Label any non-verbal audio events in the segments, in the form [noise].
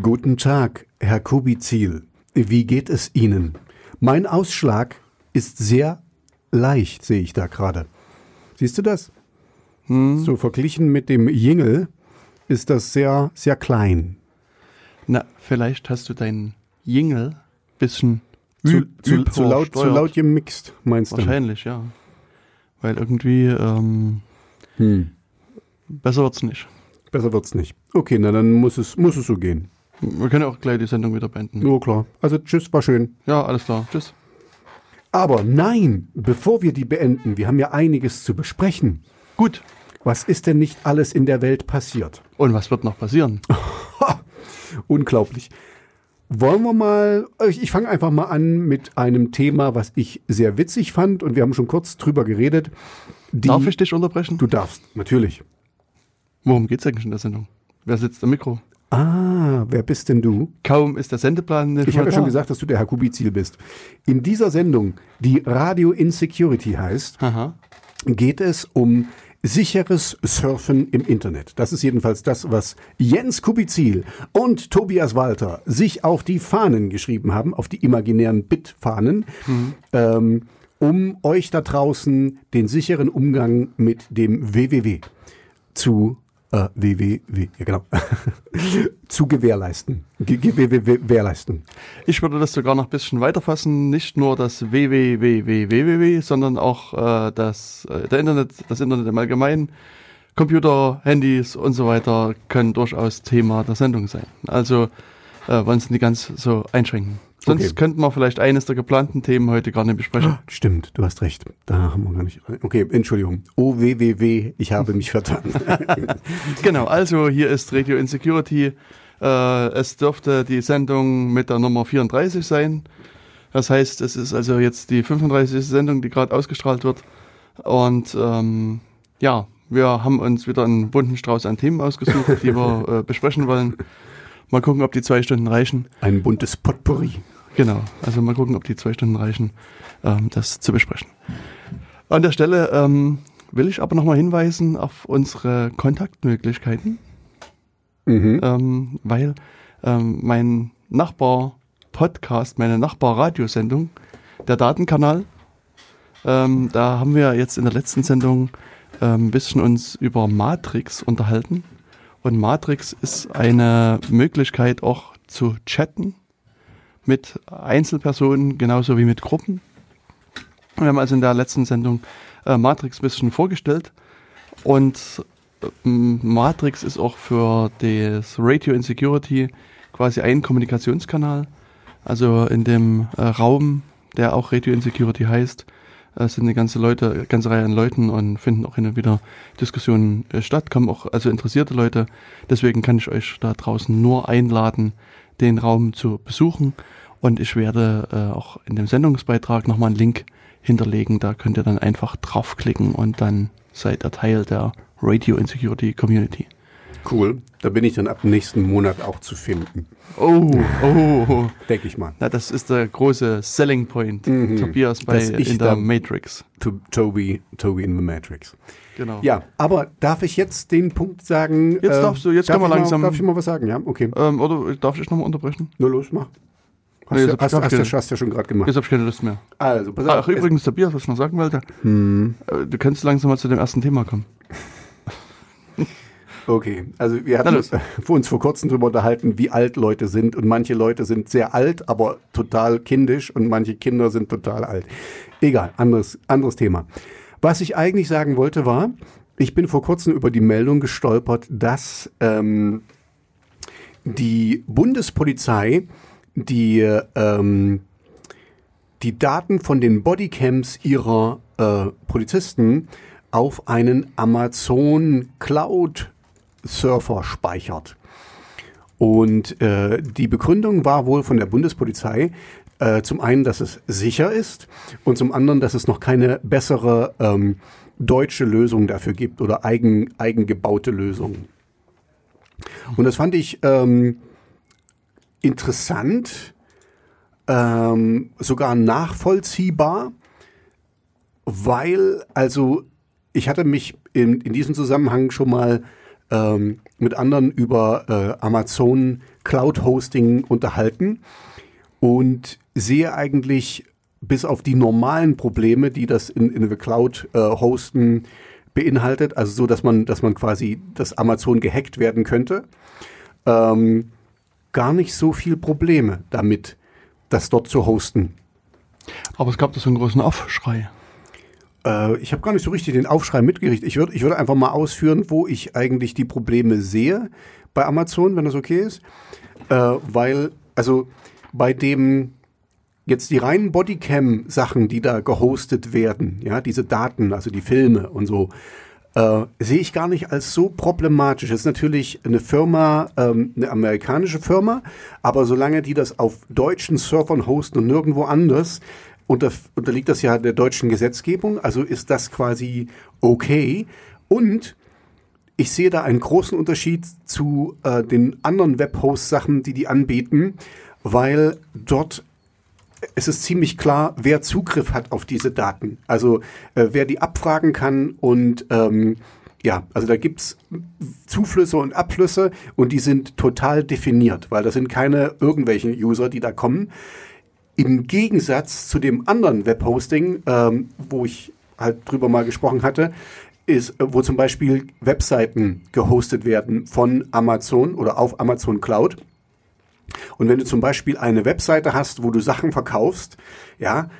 Guten Tag, Herr Kubizil. Wie geht es Ihnen? Mein Ausschlag ist sehr leicht, sehe ich da gerade. Siehst du das? So verglichen mit dem Jingel ist das sehr, sehr klein. Na, vielleicht hast du deinen Jingle bisschen Zu, zu, zu, laut, zu laut gemixt, meinst du? Wahrscheinlich, ja. Weil irgendwie ähm, Hm. besser wird's nicht. Besser wird's nicht. Okay, na dann muss es, muss es so gehen. Wir können auch gleich die Sendung wieder beenden. Nur klar. Also tschüss, war schön. Ja, alles klar. Tschüss. Aber nein, bevor wir die beenden, wir haben ja einiges zu besprechen. Gut. Was ist denn nicht alles in der Welt passiert? Und was wird noch passieren? [laughs] Unglaublich. Wollen wir mal, ich, ich fange einfach mal an mit einem Thema, was ich sehr witzig fand und wir haben schon kurz drüber geredet. Die, Darf ich dich unterbrechen? Du darfst, natürlich. Worum geht's eigentlich in der Sendung? Wer sitzt am Mikro? Ah, wer bist denn du? Kaum ist der Sendeplan nicht Ich habe ja schon gesagt, dass du der Herr Kubizil bist. In dieser Sendung, die Radio Insecurity heißt, Aha. geht es um sicheres Surfen im Internet. Das ist jedenfalls das, was Jens Kubizil und Tobias Walter sich auf die Fahnen geschrieben haben, auf die imaginären Bit-Fahnen, ähm, um euch da draußen den sicheren Umgang mit dem WWW zu äh, WWW, ja genau, [laughs] zu gewährleisten. Ge ge ge gewährleisten. Ich würde das sogar noch ein bisschen weiterfassen. Nicht nur das www, sondern auch äh, das, äh, der Internet, das Internet im Allgemeinen. Computer, Handys und so weiter können durchaus Thema der Sendung sein. Also äh, wollen es nicht ganz so einschränken. Sonst Okay. könnten wir vielleicht eines der geplanten Themen heute gar nicht besprechen. Stimmt, du hast recht. Da haben wir gar nicht. Okay, Entschuldigung. OWWW, ich habe mich vertan. [laughs] Genau, also hier ist Radio Insecurity. Äh, es dürfte die Sendung mit der Nummer 34 sein. Das heißt, es ist also jetzt die 35. Sendung, die gerade ausgestrahlt wird. Und ähm, ja, wir haben uns wieder einen bunten Strauß an Themen ausgesucht, die wir [laughs] äh, besprechen wollen. Mal gucken, ob die zwei Stunden reichen. Ein buntes Potpourri. Genau, also mal gucken, ob die zwei Stunden reichen, ähm, das zu besprechen. An der Stelle ähm, will ich aber nochmal hinweisen auf unsere Kontaktmöglichkeiten Mhm. ähm, weil ähm, mein Nachbar-Podcast, meine Nachbar-Radiosendung, der Datenkanal, ähm, da haben wir jetzt in der letzten Sendung ähm, ein bisschen uns über Matrix unterhalten. Und Matrix ist eine Möglichkeit auch zu chatten mit Einzelpersonen genauso wie mit Gruppen. Wir haben also in der letzten Sendung äh, Matrix ein bisschen vorgestellt und ähm, Matrix ist auch für das Radio Insecurity quasi ein Kommunikationskanal. Also in dem äh, Raum, der auch Radio Insecurity heißt, äh, sind eine ganze Leute, ganze Reihe an Leuten und finden auch hin und wieder Diskussionen äh, statt, kommen auch also interessierte Leute. Deswegen kann ich euch da draußen nur einladen, den Raum zu besuchen. Und ich werde äh, auch in dem Sendungsbeitrag nochmal einen Link hinterlegen. Da könnt ihr dann einfach draufklicken und dann seid ihr Teil der Radio Insecurity Community. Cool. Da bin ich dann ab nächsten Monat auch zu finden. Oh, oh, Denke ich mal. na, das ist der große Selling Point. Mhm. Tobias bei in der Matrix. To Toby, Toby in the Matrix. Genau. Ja, aber darf ich jetzt den Punkt sagen? Jetzt darfst du- jetzt darf können wir langsam- Mal, darf ich mal was sagen? Ja, okay. Ähm, oder darf ich nochmal unterbrechen? Nur los, mach. Hast, Nee, du, hast, hast, keine- hast ja schon gerade gemacht. Jetzt habe ich keine Lust mehr. Also, pass Ach, auf. es- übrigens, Tobias, was ich noch sagen wollte. Hm, Äh, Du kannst langsam mal zu dem ersten Thema kommen. [laughs] okay, also wir Na hatten los. uns, [laughs] vor uns vor kurzem darüber unterhalten, wie alt Leute sind. Und manche Leute sind sehr alt, aber total kindisch. Und manche Kinder sind total alt. Egal, anderes, anderes Thema. Was ich eigentlich sagen wollte war, ich bin vor kurzem über die Meldung gestolpert, dass ähm, die Bundespolizei die, ähm, die Daten von den Bodycams ihrer äh, Polizisten auf einen Amazon Cloud Surfer speichert. Und äh, die Begründung war wohl von der Bundespolizei äh, zum einen, dass es sicher ist und zum anderen, dass es noch keine bessere ähm, deutsche Lösung dafür gibt oder eigen, eigengebaute Lösung. Und das fand ich ähm, interessant, ähm, sogar nachvollziehbar, weil, also ich hatte mich in, in diesem Zusammenhang schon mal ähm, mit anderen über äh, Amazon Cloud Hosting unterhalten und sehe eigentlich bis auf die normalen Probleme, die das in, in the Cloud äh, hosten beinhaltet, also so, dass man, dass man quasi das Amazon gehackt werden könnte, ähm, gar nicht so viel Probleme damit, das dort zu hosten. Aber es gab da so einen großen Aufschrei. Äh, ich habe gar nicht so richtig den Aufschrei mitgerichtet. Ich würde ich würd einfach mal ausführen, wo ich eigentlich die Probleme sehe bei Amazon, wenn das okay ist. Äh, weil, also bei dem jetzt die reinen Bodycam-Sachen, die da gehostet werden, ja, diese Daten, also die Filme und so, äh, sehe ich gar nicht als so problematisch. Es ist natürlich eine Firma, ähm, eine amerikanische Firma, aber solange die das auf deutschen Servern hosten und nirgendwo anders, unter, unterliegt das ja der deutschen Gesetzgebung, also ist das quasi okay. Und ich sehe da einen großen Unterschied zu äh, den anderen Webhost-Sachen, die die anbieten, weil dort es ist ziemlich klar, wer Zugriff hat auf diese Daten. Also äh, wer die abfragen kann und ähm, ja, also da gibt's Zuflüsse und Abflüsse und die sind total definiert, weil das sind keine irgendwelchen User, die da kommen. Im Gegensatz zu dem anderen Webhosting, ähm, wo ich halt drüber mal gesprochen hatte, ist, äh, wo zum Beispiel Webseiten gehostet werden von Amazon oder auf Amazon Cloud und wenn du zum Beispiel eine Webseite hast, wo du Sachen verkaufst, ja,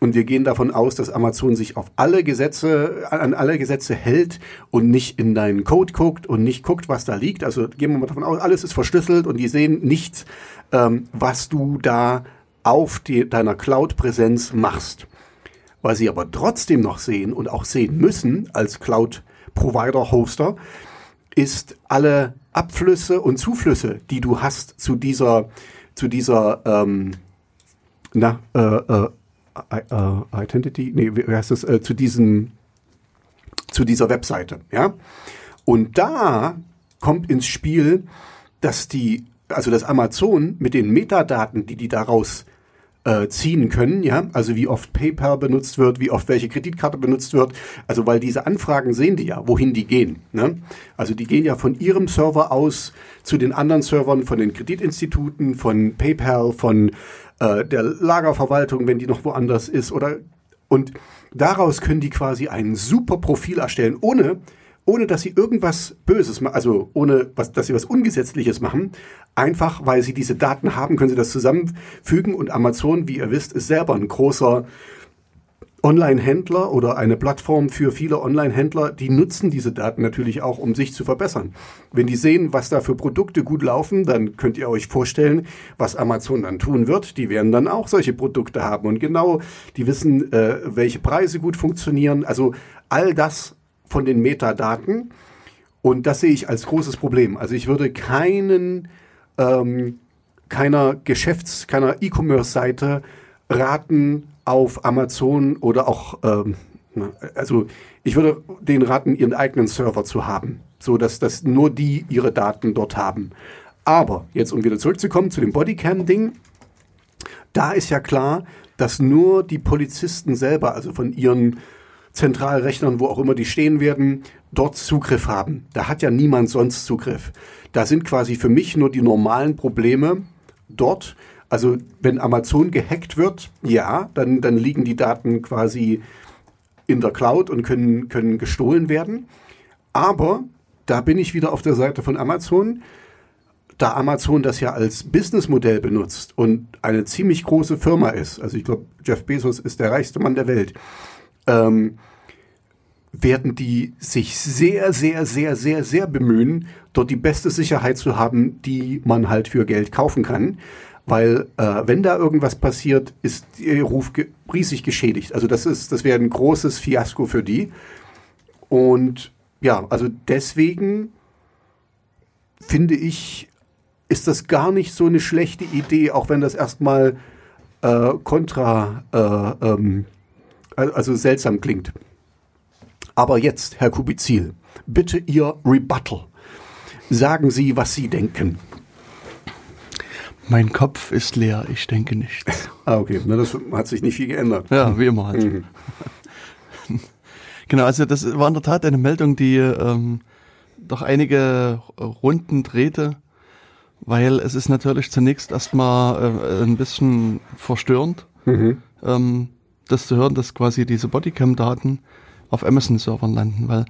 und wir gehen davon aus, dass Amazon sich auf alle Gesetze, an alle Gesetze hält und nicht in deinen Code guckt und nicht guckt, was da liegt. Also gehen wir mal davon aus, alles ist verschlüsselt und die sehen nicht, ähm, was du da auf die, deiner Cloud-Präsenz machst. Was sie aber trotzdem noch sehen und auch sehen müssen als Cloud-Provider-Hoster, ist alle Abflüsse und Zuflüsse, die du hast zu dieser, zu dieser, ähm, na, äh, äh, äh, Identity, nee, wie heißt das, äh, zu diesem, zu dieser Webseite, ja. Und da kommt ins Spiel, dass die, also das Amazon mit den Metadaten, die die daraus äh, ziehen können, ja, also wie oft PayPal benutzt wird, wie oft welche Kreditkarte benutzt wird, also weil diese Anfragen sehen die ja, wohin die gehen. Ne? Also die gehen ja von ihrem Server aus zu den anderen Servern von den Kreditinstituten, von PayPal, von äh, der Lagerverwaltung, wenn die noch woanders ist, oder und daraus können die quasi ein super Profil erstellen, ohne ohne dass sie irgendwas Böses machen, also ohne was, dass sie was Ungesetzliches machen. Einfach, weil sie diese Daten haben, können sie das zusammenfügen und Amazon, wie ihr wisst, ist selber ein großer Online-Händler oder eine Plattform für viele Online-Händler, die nutzen diese Daten natürlich auch, um sich zu verbessern. Wenn die sehen, was da für Produkte gut laufen, dann könnt ihr euch vorstellen, was Amazon dann tun wird. Die werden dann auch solche Produkte haben und genau, die wissen, äh, welche Preise gut funktionieren. Also all das von den Metadaten. Und das sehe ich als großes Problem. Also ich würde keinen, ähm, keiner Geschäfts-, keiner E-Commerce-Seite raten, auf Amazon oder auch, ähm, also ich würde den raten, ihren eigenen Server zu haben, so dass das nur die ihre Daten dort haben. Aber jetzt, um wieder zurückzukommen zu dem Bodycam-Ding, da ist ja klar, dass nur die Polizisten selber, also von ihren Zentralrechnern, wo auch immer die stehen werden, dort Zugriff haben. Da hat ja niemand sonst Zugriff. Da sind quasi für mich nur die normalen Probleme dort. Also wenn Amazon gehackt wird, ja, dann, dann liegen die Daten quasi in der Cloud und können, können gestohlen werden. Aber da bin ich wieder auf der Seite von Amazon. Da Amazon das ja als Businessmodell benutzt und eine ziemlich große Firma ist, also ich glaube, Jeff Bezos ist der reichste Mann der Welt, ähm, werden die sich sehr, sehr, sehr, sehr, sehr bemühen, dort die beste Sicherheit zu haben, die man halt für Geld kaufen kann. Weil äh, wenn da irgendwas passiert, ist ihr Ruf ge riesig geschädigt. Also das ist, das wäre ein großes Fiasko für die. Und ja, also deswegen finde ich, ist das gar nicht so eine schlechte Idee, auch wenn das erstmal äh, kontra äh, ähm, also seltsam klingt. Aber jetzt, Herr Kubizil, bitte Ihr Rebuttal. Sagen Sie, was Sie denken. Mein Kopf ist leer, ich denke nichts. ah, okay. Na, das hat sich nicht viel geändert. Ja, wie immer halt. Mhm. [laughs] genau, also das war in der Tat eine Meldung, die ähm, doch einige Runden drehte, weil es ist natürlich zunächst erstmal äh, ein bisschen verstörend, mhm. ähm, das zu hören, dass quasi diese Bodycam-Daten auf Amazon-Servern landen, weil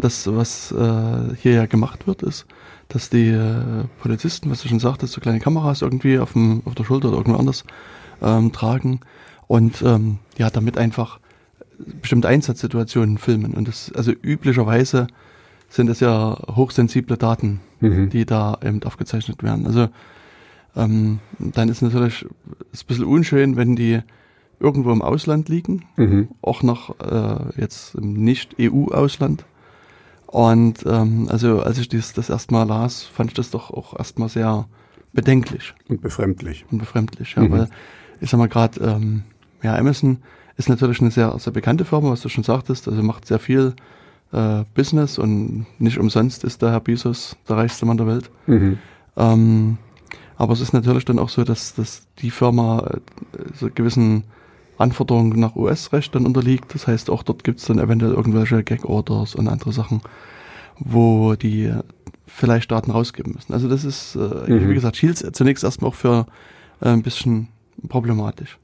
das, was äh, hier ja gemacht wird, ist, dass die äh, Polizisten, was du schon sagtest, so kleine Kameras irgendwie auf, dem, auf der Schulter oder irgendwo anders ähm, tragen und ähm, ja, damit einfach bestimmte Einsatzsituationen filmen. Und das, also üblicherweise sind es ja hochsensible Daten, mhm. die da eben aufgezeichnet werden. Also ähm, dann ist natürlich ist ein bisschen unschön, wenn die irgendwo im Ausland liegen, mhm. auch noch äh, jetzt im Nicht-EU-Ausland. Und ähm, also als ich dies das erstmal las, fand ich das doch auch erstmal sehr bedenklich. Und befremdlich. Und befremdlich, ja, mhm. weil ich sag mal gerade, ähm, ja, Amazon ist natürlich eine sehr, sehr bekannte Firma, was du schon sagtest, also macht sehr viel äh, Business und nicht umsonst ist der Herr Bezos der reichste Mann der Welt. Mhm. Ähm, aber es ist natürlich dann auch so, dass, dass die Firma äh, so gewissen Anforderungen nach US-Recht dann unterliegt. Das heißt, auch dort gibt es dann eventuell irgendwelche Gag-Orders und andere Sachen, wo die vielleicht Daten rausgeben müssen. Also das ist, äh, mhm. wie gesagt, Shields zunächst erstmal auch für äh, ein bisschen problematisch.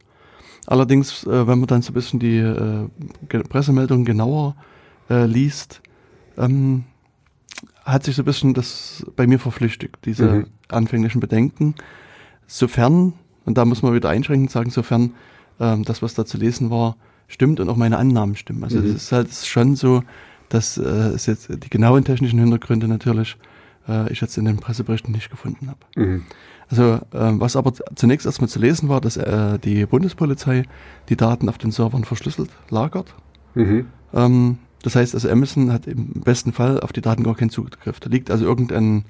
Allerdings, äh, wenn man dann so ein bisschen die äh, Pressemeldungen genauer äh, liest, ähm, hat sich so ein bisschen das bei mir verflüchtigt, diese mhm. anfänglichen Bedenken. Sofern, und da muss man wieder einschränkend sagen, sofern ähm, das, was da zu lesen war, stimmt und auch meine Annahmen stimmen. Also es mhm. ist halt schon so, dass äh, es jetzt die genauen technischen Hintergründe natürlich äh, ich jetzt in den Presseberichten nicht gefunden habe. Mhm. Also äh, was aber zunächst erstmal zu lesen war, dass äh, die Bundespolizei die Daten auf den Servern verschlüsselt lagert. Mhm. Ähm, das heißt, also Amazon hat im besten Fall auf die Daten gar keinen Zugriff. Da liegt also irgendein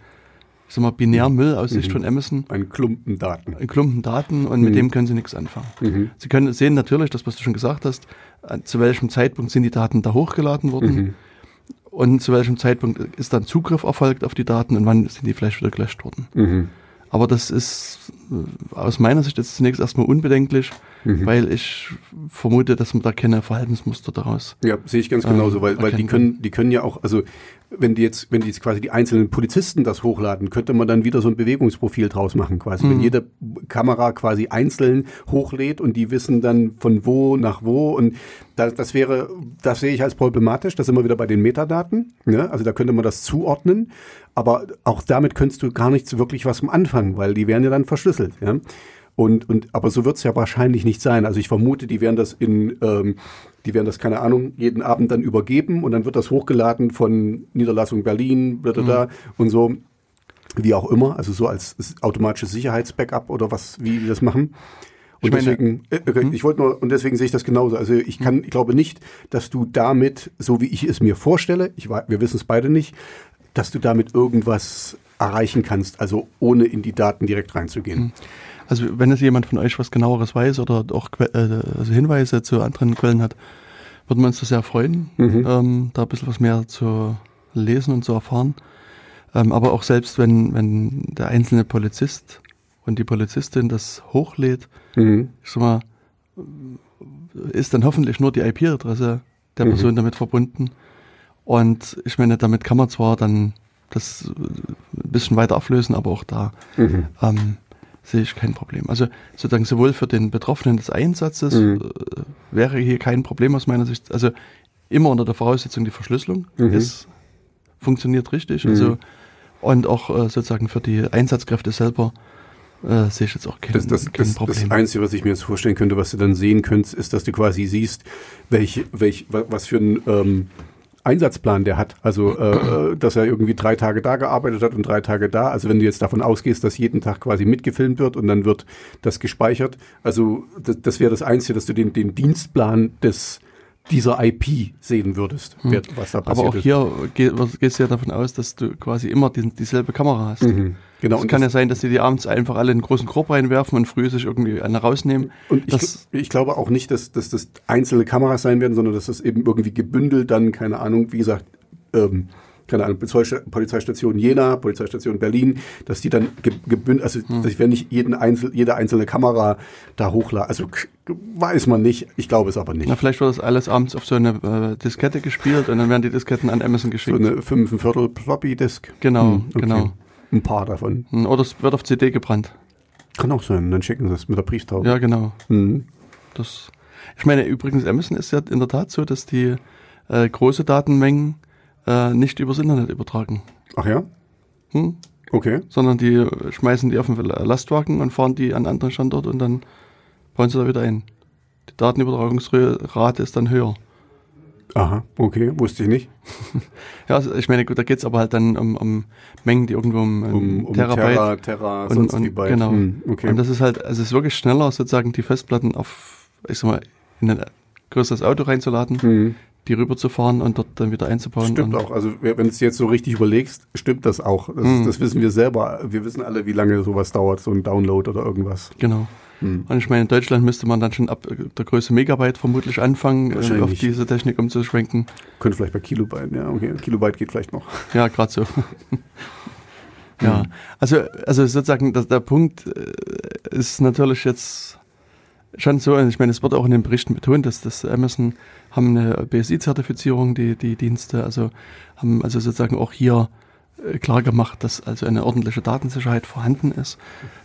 ich sag mal, Binärmüll aus Sicht mhm. von Amazon. Ein Klumpen Daten. Ein Klumpen Daten und mhm. mit dem können Sie nichts anfangen. Mhm. Sie können sehen natürlich, das, was du schon gesagt hast, zu welchem Zeitpunkt sind die Daten da hochgeladen worden mhm. und zu welchem Zeitpunkt ist dann Zugriff erfolgt auf die Daten und wann sind die vielleicht wieder gelöscht worden. Mhm. Aber das ist äh, aus meiner Sicht jetzt zunächst erstmal unbedenklich, mhm. weil ich vermute, dass man da keine Verhaltensmuster daraus. Ja, sehe ich ganz genauso, weil, weil die können, die können ja auch, also wenn die jetzt, wenn die jetzt quasi die einzelnen Polizisten das hochladen, könnte man dann wieder so ein Bewegungsprofil draus machen, quasi. Mhm. Wenn jede Kamera quasi einzeln hochlädt und die wissen dann von wo nach wo und das, das wäre, das sehe ich als problematisch. Das sind wir wieder bei den Metadaten. Ne? Also da könnte man das zuordnen, aber auch damit könntest du gar nichts wirklich was anfangen, weil die werden ja dann verschlüsselt. Ja? Und, und, aber so wird es ja wahrscheinlich nicht sein. Also ich vermute, die werden das in, ähm, die werden das, keine Ahnung, jeden Abend dann übergeben und dann wird das hochgeladen von Niederlassung Berlin, blablabla, mhm. und so, wie auch immer. Also so als automatisches Sicherheitsbackup oder was, wie die das machen. Und ich meine, deswegen, äh, äh, hm? ich wollte nur, und deswegen sehe ich das genauso. Also ich kann, hm. ich glaube nicht, dass du damit, so wie ich es mir vorstelle, ich, wir wissen es beide nicht, dass du damit irgendwas erreichen kannst, also ohne in die Daten direkt reinzugehen. Hm. Also wenn es jemand von euch was genaueres weiß oder auch äh, also Hinweise zu anderen Quellen hat, würden wir uns das sehr freuen, mhm. ähm, da ein bisschen was mehr zu lesen und zu erfahren. Ähm, aber auch selbst wenn, wenn der einzelne Polizist und die Polizistin das hochlädt, mhm. ich sag mal, ist dann hoffentlich nur die IP-Adresse der mhm. Person damit verbunden. Und ich meine, damit kann man zwar dann das ein bisschen weiter auflösen, aber auch da mhm. ähm, sehe ich kein Problem. Also sozusagen sowohl für den Betroffenen des Einsatzes mhm. äh, wäre hier kein Problem aus meiner Sicht. Also immer unter der Voraussetzung die Verschlüsselung mhm. ist, funktioniert richtig. Mhm. Also und auch äh, sozusagen für die Einsatzkräfte selber äh, sehe ich jetzt auch kein, das, das, kein das, Problem. Das Einzige, was ich mir jetzt vorstellen könnte, was du dann sehen könntest, ist, dass du quasi siehst, welch, welch, was für ein ähm, Einsatzplan der hat. Also, äh, äh, dass er irgendwie drei Tage da gearbeitet hat und drei Tage da. Also, wenn du jetzt davon ausgehst, dass jeden Tag quasi mitgefilmt wird und dann wird das gespeichert. Also, das, das wäre das Einzige, dass du den, den Dienstplan des dieser IP sehen würdest, hm. was da passiert Aber auch ist. hier gehst du ja davon aus, dass du quasi immer die, dieselbe Kamera hast. Mhm. Genau. Es kann ja sein, dass die die abends einfach alle in einen großen Korb reinwerfen und früh sich irgendwie eine rausnehmen. Und ich, ich, glaube auch nicht, dass, dass das einzelne Kameras sein werden, sondern dass das eben irgendwie gebündelt dann, keine Ahnung, wie gesagt, ähm, keine Ahnung, Polizei- Polizeistation Jena, Polizeistation Berlin, dass die dann ge- gebündelt, also dass wir nicht jeden Einzel, jede einzelne Kamera da hochladen. Also weiß man nicht, ich glaube es aber nicht. Na, vielleicht wird das alles abends auf so eine äh, Diskette gespielt und dann werden die Disketten an Amazon So geschickt. eine fünf, ein Viertel Floppy-Disk. Genau, Hm, okay. genau. Ein paar davon. Hm, Oder es wird auf CD gebrannt. Kann auch sein, dann schicken sie es mit der Brieftaube. Ja, genau. Mhm. Das, ich meine, übrigens, Amazon ist ja in der Tat so, dass die äh, große Datenmengen äh, nicht übers Internet übertragen, Ach ja? hm? Okay. sondern die schmeißen die auf den Lastwagen und fahren die an einen anderen Standort und dann bauen sie da wieder ein. Die Datenübertragungsrate ist dann höher. Aha, okay, wusste ich nicht. [laughs] Ja, also ich meine, gut, da geht's aber halt dann um, um Mengen, die irgendwo um, um, Um, um Terabyte Terra, Terra, und, sonst und, wie Byte. genau. Hm, okay. Und das ist halt, also es ist wirklich schneller, sozusagen die Festplatten auf, ich sag mal, in ein größeres Auto reinzuladen, Hm. Die rüberzufahren und dort dann wieder einzubauen. Stimmt auch. Also wenn du es jetzt so richtig überlegst, stimmt das auch. Das, Hm. das wissen wir selber. Wir wissen alle, wie lange sowas dauert, so ein Download oder irgendwas. Genau. Hm. Und ich meine, in Deutschland müsste man dann schon ab der Größe Megabyte vermutlich anfangen, äh, auf diese Technik umzuschwenken. Könnte vielleicht bei Kilobyte, ja, okay. Kilobyte geht vielleicht noch. Ja, gerade so. [laughs] ja, also, also sozusagen, das, der Punkt äh, ist natürlich jetzt schon so, und ich meine, es wird auch in den Berichten betont, dass das Amazon haben eine BSI-Zertifizierung, die, die Dienste, also haben also sozusagen auch hier äh, klar gemacht, dass also eine ordentliche Datensicherheit vorhanden ist.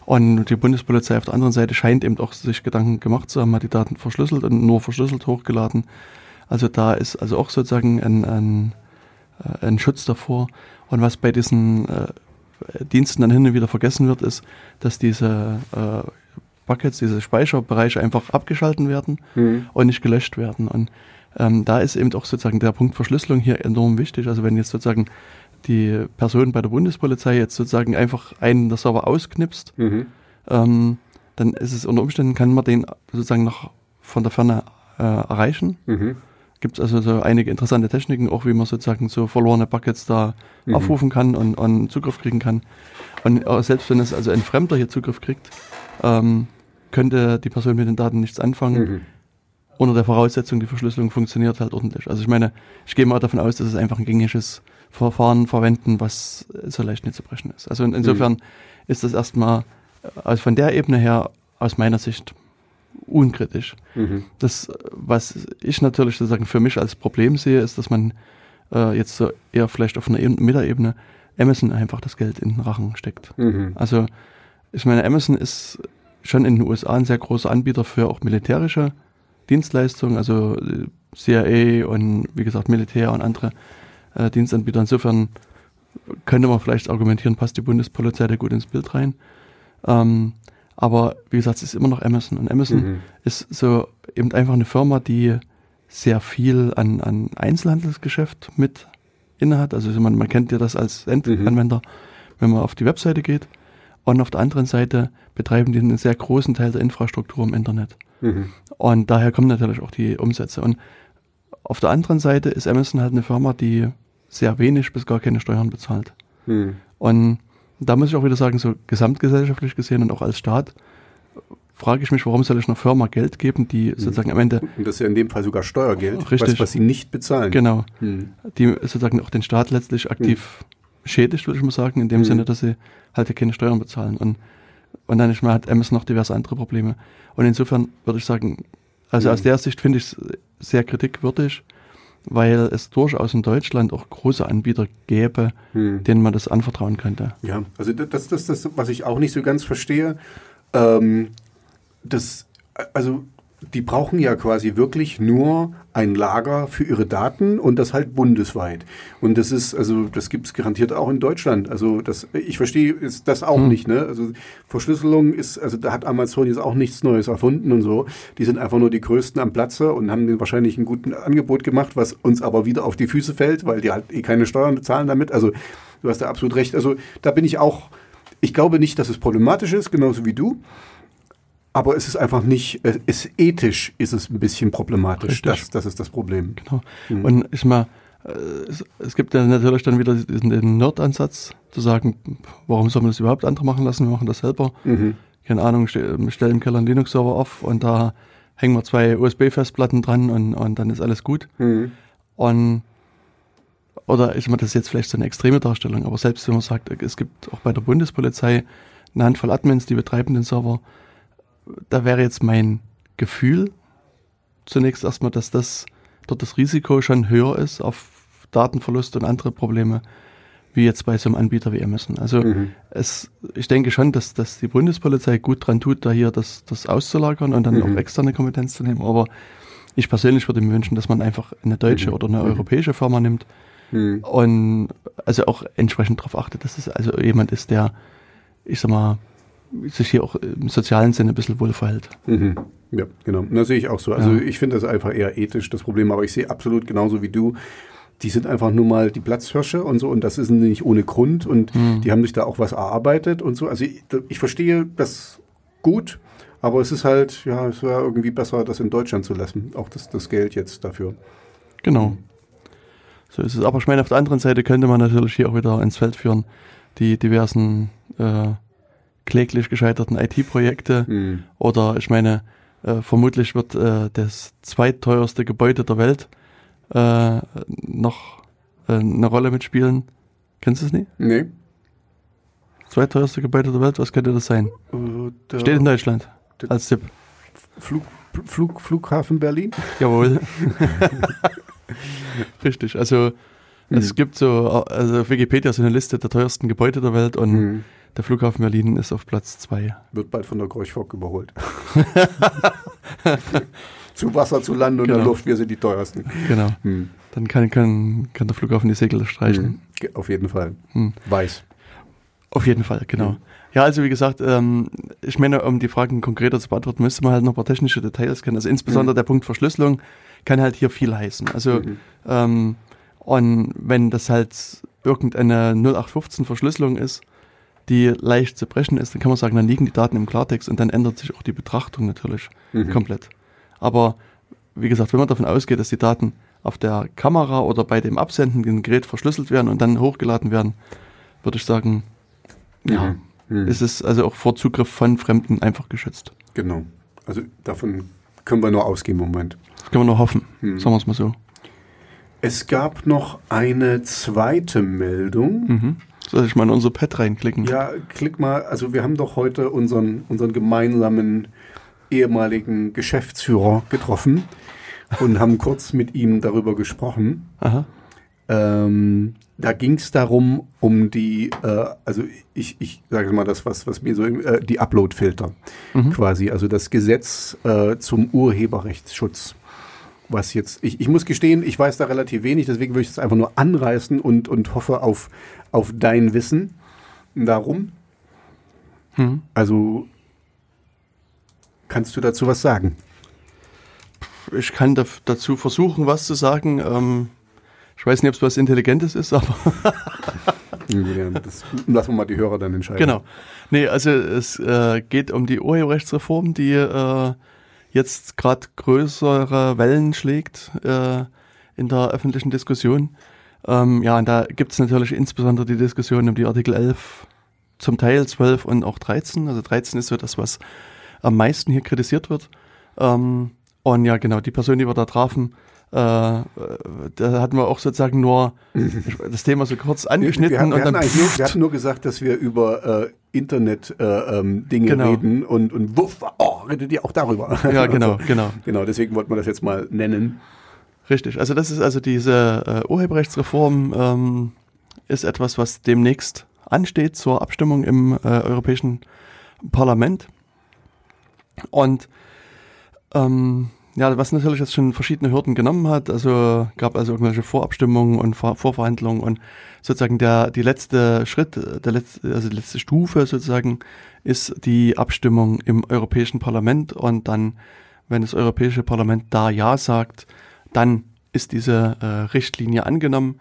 Und die Bundespolizei auf der anderen Seite scheint eben auch sich Gedanken gemacht zu haben, hat die Daten verschlüsselt und nur verschlüsselt hochgeladen. Also da ist also auch sozusagen ein, ein, äh, ein Schutz davor. Und was bei diesen äh, Diensten dann hin und wieder vergessen wird, ist, dass diese äh, Buckets, diese Speicherbereiche einfach abgeschalten werden Hm. und nicht gelöscht werden. Und ähm, da ist eben auch sozusagen der Punkt Verschlüsselung hier enorm wichtig. Also wenn jetzt sozusagen die Person bei der Bundespolizei jetzt sozusagen einfach einen der Server ausknipst, Mhm. ähm, dann ist es unter Umständen, kann man den sozusagen noch von der Ferne äh, erreichen. Mhm. Gibt es also so einige interessante Techniken, auch wie man sozusagen so verlorene Buckets da Mhm. aufrufen kann und, und Zugriff kriegen kann. Und äh, selbst wenn es also ein Fremder hier Zugriff kriegt, ähm, könnte die Person mit den Daten nichts anfangen. Mhm. Unter der Voraussetzung, die Verschlüsselung funktioniert halt ordentlich. Also ich meine, ich gehe mal davon aus, dass es einfach ein gängiges Verfahren verwenden, was so leicht nicht zu brechen ist. Also in, insofern ist das erstmal also von der Ebene her aus meiner Sicht unkritisch. Mhm. Das, was ich natürlich sozusagen für mich als Problem sehe, ist, dass man äh, jetzt so eher vielleicht auf einer Eben- Metaebene Amazon einfach das Geld in den Rachen steckt. Mhm. Also ich meine, Amazon ist schon in den USA ein sehr großer Anbieter für auch militärische Dienstleistungen, also äh, CIA und wie gesagt Militär und andere äh, Dienstanbieter. Insofern könnte man vielleicht argumentieren, passt die Bundespolizei da gut ins Bild rein. Ähm, aber wie gesagt, es ist immer noch Amazon. Und Amazon Mhm. ist so eben einfach eine Firma, die sehr viel an, an Einzelhandelsgeschäft mit innehat. Also man, man kennt ja das als Endanwender, wenn man auf die Webseite geht. Und auf der anderen Seite betreiben die einen sehr großen Teil der Infrastruktur im Internet. Mhm. Und daher kommen natürlich auch die Umsätze. Und auf der anderen Seite ist Amazon halt eine Firma, die sehr wenig bis gar keine Steuern bezahlt. Mhm. Und da muss ich auch wieder sagen, so gesamtgesellschaftlich gesehen und auch als Staat, frage ich mich, warum soll ich einer Firma Geld geben, die sozusagen am Ende, Und das ist ja in dem Fall sogar Steuergeld, Richtig. Was, was sie nicht bezahlen. genau, Mhm. die sozusagen auch den Staat letztlich aktiv schädigt, würde ich mal sagen, in dem Mhm. Sinne, dass sie halt ja keine Steuern bezahlen. Und, und dann nicht mal hat Amazon noch diverse andere Probleme. Und insofern würde ich sagen, also Mhm. aus der Sicht finde ich es sehr kritikwürdig, weil es durchaus in Deutschland auch große Anbieter gäbe, Mhm. denen man das anvertrauen könnte. Ja, also das das, das, was ich auch nicht so ganz verstehe. Ähm, das, also die brauchen ja quasi wirklich nur ein Lager für ihre Daten und das halt bundesweit. Und das ist, also das gibt es garantiert auch in Deutschland. Also das, ich verstehe das auch Hm. nicht, ne? Also Verschlüsselung ist, also da hat Amazon jetzt auch nichts Neues erfunden und so. Die sind einfach nur die größten am Platze und haben denen wahrscheinlich ein gutes Angebot gemacht, was uns aber wieder auf die Füße fällt, weil die halt eh keine Steuern bezahlen damit. Also du hast da absolut recht. Also da bin ich auch, ich glaube nicht, dass es problematisch ist, genauso wie du. Aber es ist einfach nicht, es ist ethisch ist es ein bisschen problematisch. Das, das ist das Problem. Genau. Mhm. Und ich mal, äh, es, es gibt ja natürlich dann wieder diesen den Nerd-Ansatz, zu sagen, warum soll man das überhaupt andere machen lassen, wir machen das selber. Mhm. Keine Ahnung, ste- stell im Keller einen Linux-Server auf und da hängen wir zwei USB-Festplatten dran und, und dann ist alles gut. Mhm. Und oder ich meine, das ist jetzt vielleicht so eine extreme Darstellung, aber selbst wenn man sagt, es gibt auch bei der Bundespolizei eine Handvoll Admins, die betreiben den Server, da wäre jetzt mein Gefühl zunächst erstmal, dass das dort das Risiko schon höher ist auf Datenverlust und andere Probleme, wie jetzt bei so einem Anbieter wie Amazon. Also mhm. es, ich denke schon, dass, dass die Bundespolizei gut dran tut, da hier das, das auszulagern und dann mhm. auch externe Kompetenz zu nehmen. Aber ich persönlich würde mir wünschen, dass man einfach eine deutsche mhm. oder eine mhm. europäische Firma nimmt mhm. und also auch entsprechend darauf achtet, dass es also jemand ist, der, ich sag mal, sich hier auch im sozialen Sinne ein bisschen wohl verhält. Mhm. Ja, genau. Das sehe ich auch so. Also ja. ich finde das einfach eher ethisch das Problem, aber ich sehe absolut genauso wie du. Die sind einfach nur mal die Platzhirsche und so und das ist nicht ohne Grund und mhm. die haben sich da auch was erarbeitet und so. Also ich, ich verstehe das gut, aber es ist halt, ja, es wäre irgendwie besser, das in Deutschland zu lassen, auch das, das Geld jetzt dafür. Genau. So ist es. Aber ich meine, auf der anderen Seite könnte man natürlich hier auch wieder ins Feld führen, die diversen äh, kläglich gescheiterten IT-Projekte. Mhm. Oder ich meine, äh, vermutlich wird äh, das zweitteuerste Gebäude der Welt äh, noch äh, eine Rolle mitspielen. Kennst du es nicht? Nee. Zweiteuerste Gebäude der Welt, was könnte das sein? Äh, Steht in Deutschland als Tipp. Flug, Flug, Flughafen Berlin? Jawohl. [laughs] [laughs] Richtig, also mhm. es gibt so, also Wikipedia ist eine Liste der teuersten Gebäude der Welt und mhm. Der Flughafen Berlin ist auf Platz 2. Wird bald von der Gorch-Fock überholt. [laughs] zu Wasser, zu Land und genau. der Luft, wir sind die teuersten. Genau. Hm. Dann kann, kann, kann der Flughafen die Segel streichen. Hm. Auf jeden Fall. Hm. Weiß. Auf jeden Fall, genau. Hm. Ja, also wie gesagt, ähm, ich meine, um die Fragen konkreter zu beantworten, müsste man halt noch ein paar technische Details kennen. Also insbesondere hm. der Punkt Verschlüsselung kann halt hier viel heißen. Also mhm. ähm, und wenn das halt irgendeine 0815 Verschlüsselung ist, die leicht zu brechen ist, dann kann man sagen, dann liegen die Daten im Klartext und dann ändert sich auch die Betrachtung natürlich mhm. komplett. Aber wie gesagt, wenn man davon ausgeht, dass die Daten auf der Kamera oder bei dem absendenden Gerät verschlüsselt werden und dann hochgeladen werden, würde ich sagen, ja, mhm. mhm. ist es also auch vor Zugriff von Fremden einfach geschützt. Genau. Also davon können wir nur ausgehen im Moment. Das können wir nur hoffen, mhm. sagen wir es mal so. Es gab noch eine zweite Meldung. Mhm. Soll ich mal in unser Pad reinklicken? Ja, klick mal. Also wir haben doch heute unseren, unseren gemeinsamen ehemaligen Geschäftsführer getroffen und haben [laughs] kurz mit ihm darüber gesprochen. Aha. Ähm, da ging es darum, um die, äh, also ich, ich sage mal das, was, was mir so, äh, die Upload-Filter mhm. quasi, also das Gesetz äh, zum Urheberrechtsschutz was jetzt, ich, ich muss gestehen, ich weiß da relativ wenig, deswegen würde ich es einfach nur anreißen und, und hoffe auf, auf dein Wissen darum. Hm. Also kannst du dazu was sagen? Ich kann dazu versuchen, was zu sagen. Ähm, ich weiß nicht, ob es was Intelligentes ist, aber. [laughs] ja, das lassen wir mal die Hörer dann entscheiden. Genau. Nee, also es äh, geht um die Urheberrechtsreform, die äh, jetzt gerade größere Wellen schlägt äh, in der öffentlichen Diskussion. Ähm, ja, und da gibt es natürlich insbesondere die Diskussion um die Artikel 11, zum Teil 12 und auch 13. Also 13 ist so das, was am meisten hier kritisiert wird. Ähm, und ja, genau, die Person, die wir da trafen, da hatten wir auch sozusagen nur das Thema so kurz angeschnitten. Wir, wir, wir, und dann hatten, nur, wir hatten nur gesagt, dass wir über äh, Internet-Dinge äh, ähm, genau. reden und, und wuff, oh, redet ihr auch darüber. Ja, [laughs] genau, also, genau. Genau, deswegen wollten wir das jetzt mal nennen. Richtig, also das ist also diese äh, Urheberrechtsreform ähm, ist etwas, was demnächst ansteht zur Abstimmung im äh, Europäischen Parlament. Und ähm, ja, was natürlich jetzt schon verschiedene Hürden genommen hat, also gab also irgendwelche Vorabstimmungen und Vor Vorverhandlungen und sozusagen der die letzte Schritt, der letzte, also die letzte Stufe sozusagen ist die Abstimmung im Europäischen Parlament und dann, wenn das Europäische Parlament da Ja sagt, dann ist diese äh, Richtlinie angenommen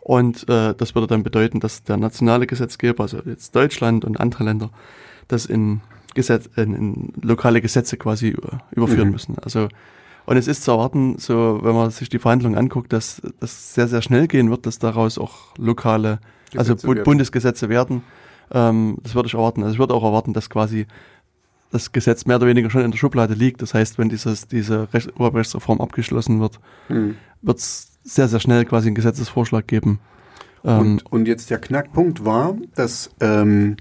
und äh, das würde dann bedeuten, dass der nationale Gesetzgeber, also jetzt Deutschland und andere Länder, das in Gesetz, in, in lokale Gesetze quasi überführen mhm. müssen. Also und es ist zu erwarten, so wenn man sich die Verhandlungen anguckt, dass das sehr, sehr schnell gehen wird, dass daraus auch lokale, also Gesetze also werden. Bundesgesetze werden. Ähm, das würde ich erwarten. Also ich würde auch erwarten, dass quasi das Gesetz mehr oder weniger schon in der Schublade liegt. Das heißt, wenn dieses, diese Urheberrechtsreform abgeschlossen wird, mhm. wird es sehr, sehr schnell quasi einen Gesetzesvorschlag geben. Ähm, und, und jetzt der Knackpunkt war, dass ähm,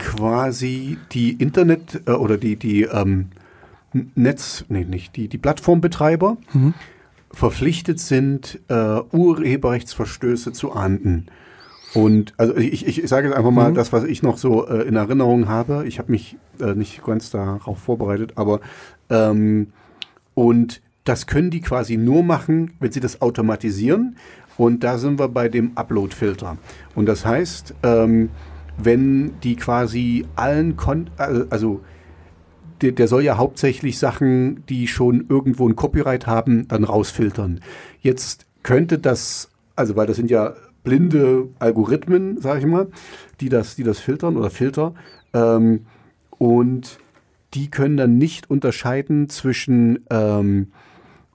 quasi die Internet äh, oder die, die ähm, Netz, nee, nicht, die, die Plattformbetreiber mhm. verpflichtet sind, äh, Urheberrechtsverstöße zu ahnden. Und also ich, ich, sage jetzt einfach mal mhm. das, was ich noch so äh, in Erinnerung habe. Ich habe mich äh, nicht ganz darauf vorbereitet, aber ähm, und das können die quasi nur machen, wenn sie das automatisieren. Und da sind wir bei dem Upload-Filter. Und das heißt, ähm, wenn die quasi allen, Kon äh, also der, der soll ja hauptsächlich Sachen, die schon irgendwo ein Copyright haben, dann rausfiltern. Jetzt könnte das, also weil das sind ja blinde Algorithmen, sage ich mal, die das, die das filtern oder Filter. Ähm, und die können dann nicht unterscheiden zwischen ähm,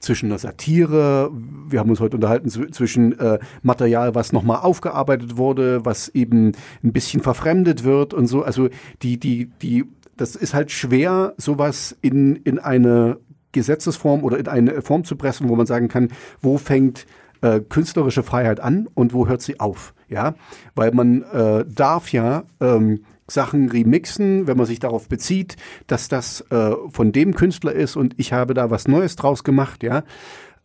zwischen einer Satire, wir haben uns heute unterhalten, zwischen äh, Material, was nochmal aufgearbeitet wurde, was eben ein bisschen verfremdet wird und so. Also die, die, die, das ist halt schwer, sowas in, in eine Gesetzesform oder in eine Form zu pressen, wo man sagen kann, wo fängt äh, künstlerische Freiheit an und wo hört sie auf? Ja, weil man äh, darf ja ähm, Sachen remixen, wenn man sich darauf bezieht, dass das äh, von dem Künstler ist und ich habe da was Neues draus gemacht, ja.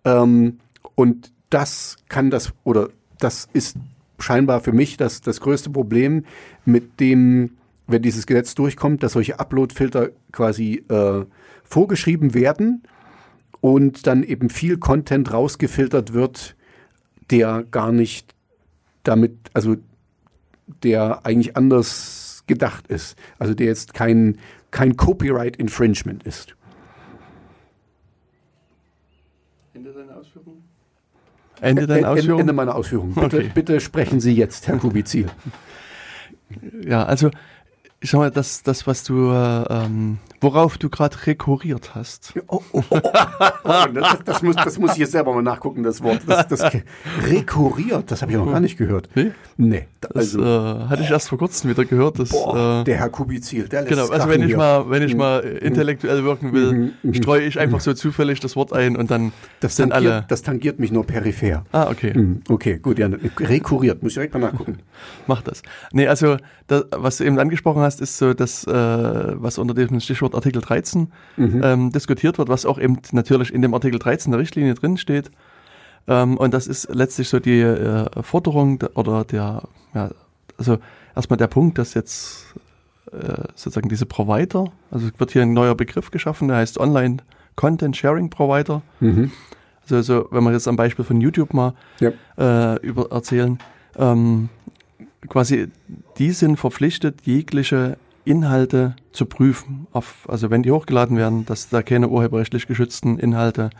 Ähm, und das kann das oder das ist scheinbar für mich das, das größte Problem, mit dem, wenn dieses Gesetz durchkommt, dass solche Upload-Filter quasi äh, vorgeschrieben werden und dann eben viel Content rausgefiltert wird, der gar nicht damit, also der eigentlich anders gedacht ist. Also der jetzt kein, kein Copyright Infringement ist. Ende deiner Ausführung? Ende deiner Ausführung? Ende meiner Ausführung. Bitte, okay. bitte sprechen Sie jetzt, Herr Kubizil. Ja, also ich sag mal, das, das was du, äh, ähm, worauf du gerade rekurriert hast. Oh, oh, oh, oh. das, das, muss, das muss ich jetzt selber mal nachgucken, das Wort. Das, das, rekurriert, das habe ich noch gar nicht gehört. Nee? Nee. Also, das äh, hatte ich erst vor kurzem wieder gehört. Dass, boah, äh, der Herr Kubizil, der lässt Genau, also wenn ich, mal, wenn ich mal mhm. intellektuell wirken will, mhm. Mhm. streue ich einfach so zufällig das Wort ein und dann das sind tangiert, alle... Das tangiert mich nur peripher. Ah, okay. Okay, gut, ja, rekurriert, muss ich direkt mal nachgucken. [laughs] Mach das. Nee, also, das, was du eben angesprochen hast, hast, ist so das, äh, was unter dem Stichwort Artikel 13 mhm. ähm, diskutiert wird, was auch eben natürlich in dem Artikel 13 der Richtlinie drin steht. Ähm, und das ist letztlich so die äh, Forderung oder der, ja, also erstmal der Punkt, dass jetzt äh, sozusagen diese Provider, also wird hier ein neuer Begriff geschaffen, der heißt Online Content Sharing Provider. Mhm. Also, also, wenn wir jetzt am Beispiel von YouTube mal ja. äh, über erzählen, ähm, quasi, die sind verpflichtet, jegliche Inhalte zu prüfen. Auf, also wenn die hochgeladen werden, dass da keine urheberrechtlich geschützten Inhalte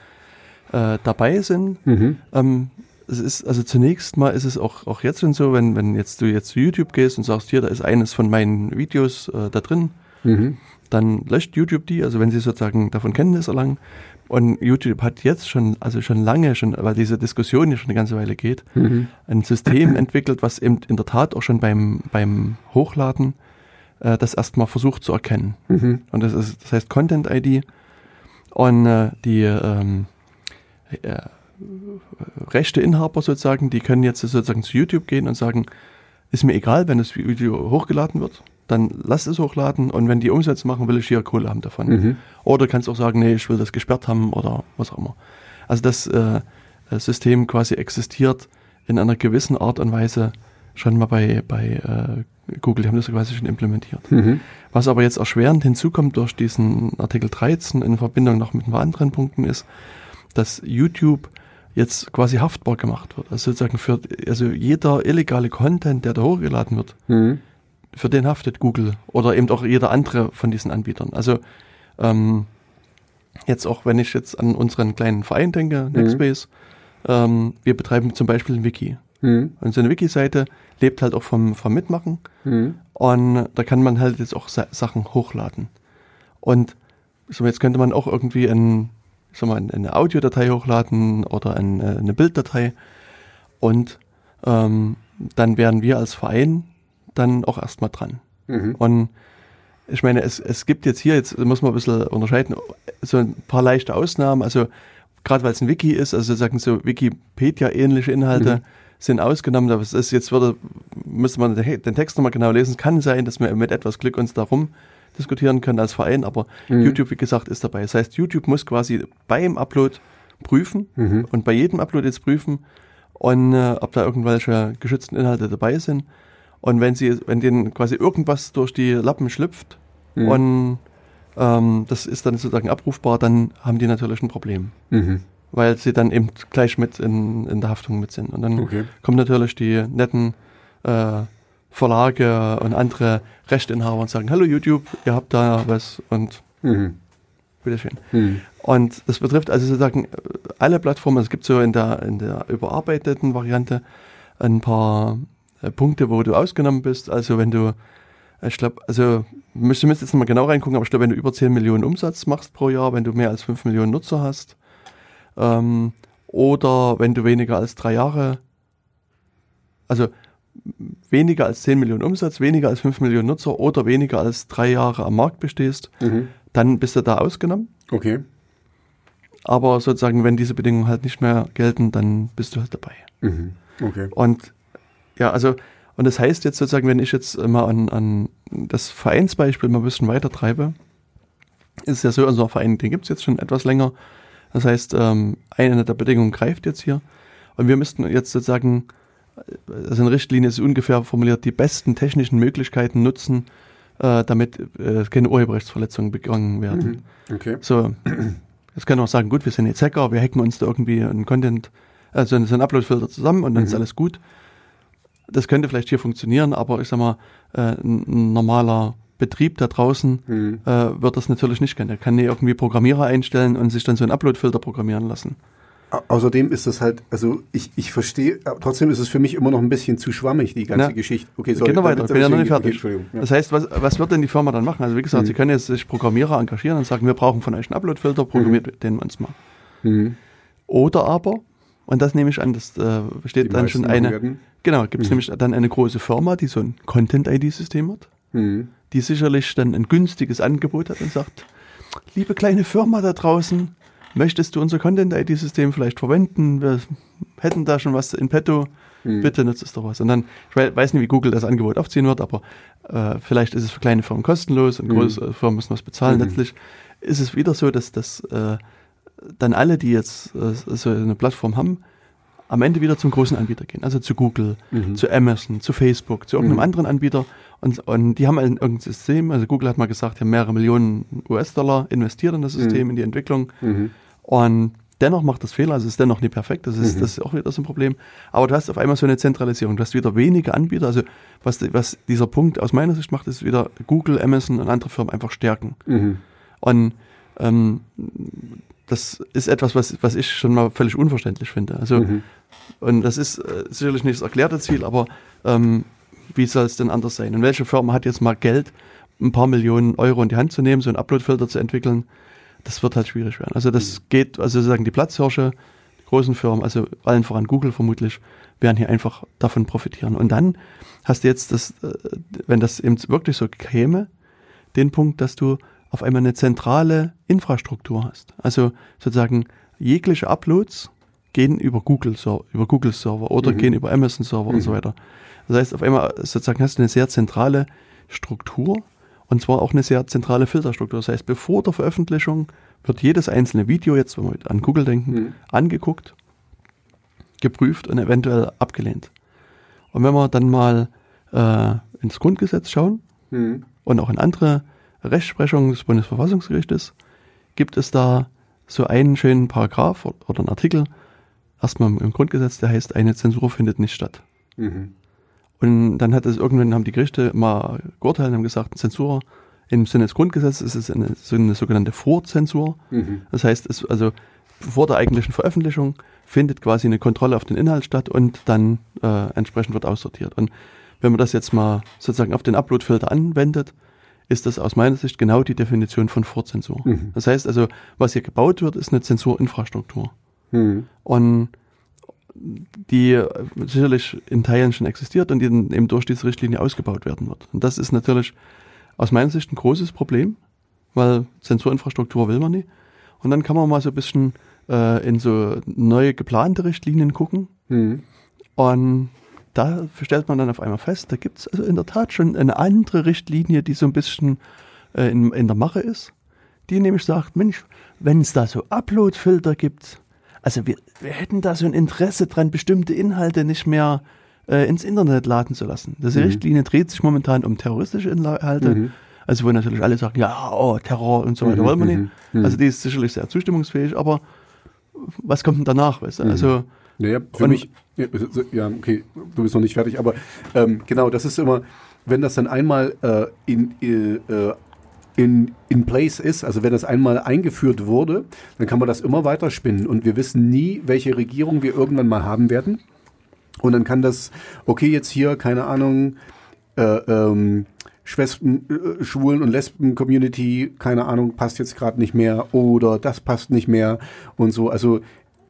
äh, dabei sind. Mhm. Ähm, es ist, also zunächst mal ist es auch, auch jetzt schon so, wenn, wenn jetzt du jetzt zu YouTube gehst und sagst, hier, da ist eines von meinen Videos äh, da drin, mhm. Dann löscht YouTube die, also wenn sie sozusagen davon Kenntnis erlangen, und YouTube hat jetzt schon, also schon lange, schon, weil diese Diskussion ja schon eine ganze Weile geht, mhm. ein System [laughs] entwickelt, was eben in der Tat auch schon beim, beim Hochladen äh, das erstmal versucht zu erkennen. Mhm. Und das ist, das heißt Content ID. Und äh, die ähm, äh, rechte Inhaber sozusagen, die können jetzt sozusagen zu YouTube gehen und sagen, ist mir egal, wenn das Video hochgeladen wird dann lass es hochladen und wenn die Umsätze machen, will ich hier Kohle haben davon. Mhm. Oder kannst auch sagen, nee, ich will das gesperrt haben oder was auch immer. Also das äh, System quasi existiert in einer gewissen Art und Weise schon mal bei, bei äh, Google, die haben das quasi schon implementiert. Mhm. Was aber jetzt erschwerend hinzukommt durch diesen Artikel 13 in Verbindung noch mit ein paar anderen Punkten ist, dass YouTube jetzt quasi haftbar gemacht wird. Also sozusagen für also jeder illegale Content, der da hochgeladen wird, mhm für den haftet Google oder eben auch jeder andere von diesen Anbietern. Also ähm, jetzt auch, wenn ich jetzt an unseren kleinen Verein denke, mhm. Nextbase, mhm. ähm, wir betreiben zum Beispiel ein Wiki. Mhm. Und so eine Wiki-Seite lebt halt auch vom, vom Mitmachen. Mhm. Und da kann man halt jetzt auch Sa Sachen hochladen. Und so, jetzt könnte man auch irgendwie ein, sag mal, eine Audiodatei hochladen oder ein, äh, eine Bilddatei. Und ähm, dann werden wir als Verein dann auch erstmal dran. Mhm. Und ich meine, es, es gibt jetzt hier, jetzt muss man ein bisschen unterscheiden, so ein paar leichte Ausnahmen. Also gerade weil es ein Wiki ist, also sagen so Wikipedia-ähnliche Inhalte mhm. sind ausgenommen. Das ist jetzt würde, müsste man den Text nochmal genau lesen. Es kann sein, dass wir mit etwas Glück uns darum diskutieren können als Verein, aber mhm. YouTube, wie gesagt, ist dabei. Das heißt, YouTube muss quasi beim Upload prüfen mhm. und bei jedem Upload jetzt prüfen, und äh, ob da irgendwelche geschützten Inhalte dabei sind. Und wenn sie, wenn denen quasi irgendwas durch die Lappen schlüpft mhm. und ähm, das ist dann sozusagen abrufbar, dann haben die natürlich ein Problem. Mhm. Weil sie dann eben gleich mit in, in der Haftung mit sind. Und dann okay. kommen natürlich die netten äh, Verlage und andere Rechteinhaber und sagen, hallo YouTube, ihr habt da was und mhm. bitteschön. Mhm. Und das betrifft also sozusagen alle Plattformen. Es gibt so in der, in der überarbeiteten Variante ein paar äh, Punkte, wo du ausgenommen bist. Also wenn du, ich glaube, also müsste müsst jetzt mal genau reingucken, aber ich glaube, wenn du über 10 Millionen Umsatz machst pro Jahr, wenn du mehr als 5 Millionen Nutzer hast, ähm, oder wenn du weniger als drei Jahre, also weniger als 10 Millionen Umsatz, weniger als 5 Millionen Nutzer oder weniger als drei Jahre am Markt bestehst, mhm. dann bist du da ausgenommen. Okay. Aber sozusagen, wenn diese Bedingungen halt nicht mehr gelten, dann bist du halt dabei. Mhm. Okay. Und ja, also, und das heißt jetzt sozusagen, wenn ich jetzt mal an, an das Vereinsbeispiel mal ein bisschen weiter treibe, ist es ja so, unser Verein, den gibt es jetzt schon etwas länger. Das heißt, ähm, eine der Bedingungen greift jetzt hier. Und wir müssten jetzt sozusagen, also eine Richtlinie ist ungefähr formuliert, die besten technischen Möglichkeiten nutzen, äh, damit äh, keine Urheberrechtsverletzungen begangen werden. Mhm. Okay. So, Jetzt können wir auch sagen, gut, wir sind jetzt Hacker, wir hacken uns da irgendwie einen Content, also einen Upload-Filter zusammen und dann mhm. ist alles gut. Das könnte vielleicht hier funktionieren, aber ich sag mal, äh, ein normaler Betrieb da draußen mhm. äh, wird das natürlich nicht kennen. Der kann nicht irgendwie Programmierer einstellen und sich dann so einen Upload-Filter programmieren lassen. Außerdem ist das halt, also ich, ich verstehe, trotzdem ist es für mich immer noch ein bisschen zu schwammig, die ganze Na, Geschichte. Okay, sorry. Geht noch weiter, ich bin ja noch nicht fertig. Okay, ja. Das heißt, was, was wird denn die Firma dann machen? Also wie gesagt, mhm. sie können jetzt sich Programmierer engagieren und sagen, wir brauchen von euch einen Upload-Filter, programmiert mhm. den uns mal. Mhm. Oder aber, und das nehme ich an, das äh, steht die dann schon eine, werden. genau, gibt es mhm. nämlich dann eine große Firma, die so ein Content-ID-System hat, mhm. die sicherlich dann ein günstiges Angebot hat und sagt, liebe kleine Firma da draußen, möchtest du unser Content-ID-System vielleicht verwenden? Wir hätten da schon was in petto. Hm. Bitte nutzt es doch was. Und dann, ich weiß nicht, wie Google das Angebot aufziehen wird, aber äh, vielleicht ist es für kleine Firmen kostenlos und hm. große Firmen müssen was bezahlen. Hm. Letztlich ist es wieder so, dass das äh, dann alle, die jetzt äh, so eine Plattform haben, am Ende wieder zum großen Anbieter gehen. Also zu Google, mhm. zu Amazon, zu Facebook, zu irgendeinem mhm. anderen Anbieter. Und, und die haben ein, irgendein System. Also Google hat mal gesagt, die haben mehrere Millionen US-Dollar investiert in das System, mhm. in die Entwicklung. Mhm. Und dennoch macht das Fehler. Also es ist dennoch nicht perfekt. Das ist, mhm. das ist auch wieder so ein Problem. Aber du hast auf einmal so eine Zentralisierung. Du hast wieder wenige Anbieter. Also was, was dieser Punkt aus meiner Sicht macht, ist wieder Google, Amazon und andere Firmen einfach stärken. Mhm. Und ähm, das ist etwas, was, was ich schon mal völlig unverständlich finde. Also, mhm. und das ist äh, sicherlich nicht das erklärte Ziel, aber ähm, wie soll es denn anders sein? Und welche Firma hat jetzt mal Geld, ein paar Millionen Euro in die Hand zu nehmen, so einen Uploadfilter zu entwickeln? Das wird halt schwierig werden. Also das mhm. geht, also sozusagen die Platzhirsche, die großen Firmen, also allen voran Google vermutlich, werden hier einfach davon profitieren. Und dann hast du jetzt das, äh, wenn das eben wirklich so käme, den Punkt, dass du auf einmal eine zentrale Infrastruktur hast. Also sozusagen jegliche Uploads gehen über Google, über Google Server oder mhm. gehen über Amazon Server mhm. und so mhm. weiter. Das heißt, auf einmal sozusagen hast du eine sehr zentrale Struktur und zwar auch eine sehr zentrale Filterstruktur. Das heißt, bevor der Veröffentlichung wird jedes einzelne Video, jetzt wenn wir an Google denken, mhm. angeguckt, geprüft und eventuell abgelehnt. Und wenn wir dann mal äh, ins Grundgesetz schauen mhm. und auch in andere Rechtsprechung des Bundesverfassungsgerichtes gibt es da so einen schönen Paragraph oder einen Artikel, erstmal im Grundgesetz, der heißt, eine Zensur findet nicht statt. Mhm. Und dann hat es irgendwann, haben die Gerichte mal geurteilt und haben gesagt, Zensur im Sinne des Grundgesetzes ist es eine, so eine sogenannte Vorzensur. Mhm. Das heißt, es, also vor der eigentlichen Veröffentlichung findet quasi eine Kontrolle auf den Inhalt statt und dann äh, entsprechend wird aussortiert. Und wenn man das jetzt mal sozusagen auf den Uploadfilter anwendet, ist das aus meiner Sicht genau die Definition von Vorzensur. Mhm. Das heißt also, was hier gebaut wird, ist eine Zensurinfrastruktur. Mhm. Und die sicherlich in Teilen schon existiert und die eben durch diese Richtlinie ausgebaut werden wird. Und das ist natürlich aus meiner Sicht ein großes Problem, weil Zensurinfrastruktur will man nicht. Und dann kann man mal so ein bisschen äh, in so neue geplante Richtlinien gucken. Mhm. Und da stellt man dann auf einmal fest, da gibt es also in der Tat schon eine andere Richtlinie, die so ein bisschen äh, in, in der Mache ist, die nämlich sagt, Mensch, wenn es da so Upload-Filter gibt, also wir, wir hätten da so ein Interesse dran, bestimmte Inhalte nicht mehr äh, ins Internet laden zu lassen. Diese Mhm. Richtlinie dreht sich momentan um terroristische Inhalte, Mhm. also wo natürlich alle sagen, ja, oh, Terror und so weiter Mhm, wollen wir mhm, nicht. mhm. Also die ist sicherlich sehr zustimmungsfähig, aber was kommt denn danach, weißt du? Also Naja, für mich, ja, okay, du bist noch nicht fertig, aber ähm, genau, das ist immer, wenn das dann einmal äh, in, äh, in, in place ist, also wenn das einmal eingeführt wurde, dann kann man das immer weiter spinnen und wir wissen nie, welche Regierung wir irgendwann mal haben werden. Und dann kann das, okay, jetzt hier, keine Ahnung, äh, ähm, Schwestern, äh, Schwulen- und Lesben-Community, keine Ahnung, passt jetzt gerade nicht mehr oder das passt nicht mehr und so. Also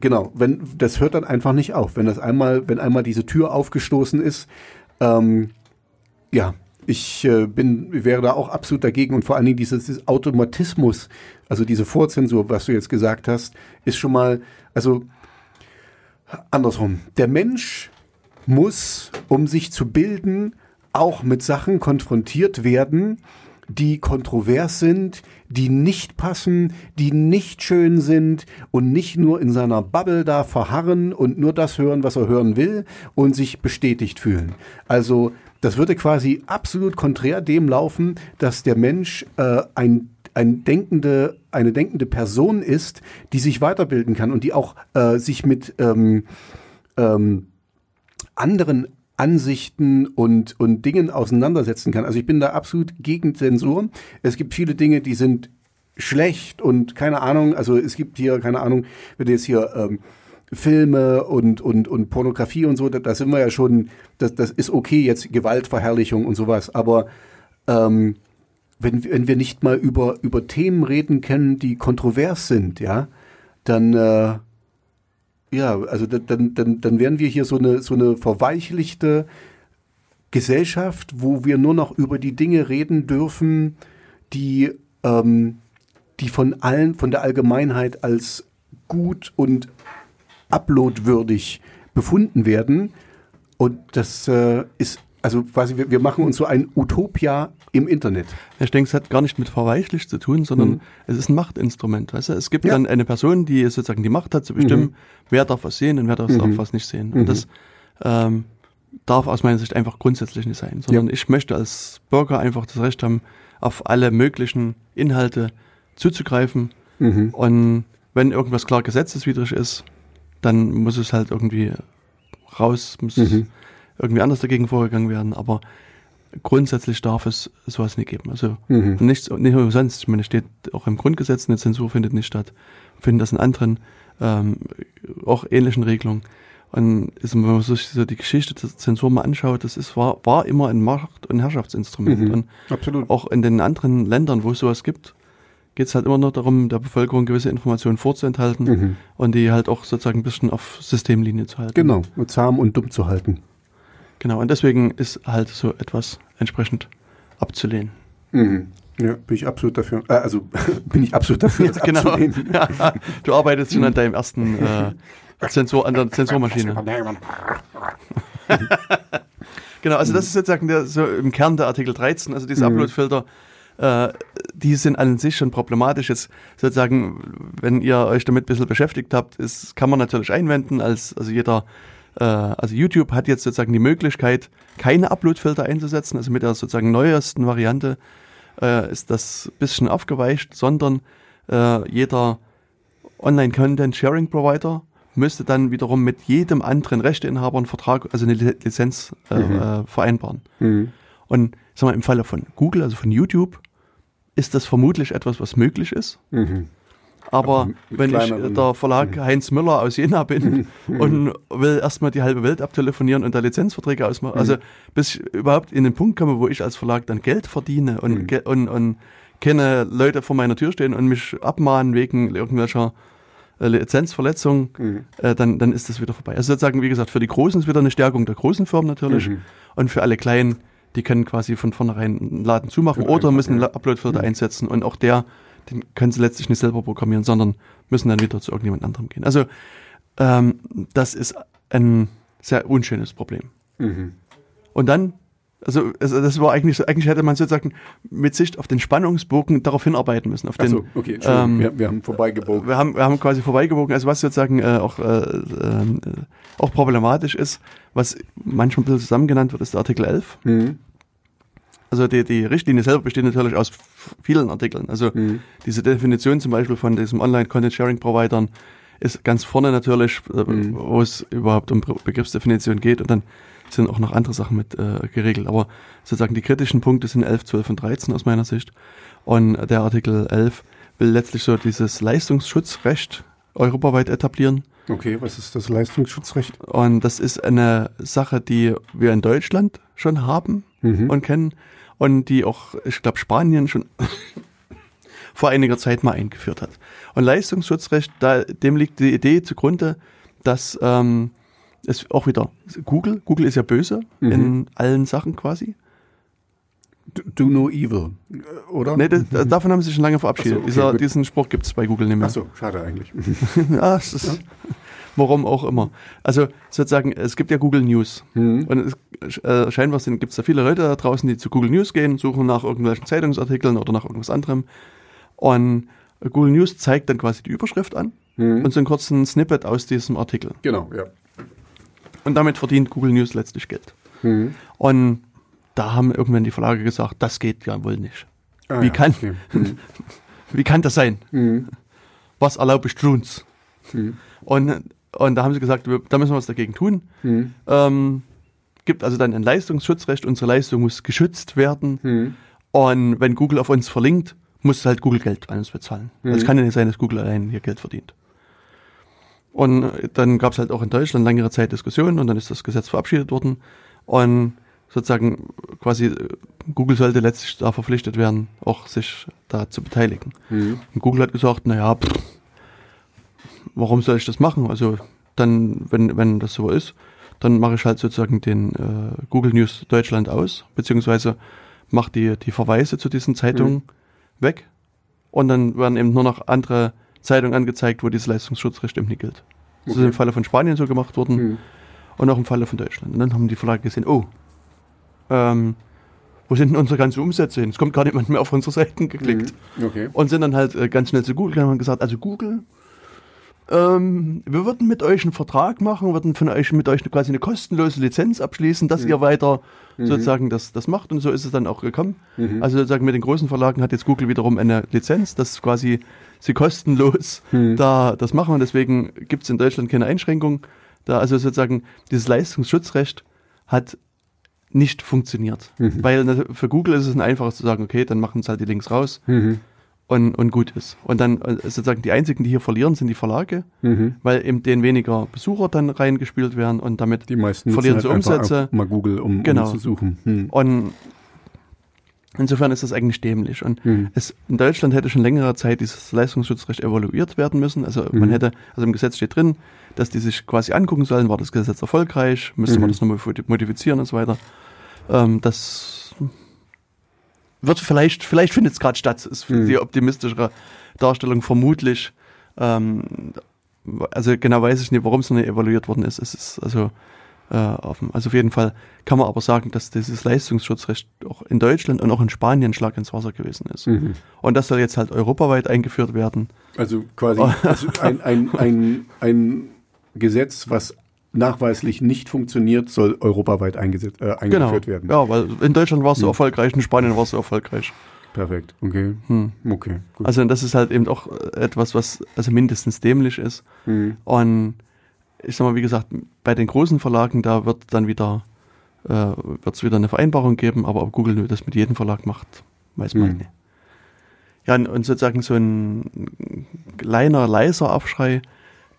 genau, wenn das hört dann einfach nicht auf. Wenn das einmal, wenn einmal diese Tür aufgestoßen ist, ähm, ja, ich äh, bin, wäre da auch absolut dagegen und vor allen Dingen dieses, dieses Automatismus, also diese Vorzensur, was du jetzt gesagt hast, ist schon mal, also andersrum. Der Mensch muss, um sich zu bilden, auch mit Sachen konfrontiert werden, die kontrovers sind, die nicht passen, die nicht schön sind und nicht nur in seiner Bubble da verharren und nur das hören, was er hören will und sich bestätigt fühlen. Also das würde quasi absolut konträr dem laufen, dass der Mensch äh, ein ein denkende, eine denkende Person ist, die sich weiterbilden kann und die auch äh, sich mit ähm, ähm, anderen Ansichten und, und Dingen auseinandersetzen kann. Also ich bin da absolut gegen Zensur. Es gibt viele Dinge, die sind schlecht und keine Ahnung, also es gibt hier, keine Ahnung, wenn jetzt hier ähm, Filme und, und, und Pornografie und so, da, da sind wir ja schon, das, das ist okay, jetzt Gewaltverherrlichung und sowas, aber ähm, wenn, wenn wir nicht mal über, über Themen reden können, die kontrovers sind, ja, dann, äh, ja, also da- dann, dann, dann wären wir hier so eine, so eine verweichlichte Gesellschaft, wo wir nur noch über die Dinge reden dürfen, die, ähm, die von allen, von der Allgemeinheit als gut und uploadwürdig befunden werden. Und das äh, ist, also quasi, wir, wir machen uns so ein Utopia im Internet. Ich denke, es hat gar nicht mit verweichlich zu tun, sondern es ist ein Machtinstrument. Weißt du? Es gibt Ja. dann eine person, die sozusagen die Macht hat zu bestimmen, wer darf was sehen und wer darf, darf was nicht sehen. Und das ähm, darf aus meiner Sicht einfach grundsätzlich nicht sein, sondern ich möchte als Bürger einfach das Recht haben, auf alle möglichen Inhalte zuzugreifen. Und wenn irgendwas klar gesetzeswidrig ist, dann muss es halt irgendwie raus, muss irgendwie anders dagegen vorgegangen werden. Aber grundsätzlich darf es sowas nicht geben. Also und nichts, nicht nur sonst. Ich meine, es steht auch im Grundgesetz, eine Zensur findet nicht statt. Wir finden das in anderen ähm, auch ähnlichen Regelungen. Und ist, wenn man sich so die Geschichte der Zensur mal anschaut, das ist, war, war immer ein Macht- und Herrschaftsinstrument. Und Absolut. auch in den anderen Ländern, wo es sowas gibt, geht es halt immer noch darum, der Bevölkerung gewisse Informationen vorzuenthalten und die halt auch sozusagen ein bisschen auf Systemlinie zu halten. Genau, und zahm und dumm zu halten. Genau, und deswegen ist halt so etwas entsprechend abzulehnen. Ja, bin ich absolut dafür. Äh, also [laughs] bin ich absolut dafür, das genau. abzulehnen. [laughs] du arbeitest schon an deinem ersten äh, Zensor, an der [laughs] Zensurmaschine. Genau, also das ist sozusagen der, so im Kern der Artikel 13, also diese Upload-Filter, äh, die sind an sich schon problematisch. Jetzt sozusagen, wenn ihr euch damit ein bisschen beschäftigt habt, ist, kann man natürlich einwenden, als also jeder, also YouTube hat jetzt sozusagen die Möglichkeit, keine Upload-Filter einzusetzen, also mit der sozusagen neuesten Variante äh, ist das ein bisschen aufgeweicht, sondern äh, jeder Online-Content-Sharing-Provider müsste dann wiederum mit jedem anderen Rechteinhaber einen Vertrag, also eine Li- Lizenz äh, äh, vereinbaren. Und sag mal, im Falle von Google, also von YouTube, ist das vermutlich etwas, was möglich ist. Aber wenn ich der Verlag Heinz Müller aus Jena bin [laughs] und will erstmal die halbe Welt abtelefonieren und da Lizenzverträge ausmachen, also bis ich überhaupt in den Punkt komme, wo ich als Verlag dann Geld verdiene und, ge- und, und keine Leute vor meiner Tür stehen und mich abmahnen wegen irgendwelcher äh, Lizenzverletzung, äh, dann, dann ist das wieder vorbei. Also sozusagen, wie gesagt, für die Großen ist wieder eine Stärkung der großen Firmen natürlich und für alle Kleinen, die können quasi von vornherein einen Laden zumachen oder müssen einen Uploadfilter einsetzen und auch der den können sie letztlich nicht selber programmieren, sondern müssen dann wieder zu irgendjemand anderem gehen. Also ähm, das ist ein sehr unschönes Problem. Mhm. Und dann, also, also das war eigentlich so, eigentlich hätte man sozusagen mit Sicht auf den Spannungsbogen darauf hinarbeiten müssen. Auf den, Achso, okay, ähm, wir, wir haben vorbeigebogen. wir haben, wir haben quasi vorbeigebogen, also was sozusagen äh, auch, äh, äh, auch problematisch ist, was manchmal ein bisschen zusammen genannt wird, ist der Artikel 11. Mhm. Also die, die Richtlinie selber besteht natürlich aus vielen Artikeln. Also Mhm. diese Definition zum Beispiel von diesem Online-Content-Sharing-Providern ist ganz vorne natürlich, äh, Mhm. wo es überhaupt um Be- Begriffsdefinition geht und dann sind auch noch andere Sachen mit äh, geregelt. Aber sozusagen die kritischen Punkte sind 11, 12 und 13 aus meiner Sicht. Und der Artikel 11 will letztlich so dieses Leistungsschutzrecht europaweit etablieren. Okay, was ist das Leistungsschutzrecht? Und das ist eine Sache, die wir in Deutschland schon haben Mhm. und kennen und die auch, ich glaube, Spanien schon [laughs] vor einiger Zeit mal eingeführt hat. Und Leistungsschutzrecht, da, dem liegt die Idee zugrunde, dass ähm, es auch wieder Google, Google ist ja böse Mhm. in allen Sachen quasi. Do, do no evil, oder? Nee, das, davon haben sie sich schon lange verabschiedet. So, okay, Dieser, diesen Spruch gibt es bei Google nicht mehr. Achso, schade eigentlich. [laughs] ja, es ist, warum auch immer. Also sozusagen, es gibt ja Google News. Mhm. Und es, äh, scheinbar gibt es da viele Leute da draußen, die zu Google News gehen, suchen nach irgendwelchen Zeitungsartikeln oder nach irgendwas anderem. Und Google News zeigt dann quasi die Überschrift an Mhm. und so einen kurzen Snippet aus diesem Artikel. Genau, ja. Und damit verdient Google News letztlich Geld. Mhm. Und da haben irgendwann die Verlage gesagt, das geht ja wohl nicht. Ah, Wie ja, kann- okay. [laughs] Wie kann das sein? Mhm. Was erlaube ich uns? Mhm. Und, und da haben sie gesagt, da müssen wir was dagegen tun. Mhm. Ähm, gibt also dann ein Leistungsschutzrecht, unsere Leistung muss geschützt werden. Mhm. Und wenn Google auf uns verlinkt, muss halt Google Geld an uns bezahlen. Mhm. Es kann ja nicht sein, dass Google allein hier Geld verdient. Und äh, dann gab es halt auch in Deutschland längere Zeit Diskussionen und dann ist das Gesetz verabschiedet worden. Und sozusagen quasi äh, Google sollte letztlich da verpflichtet werden, auch sich da zu beteiligen. Mhm. Und Google hat gesagt, naja, pff, warum soll ich das machen? Also dann, wenn, wenn das so ist, dann mache ich halt sozusagen den äh, Google News Deutschland aus, beziehungsweise mache die, die Verweise zu diesen Zeitungen weg und dann werden eben nur noch andere Zeitungen angezeigt, wo dieses Leistungsschutzrecht eben nicht gilt. Das ist Okay. im Falle von Spanien so gemacht worden Mhm. und auch im Falle von Deutschland. Und dann haben die Verlage gesehen, oh, ähm, wo sind denn unsere ganzen Umsätze hin? Es kommt gar niemand mehr auf unsere Seiten geklickt. Mhm. Okay. Und sind dann halt äh, ganz schnell zu Google gegangen und gesagt, also Google, ähm, wir würden mit euch einen Vertrag machen, würden von euch mit euch quasi eine kostenlose Lizenz abschließen, dass ihr weiter sozusagen das, das macht. Und so ist es dann auch gekommen. Mhm. Also sozusagen mit den großen Verlagen hat jetzt Google wiederum eine Lizenz, dass quasi sie kostenlos Mhm. da das machen. Und deswegen gibt es in Deutschland keine Einschränkung. Da also sozusagen dieses Leistungsschutzrecht hat nicht funktioniert. Mhm. Weil für Google ist es ein einfaches zu sagen, okay, dann machen es halt die Links raus Mhm. Und, und gut ist. Und dann äh, sozusagen die einzigen, die hier verlieren, sind die Verlage, Mhm. weil eben denen weniger Besucher dann reingespült werden und damit Die meisten Verlieren sie halt einfach Umsätze. mal Google, um, Genau. um zu suchen. Mhm. und insofern ist das eigentlich dämlich. Und Mhm. es, in Deutschland hätte schon längere Zeit dieses Leistungsschutzrecht evaluiert werden müssen. Also man Mhm. hätte, also im Gesetz steht drin, dass die sich quasi angucken sollen, war das Gesetz erfolgreich, müsste man Mhm. das nochmal modi- modifizieren und so weiter. Ähm, das wird vielleicht, vielleicht findet es gerade statt, ist Mhm. die optimistischere Darstellung vermutlich. Ähm, also genau weiß ich nicht, warum es noch nicht evaluiert worden ist. Es ist also äh, offen. Also auf jeden Fall kann man aber sagen, dass dieses Leistungsschutzrecht auch in Deutschland und auch in Spanien Schlag ins Wasser gewesen ist. Mhm. Und das soll jetzt halt europaweit eingeführt werden. Also quasi Oh. also ein, ein, ein, ein Gesetz, was nachweislich nicht funktioniert, soll europaweit eingesetzt, äh, eingeführt werden. Genau. Ja, weil in Deutschland war es so Hm. erfolgreich, in Spanien war es so erfolgreich. Perfekt. Okay. Hm. Okay. Gut. Also das ist halt eben auch äh, etwas, was also mindestens dämlich ist. Mhm. Und ich sag mal, wie gesagt, bei den großen Verlagen, da wird dann wieder, äh, wird es wieder eine Vereinbarung geben, aber ob Google nur das mit jedem Verlag macht, weiß man Hm. nicht. Ja, und- und sozusagen so ein kleiner, leiser Aufschrei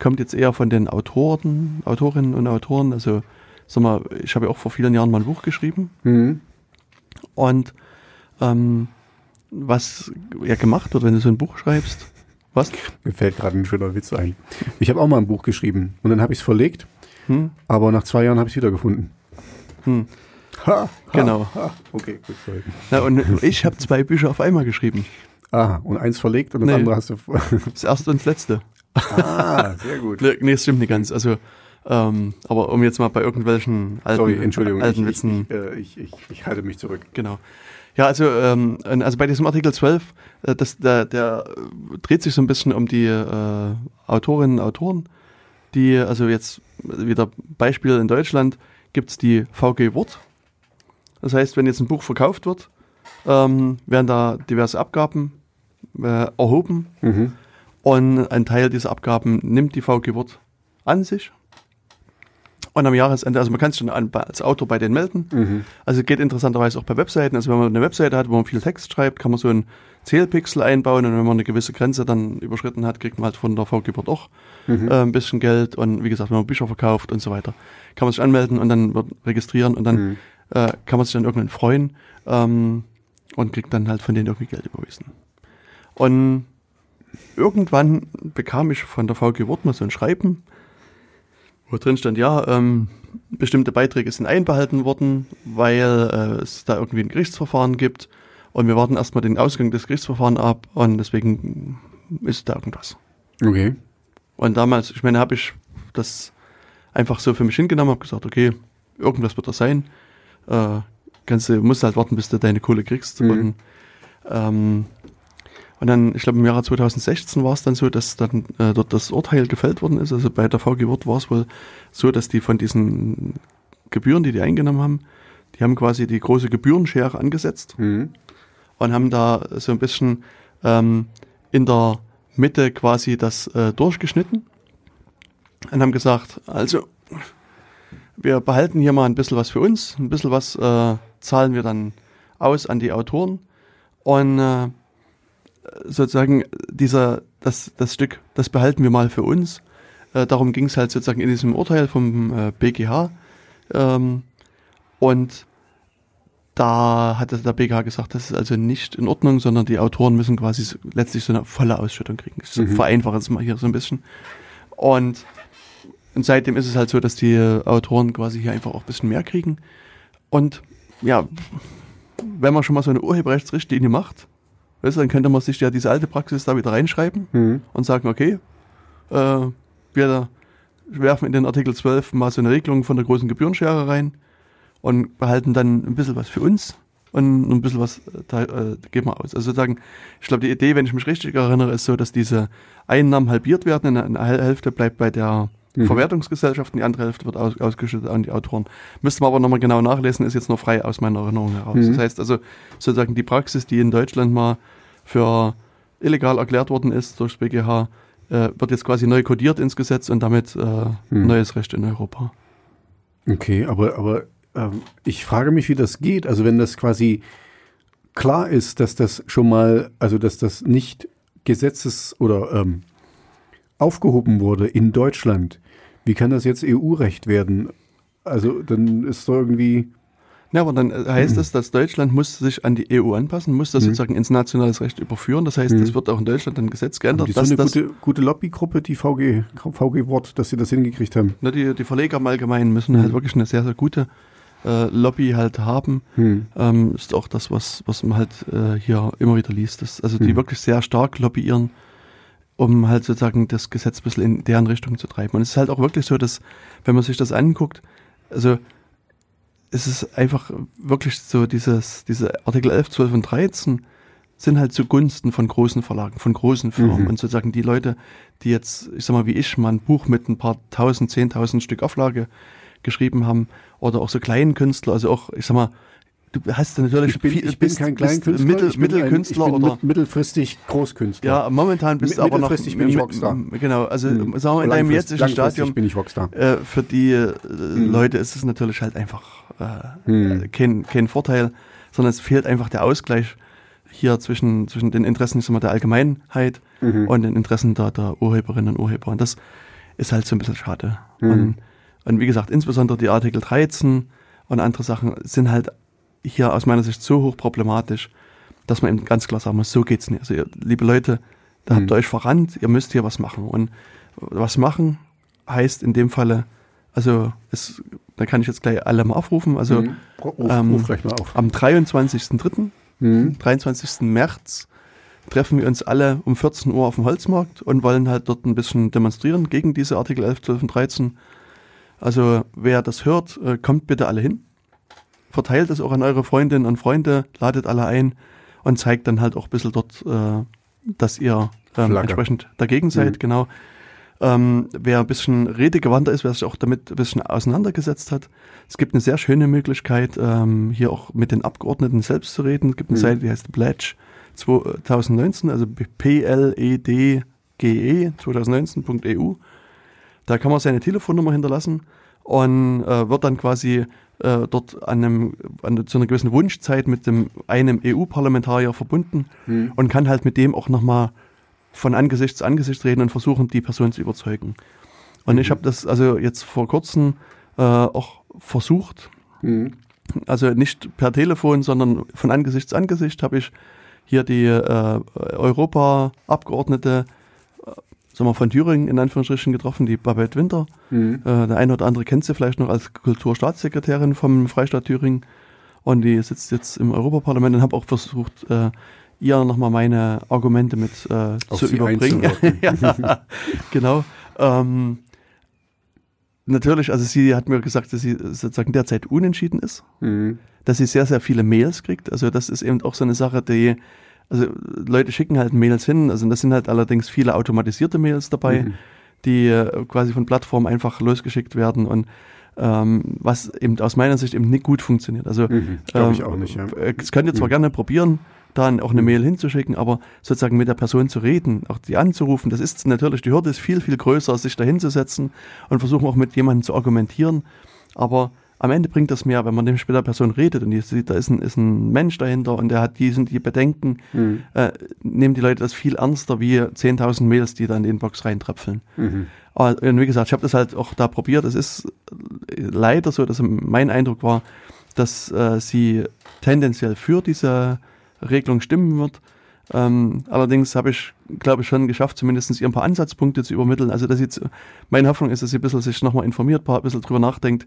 kommt jetzt eher von den Autoren, Autorinnen und Autoren. Also, sag mal, ich habe ja auch vor vielen Jahren mal ein Buch geschrieben Mhm. und ähm, was ja gemacht wird, wenn du so ein Buch schreibst, was? Mir fällt gerade ein schöner Witz ein. Ich habe auch mal ein Buch geschrieben und dann habe ich es verlegt, Hm? aber nach zwei Jahren habe ich es wiedergefunden. Hm. Ha, ha, Genau. Ha. Okay, gut, sorry. Na, und ich habe zwei Bücher auf einmal geschrieben. Ah, und eins verlegt und das Nee. andere hast du. Das erste und das letzte. Ah, [laughs] sehr gut. Nee, das stimmt nicht ganz. Also, ähm, aber um jetzt mal bei irgendwelchen alten, Sorry, Entschuldigung. alten ich, Witzen. Ich, äh, ich, ich, ich halte mich zurück. Genau. Ja, also, ähm, also bei diesem Artikel 12, äh, das, der, der äh, dreht sich so ein bisschen um die äh, Autorinnen und Autoren, die, also jetzt wieder Beispiel in Deutschland, gibt's die VG Wort. Das heißt, wenn jetzt ein Buch verkauft wird, ähm, werden da diverse Abgaben äh, erhoben Mhm. Und ein Teil dieser Abgaben nimmt die VG Wort an sich. Und am Jahresende, also man kann sich schon als Autor bei denen melden. Mhm. Also geht interessanterweise auch bei Webseiten. Also wenn man eine Webseite hat, wo man viel Text schreibt, kann man so einen Zählpixel einbauen und wenn man eine gewisse Grenze dann überschritten hat, kriegt man halt von der VG Wort auch Mhm. äh, ein bisschen Geld und wie gesagt, wenn man Bücher verkauft und so weiter, kann man sich anmelden und dann wird registrieren und dann Mhm. äh, kann man sich dann irgendwann freuen ähm, und kriegt dann halt von denen irgendwie Geld überwiesen. Und irgendwann bekam ich von der VG Wort mal so ein Schreiben, wo drin stand, ja, ähm, bestimmte Beiträge sind einbehalten worden, weil äh, es da irgendwie ein Gerichtsverfahren gibt und wir warten erstmal den Ausgang des Gerichtsverfahrens ab und deswegen ist da irgendwas. Okay. Und damals, ich meine, habe ich das einfach so für mich hingenommen, habe gesagt, okay, irgendwas wird das sein. Äh, kannst du, musst halt warten, bis du deine Kohle kriegst. Mhm. Und, ähm, und dann, ich glaube, im Jahre 2016 war es dann so, dass dann äh, dort das Urteil gefällt worden ist. Also bei der VG Wort war es wohl so, dass die von diesen Gebühren, die die eingenommen haben, die haben quasi die große Gebührenschere angesetzt Mhm. und haben da so ein bisschen ähm, in der Mitte quasi das äh, durchgeschnitten und haben gesagt, also wir behalten hier mal ein bisschen was für uns, ein bisschen was äh, zahlen wir dann aus an die Autoren und äh, sozusagen dieser, das, das Stück, das behalten wir mal für uns. Äh, darum ging es halt sozusagen in diesem Urteil vom äh, BGH ähm, und da hatte der BGH gesagt, das ist also nicht in Ordnung, sondern die Autoren müssen quasi so, letztlich so eine volle Ausschüttung kriegen. Ich Mhm. vereinfache es mal hier so ein bisschen. Und, und seitdem ist es halt so, dass die Autoren quasi hier einfach auch ein bisschen mehr kriegen. Und ja, wenn man schon mal so eine Urheberrechtsrichtlinie macht, weißt du, dann könnte man sich ja diese alte Praxis da wieder reinschreiben Mhm. und sagen, okay, äh, wir werfen in den Artikel 12 mal so eine Regelung von der großen Gebührenschere rein und behalten dann ein bisschen was für uns und ein bisschen was äh, da, äh, geben wir aus. Also sozusagen, ich glaube, die Idee, wenn ich mich richtig erinnere, ist so, dass diese Einnahmen halbiert werden, eine, eine Hälfte bleibt bei der Mhm. Verwertungsgesellschaft und die andere Hälfte wird aus, ausgeschüttet an die Autoren. Müsste man aber nochmal genau nachlesen, ist jetzt nur frei aus meiner Erinnerung heraus. Mhm. Das heißt also, sozusagen die Praxis, die in Deutschland mal für illegal erklärt worden ist durch das BGH, äh, wird jetzt quasi neu kodiert ins Gesetz und damit äh, Mhm. neues Recht in Europa. Okay, aber, aber ähm, ich frage mich, wie das geht. Also wenn das quasi klar ist, dass das schon mal, also dass das nicht Gesetzes- oder ähm, aufgehoben wurde in Deutschland, wie kann das jetzt EU-Recht werden? Also dann ist doch irgendwie, Ja, aber dann äh, heißt es, dass Deutschland muss sich an die EU anpassen, muss das Mhm. sozusagen ins nationales Recht überführen. Das heißt, Mhm. es wird auch in Deutschland ein Gesetz geändert, so dass eine das, gute, gute Lobbygruppe, die VG, VG Wort, dass sie das hingekriegt haben. ne, die, die Verleger im Allgemeinen müssen Mhm. halt wirklich eine sehr, sehr gute äh, Lobby halt haben. Hm. Ähm, ist auch das, was, was man halt äh, hier immer wieder liest. Das, also die Mhm. wirklich sehr stark lobbyieren, um halt sozusagen das Gesetz ein bisschen in deren Richtung zu treiben. Und es ist halt auch wirklich so, dass, wenn man sich das anguckt, also es ist einfach wirklich so dieses, diese Artikel 11, 12 und 13 sind halt zugunsten von großen Verlagen, von großen Firmen. Mhm. Und sozusagen die Leute, die jetzt, ich sag mal, wie ich, mal ein Buch mit ein paar tausend, zehntausend Stück Auflage geschrieben haben, oder auch so kleinen Künstler, also auch, ich sag mal, du hast natürlich Ich bin, viel- ich bin bist- kein bist Kleinkünstler, Mittel, ich bin ein- Mittelkünstler ich bin oder mit- mittelfristig Großkünstler. ja, momentan bist du aber noch mittelfristig bin ich Rockstar. Genau, also Hm. sagen wir in deinem jetzigen Stadium bin ich Rockstar. äh, für die äh, Leute ist es natürlich halt einfach äh, Hm. kein, kein Vorteil, sondern es fehlt einfach der Ausgleich hier zwischen, zwischen den Interessen ich sag mal, der Allgemeinheit Mhm. und den Interessen der, der Urheberinnen und Urheber. Und das ist halt so ein bisschen schade. Mhm. Und, und wie gesagt, insbesondere die Artikel 13 und andere Sachen sind halt hier aus meiner Sicht so hoch problematisch, dass man eben ganz klar sagen muss, so geht's nicht. Also ihr, liebe Leute, da Mhm. habt ihr euch verrannt, ihr müsst hier was machen. Und was machen heißt in dem Falle, also es, da kann ich jetzt gleich alle mal aufrufen, also Hm. Ruf, ähm, ruf gleich mal auf. am 23.03., Hm. 23. März treffen wir uns alle um 14 Uhr auf dem Holzmarkt und wollen halt dort ein bisschen demonstrieren gegen diese Artikel 11, 12 und 13. Also wer das hört, äh, kommt bitte alle hin. Verteilt es auch an eure Freundinnen und Freunde, ladet alle ein und zeigt dann halt auch ein bisschen dort, äh, dass ihr ähm, entsprechend dagegen seid, mhm. genau. Ähm, wer ein bisschen redegewandter ist, wer sich auch damit ein bisschen auseinandergesetzt hat, es gibt eine sehr schöne Möglichkeit, ähm, hier auch mit den Abgeordneten selbst zu reden. Es gibt eine mhm. Seite, die heißt Pledge 2019, also P-L-E-D-G-E 2019.eu. Da kann man seine Telefonnummer hinterlassen und äh, wird dann quasi äh, dort an, einem, an zu einer gewissen Wunschzeit mit dem einem EU-Parlamentarier verbunden mhm. und kann halt mit dem auch nochmal von Angesicht zu Angesicht reden und versuchen, die Person zu überzeugen. Und mhm. ich habe das also jetzt vor kurzem äh, auch versucht. Mhm. Also nicht per Telefon, sondern von Angesicht zu Angesicht habe ich hier die äh, Europa-Abgeordnete sagen wir, von Thüringen in Anführungsstrichen getroffen, die Babette Winter. Mhm. Äh, der eine oder andere kennt sie vielleicht noch als Kulturstaatssekretärin vom Freistaat Thüringen. Und die sitzt jetzt im Europaparlament und habe auch versucht, äh, ihr nochmal meine Argumente mit äh, zu Sie überbringen. [laughs] ja, genau. Ähm, natürlich, also sie hat mir gesagt, dass sie sozusagen derzeit unentschieden ist, mhm. dass sie sehr, sehr viele Mails kriegt. Also das ist eben auch so eine Sache, die, also Leute schicken halt Mails hin, also das sind halt allerdings viele automatisierte Mails dabei, mhm. die äh, quasi von Plattformen einfach losgeschickt werden und ähm, was eben aus meiner Sicht eben nicht gut funktioniert. Also mhm, ähm, ich auch nicht. Ja. Das könnt ihr zwar mhm. gerne probieren, dann auch eine Mail hinzuschicken, aber sozusagen mit der Person zu reden, auch die anzurufen, das ist natürlich, die Hürde ist viel, viel größer, sich da hinzusetzen und versuchen auch mit jemandem zu argumentieren. Aber am Ende bringt das mehr, wenn man mit der Person redet und die sieht, da ist ein, ist ein Mensch dahinter und der hat diesen, die Bedenken, mhm. äh, nehmen die Leute das viel ernster wie 10.000 Mails, die da in die Inbox reintröpfeln. Mhm. Aber, und wie gesagt, ich habe das halt auch da probiert. Es ist leider so, dass mein Eindruck war, dass äh, sie tendenziell für diese Regelung stimmen wird. Ähm, allerdings habe ich, glaube ich, schon geschafft, zumindest ihr ein paar Ansatzpunkte zu übermitteln. Also, dass jetzt, meine Hoffnung ist, dass sie ein bisschen sich nochmal informiert, ein bisschen drüber nachdenkt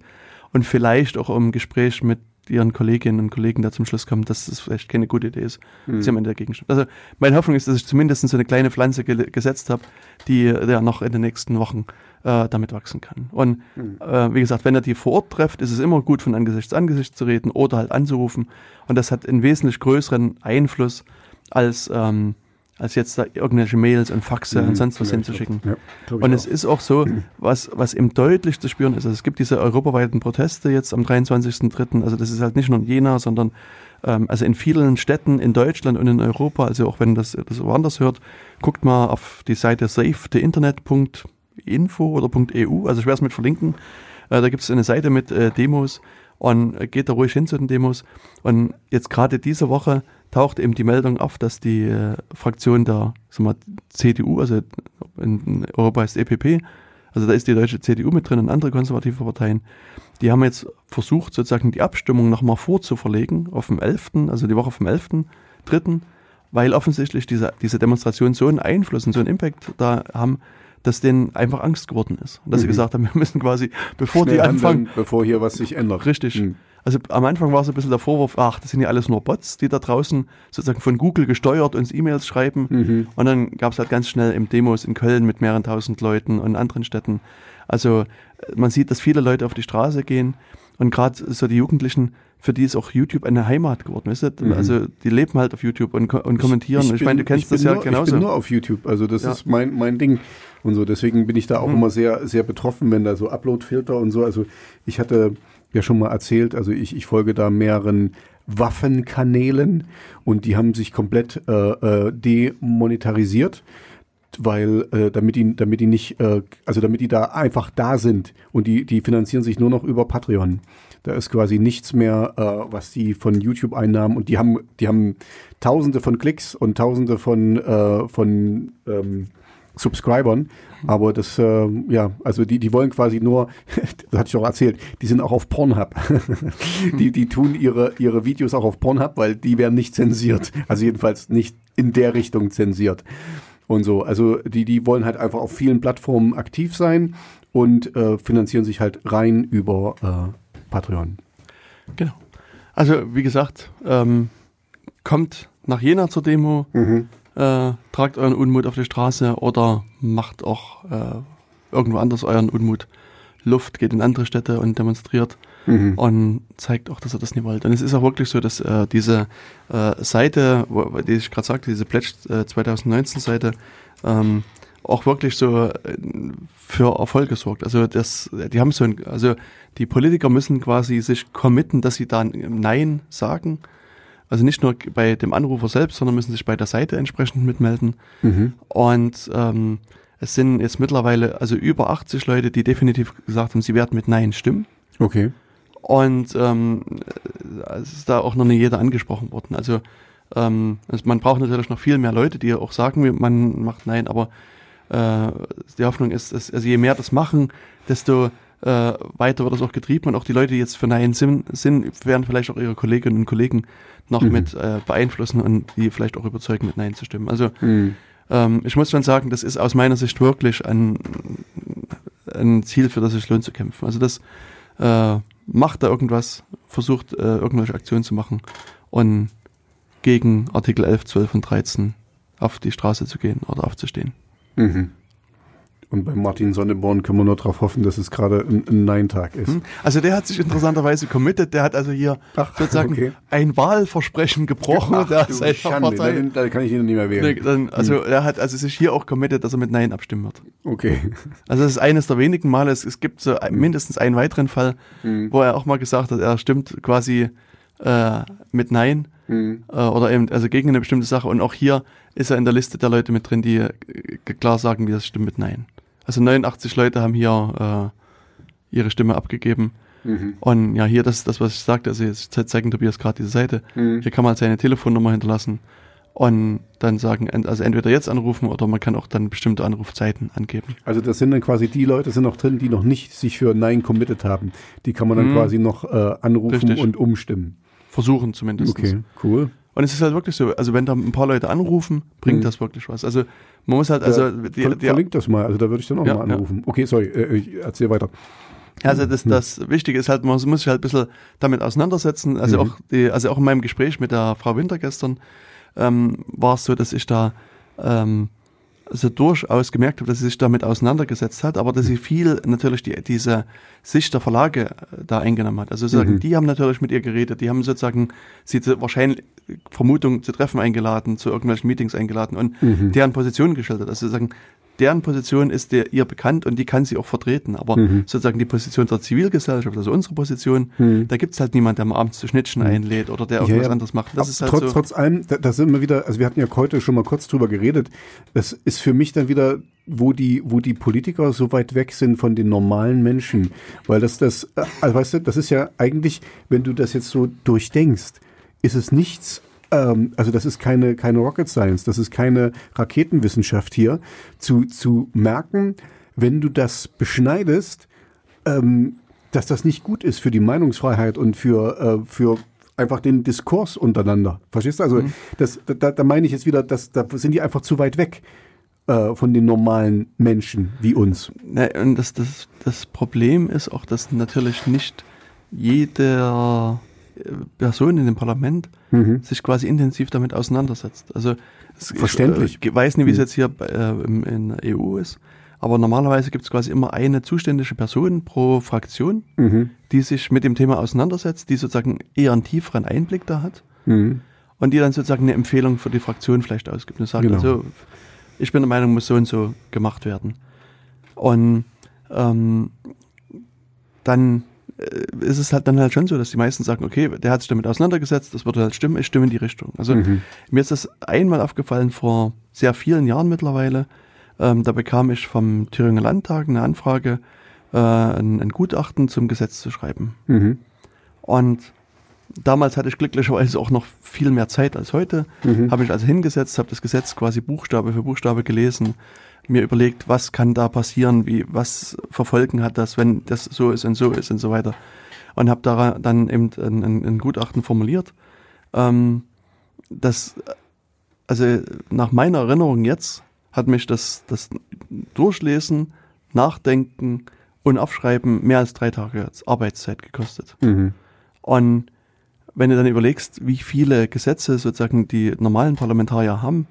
und vielleicht auch im Gespräch mit ihren Kolleginnen und Kollegen da zum Schluss kommt, dass das vielleicht keine gute Idee ist, mhm. sie am Ende dagegen stimmt. Also, meine Hoffnung ist, dass ich zumindest so eine kleine Pflanze ge gesetzt habe, die ja noch in den nächsten Wochen äh, damit wachsen kann. Und mhm. äh, wie gesagt, wenn er die vor Ort trefft, ist es immer gut, von Angesicht zu Angesicht zu reden oder halt anzurufen. Und das hat einen wesentlich größeren Einfluss als ähm, als jetzt da irgendwelche Mails und Faxe mhm, und sonst was hinzuschicken. Ja, und es auch. ist auch so, was, was eben deutlich zu spüren ist, also es gibt diese europaweiten Proteste jetzt am 23.03., also das ist halt nicht nur in Jena, sondern ähm, also in vielen Städten in Deutschland und in Europa, also auch wenn das, das woanders hört, guckt mal auf die Seite safetheinternet.de info oder .eu, also ich werde es mit verlinken. Äh, da gibt es eine Seite mit äh, Demos und geht da ruhig hin zu den Demos. Und jetzt gerade diese Woche taucht eben die Meldung auf, dass die äh, Fraktion der sag mal, CDU, also in Europa heißt EPP, also da ist die deutsche CDU mit drin und andere konservative Parteien, die haben jetzt versucht, sozusagen die Abstimmung nochmal vorzuverlegen auf dem 11., also die Woche vom 11.3., weil offensichtlich diese, diese Demonstration so einen Einfluss und so einen Impact da haben, dass denen einfach Angst geworden ist. Und dass mhm. sie gesagt haben, wir müssen quasi, bevor Schnell die anfangen. Bevor hier was sich ändert. Richtig. Mhm. Also am Anfang war es ein bisschen der Vorwurf, ach, das sind ja alles nur Bots, die da draußen sozusagen von Google gesteuert uns E-Mails schreiben. Mhm. Und dann gab es halt ganz schnell im Demos in Köln mit mehreren tausend Leuten und anderen Städten. Also man sieht, dass viele Leute auf die Straße gehen und gerade so die Jugendlichen für die ist auch YouTube eine Heimat geworden. Weißt du? Mhm. Also die leben halt auf YouTube und, und kommentieren. Ich, ich, ich meine, du kennst das ja nur, genauso. Ich bin nur auf YouTube, also das ja. ist mein, mein Ding und so. Deswegen bin ich da auch mhm. immer sehr, sehr betroffen, wenn da so Upload-Filter und so. Also ich hatte ja schon mal erzählt, also ich, ich folge da mehreren Waffenkanälen und die haben sich komplett äh, äh, demonetarisiert weil äh, damit die damit die nicht äh, also damit die da einfach da sind und die die finanzieren sich nur noch über Patreon da ist quasi nichts mehr, äh, was die von YouTube einnahmen. Und die haben, die haben Tausende von Klicks und Tausende von, äh, von ähm, Subscribern. Aber das, äh, ja, also die, die wollen quasi nur, [laughs] das hatte ich auch erzählt, die sind auch auf Pornhub. [laughs] die, die tun ihre, ihre Videos auch auf Pornhub, weil die werden nicht zensiert. Also jedenfalls nicht in der Richtung zensiert. Und so, also die, die wollen halt einfach auf vielen Plattformen aktiv sein und äh, finanzieren sich halt rein über äh, Patreon. Genau. Also, wie gesagt, ähm, kommt nach Jena zur Demo. Mhm. Äh, tragt euren Unmut auf die Straße oder macht auch äh, irgendwo anders euren Unmut Luft, geht in andere Städte und demonstriert mhm. und zeigt auch, dass ihr das nicht wollt. Und es ist auch wirklich so, dass äh, diese äh, Seite, wo, die ich gerade sagte, diese Pledge äh, 2019 Seite, ähm, auch wirklich so äh, für Erfolg gesorgt. Also das, die haben so ein, also die Politiker müssen quasi sich committen, dass sie dann Nein sagen. Also nicht nur bei dem Anrufer selbst, sondern müssen sich bei der Seite entsprechend mitmelden. Mhm. Und ähm, es sind jetzt mittlerweile also über 80 Leute, die definitiv gesagt haben, sie werden mit Nein stimmen. Okay. Und ähm, es ist da auch noch nicht jeder angesprochen worden. Also, ähm, also man braucht natürlich noch viel mehr Leute, die auch sagen, man macht Nein, aber äh, die Hoffnung ist, dass, also je mehr das machen, desto äh, weiter wird das auch getrieben und auch die Leute, die jetzt für Nein sind, sind werden vielleicht auch ihre Kolleginnen und Kollegen noch mhm. mit äh, beeinflussen und die vielleicht auch überzeugen, mit Nein zu stimmen. Also mhm. ähm, ich muss schon sagen, das ist aus meiner Sicht wirklich ein, ein Ziel, für das es lohnt zu kämpfen. Also das äh, macht da irgendwas, versucht äh, irgendwelche Aktionen zu machen und gegen Artikel 11, 12 und 13 auf die Straße zu gehen oder aufzustehen. Mhm. Und bei Martin Sonneborn können wir nur darauf hoffen, dass es gerade ein, ein Nein-Tag ist. Hm. Also der hat sich interessanterweise committed, der hat also hier Ach, sozusagen okay. ein Wahlversprechen gebrochen. Ach, der du Schande, dann, dann, kann ich ihn nicht mehr wählen. Dann, also hm. er hat also sich hier auch committed, dass er mit Nein abstimmen wird. Okay. Also das ist eines der wenigen Male, es, es gibt so hm. mindestens einen weiteren Fall, hm. wo er auch mal gesagt hat, er stimmt quasi äh, mit Nein hm. äh, oder eben also gegen eine bestimmte Sache. Und auch hier ist er in der Liste der Leute mit drin, die äh, klar sagen, wie das stimmt mit Nein. Also 89 Leute haben hier äh, ihre Stimme abgegeben. Mhm. Und ja, hier das das, was ich sagte, also jetzt zeigen Tobias gerade diese Seite. Mhm. Hier kann man seine Telefonnummer hinterlassen und dann sagen, also entweder jetzt anrufen oder man kann auch dann bestimmte Anrufzeiten angeben. Also das sind dann quasi die Leute sind noch drin, die noch nicht sich für Nein committed haben. Die kann man dann mhm. quasi noch äh, anrufen Richtig. und umstimmen. Versuchen zumindest. Okay, cool. Und es ist halt wirklich so, also wenn da ein paar Leute anrufen, bringt mhm. das wirklich was. Also man muss halt, also die, ver verlinkt das mal, also da würde ich dann auch ja, mal anrufen. Ja. Okay, sorry, äh, ich erzähl weiter. Also das, mhm. das Wichtige ist halt, man muss sich halt ein bisschen damit auseinandersetzen. Also mhm. auch die, also auch in meinem Gespräch mit der Frau Winter gestern ähm, war es so, dass ich da ähm, also durchaus gemerkt habe, dass sie sich damit auseinandergesetzt hat, aber dass sie viel natürlich die, diese Sicht der Verlage äh, da eingenommen hat. Also sozusagen, mhm. die haben natürlich mit ihr geredet, die haben sozusagen sie wahrscheinlich Vermutung zu Treffen eingeladen, zu irgendwelchen Meetings eingeladen und mhm. deren Position geschildert. Also sozusagen, deren Position ist der, ihr bekannt und die kann sie auch vertreten. Aber mhm. sozusagen die Position der Zivilgesellschaft, also unsere Position, mhm. da gibt es halt niemanden, der mal abends zu Schnittchen mhm. einlädt oder der irgendwas ja, ja. anderes macht. Das ist halt trotz, so. trotz allem, da, da sind wir wieder, also wir hatten ja heute schon mal kurz drüber geredet, das ist für mich dann wieder wo die, wo die Politiker so weit weg sind von den normalen Menschen. Weil das, das, äh, also weißt du, das ist ja eigentlich, wenn du das jetzt so durchdenkst, ist es nichts ähm, also das ist keine, keine Rocket Science, das ist keine Raketenwissenschaft hier, zu, zu merken, wenn du das beschneidest, ähm, dass das nicht gut ist für die Meinungsfreiheit und für, äh, für einfach den Diskurs untereinander. Verstehst du? Also mhm. das, da, da meine ich jetzt wieder, dass da sind die einfach zu weit weg äh, von den normalen Menschen wie uns. Und das, das, das Problem ist auch, dass natürlich nicht jeder Person in dem Parlament mhm. sich quasi intensiv damit auseinandersetzt. Also verständlich. Ich äh, weiß nicht, wie es mhm. jetzt hier äh, in der EU ist, aber normalerweise gibt es quasi immer eine zuständige Person pro Fraktion, mhm. die sich mit dem Thema auseinandersetzt, die sozusagen eher einen tieferen Einblick da hat mhm. und die dann sozusagen eine Empfehlung für die Fraktion vielleicht ausgibt und sagt, genau. also ich bin der Meinung, muss so und so gemacht werden. Und ähm, dann ist es halt dann halt schon so, dass die meisten sagen, okay, der hat sich damit auseinandergesetzt, das wird halt stimmen, ich stimme in die Richtung. Also mhm. mir ist das einmal aufgefallen vor sehr vielen Jahren mittlerweile. Ähm, da bekam ich vom Thüringer Landtag eine Anfrage, äh, ein, ein, Gutachten zum Gesetz zu schreiben. Mhm. Und damals hatte ich glücklicherweise auch noch viel mehr Zeit als heute. Mhm. Habe ich also hingesetzt, habe das Gesetz quasi Buchstabe für Buchstabe gelesen, mir überlegt, was kann da passieren, wie, was verfolgen hat das, wenn das so ist und so ist und so weiter. Und habe da dann eben ein, ein, ein Gutachten formuliert. Ähm, das, also nach meiner Erinnerung jetzt hat mich das, das Durchlesen, Nachdenken und Aufschreiben mehr als drei Tage Arbeitszeit gekostet. Mhm. Und wenn du dann überlegst, wie viele Gesetze sozusagen die normalen Parlamentarier haben,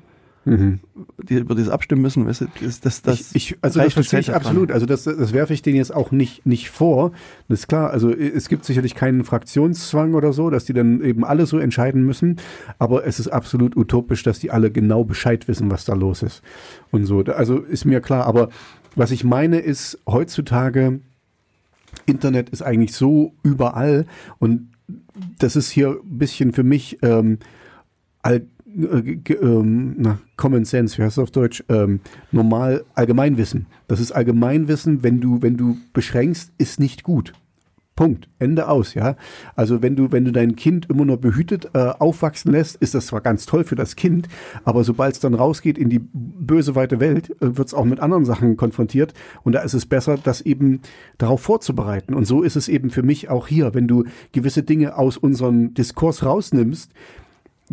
die über das abstimmen müssen. Weißt du, das, das, das ich, ich, also das verstehe ich absolut. Also das, das werfe ich denen jetzt auch nicht, nicht vor. Das ist klar. Also es gibt sicherlich keinen Fraktionszwang oder so, dass die dann eben alle so entscheiden müssen. Aber es ist absolut utopisch, dass die alle genau Bescheid wissen, was da los ist. Und so. Also ist mir klar. Aber was ich meine ist, heutzutage Internet ist eigentlich so überall und das ist hier ein bisschen für mich ähm, all, äh, ähm, na, Common Sense, wie heißt das auf Deutsch? Ähm, normal Allgemeinwissen. Das ist Allgemeinwissen, wenn du, wenn du beschränkst, ist nicht gut. Punkt. Ende aus, ja. Also wenn du, wenn du dein Kind immer nur behütet äh, aufwachsen lässt, ist das zwar ganz toll für das Kind, aber sobald es dann rausgeht in die böse weite Welt, äh, wird es auch mit anderen Sachen konfrontiert. Und da ist es besser, das eben darauf vorzubereiten. Und so ist es eben für mich auch hier, wenn du gewisse Dinge aus unserem Diskurs rausnimmst,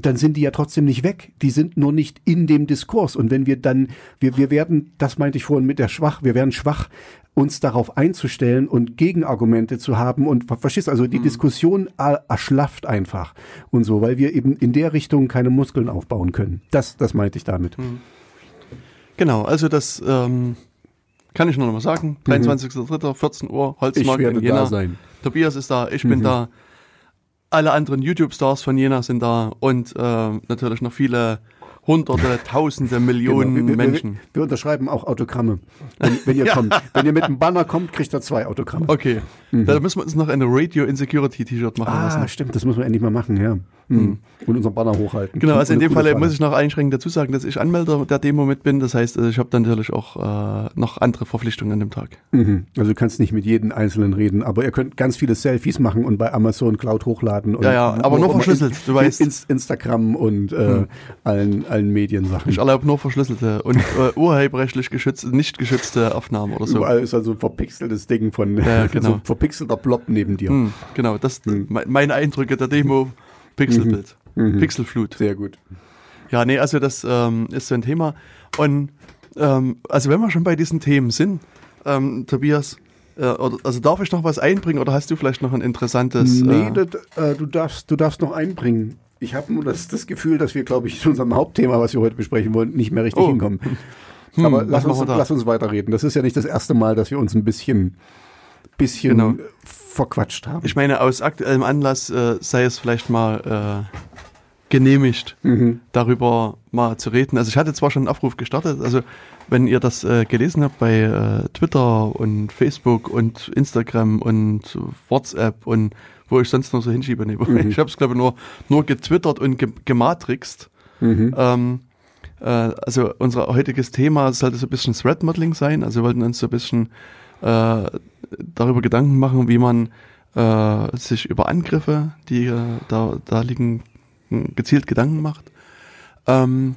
dann sind die ja trotzdem nicht weg. Die sind nur nicht in dem Diskurs. Und wenn wir dann, wir, wir werden, das meinte ich vorhin mit der Schwach, wir werden schwach, uns darauf einzustellen und Gegenargumente zu haben und verstehst also die mhm. Diskussion erschlafft einfach und so, weil wir eben in der Richtung keine Muskeln aufbauen können. Das, das meinte ich damit. Mhm. Genau, also das ähm, kann ich nur noch mal sagen. 23.03. 14 Uhr, Holzmarkt ich werde in Jena. Da sein. Tobias ist da, ich mhm. bin da alle anderen YouTube-Stars von Jena sind da und äh, natürlich noch viele Hunderte, [laughs] Tausende, Millionen genau. wir, Menschen. Wir, wir, unterschreiben auch Autogramme. Wenn, wenn ihr [laughs] ja. kommt. Wenn ihr mit einem Banner kommt, kriegt ihr zwei Autogramme. Okay. Mhm. Da müssen wir uns noch eine Radio Insecurity T-Shirt machen ah, lassen. stimmt, das müssen wir endlich mal machen, ja. Mhm. Und unseren Banner hochhalten. Genau, also in dem Fall muss ich noch einschränkend dazu sagen, dass ich Anmelder der Demo mit bin. Das heißt, ich habe dann natürlich auch äh, noch andere Verpflichtungen an dem Tag. Mhm. Also du kannst nicht mit jedem Einzelnen reden, aber ihr könnt ganz viele Selfies machen und bei Amazon Cloud hochladen. Und ja, ja, aber nur verschlüsselt, in, du weißt. In, Instagram und äh, mhm. allen, allen Mediensachen. Ich erlaube nur verschlüsselte und äh, urheberrechtlich geschützte, nicht geschützte Aufnahmen oder so. Überall ist also ein verpixeltes Ding von, ja, [laughs] genau. so verpixelter Blob neben dir. Mhm, genau, das mhm. meine Eindrücke der Demo, Pixelbild. Mhm. Pixelflut. Sehr gut. Ja, nee, also das ähm, ist so ein Thema. Und ähm, also wenn wir schon bei diesen Themen sind, ähm, Tobias, äh, oder, also darf ich noch was einbringen oder hast du vielleicht noch ein interessantes? Nee, äh, das, äh, du, darfst, du darfst noch einbringen. Ich habe nur das, das Gefühl, dass wir, glaube ich, zu unserem Hauptthema, was wir heute besprechen wollen, nicht mehr richtig oh. hinkommen. Hm, Aber lass uns, lass uns weiterreden. Das ist ja nicht das erste Mal, dass wir uns ein bisschen, bisschen genau. verquatscht haben. Ich meine, aus aktuellem Anlass äh, sei es vielleicht mal äh, genehmigt, mhm. darüber mal zu reden. Also ich hatte zwar schon einen Aufruf gestartet, also wenn ihr das äh, gelesen habt bei äh, Twitter und Facebook und Instagram und WhatsApp und wo ich sonst noch so hinschiebe. Nee, mhm. [laughs] Ich habe es glaube ich nur, nur getwittert und ge gematrixed. Mhm. Ähm, äh, also unser heutiges Thema sollte so ein bisschen Threat Modeling sein. Also wir wollten uns so ein bisschen äh, darüber Gedanken machen, wie man äh, sich über Angriffe, die äh, da, da liegen, gezielt Gedanken macht. Ähm,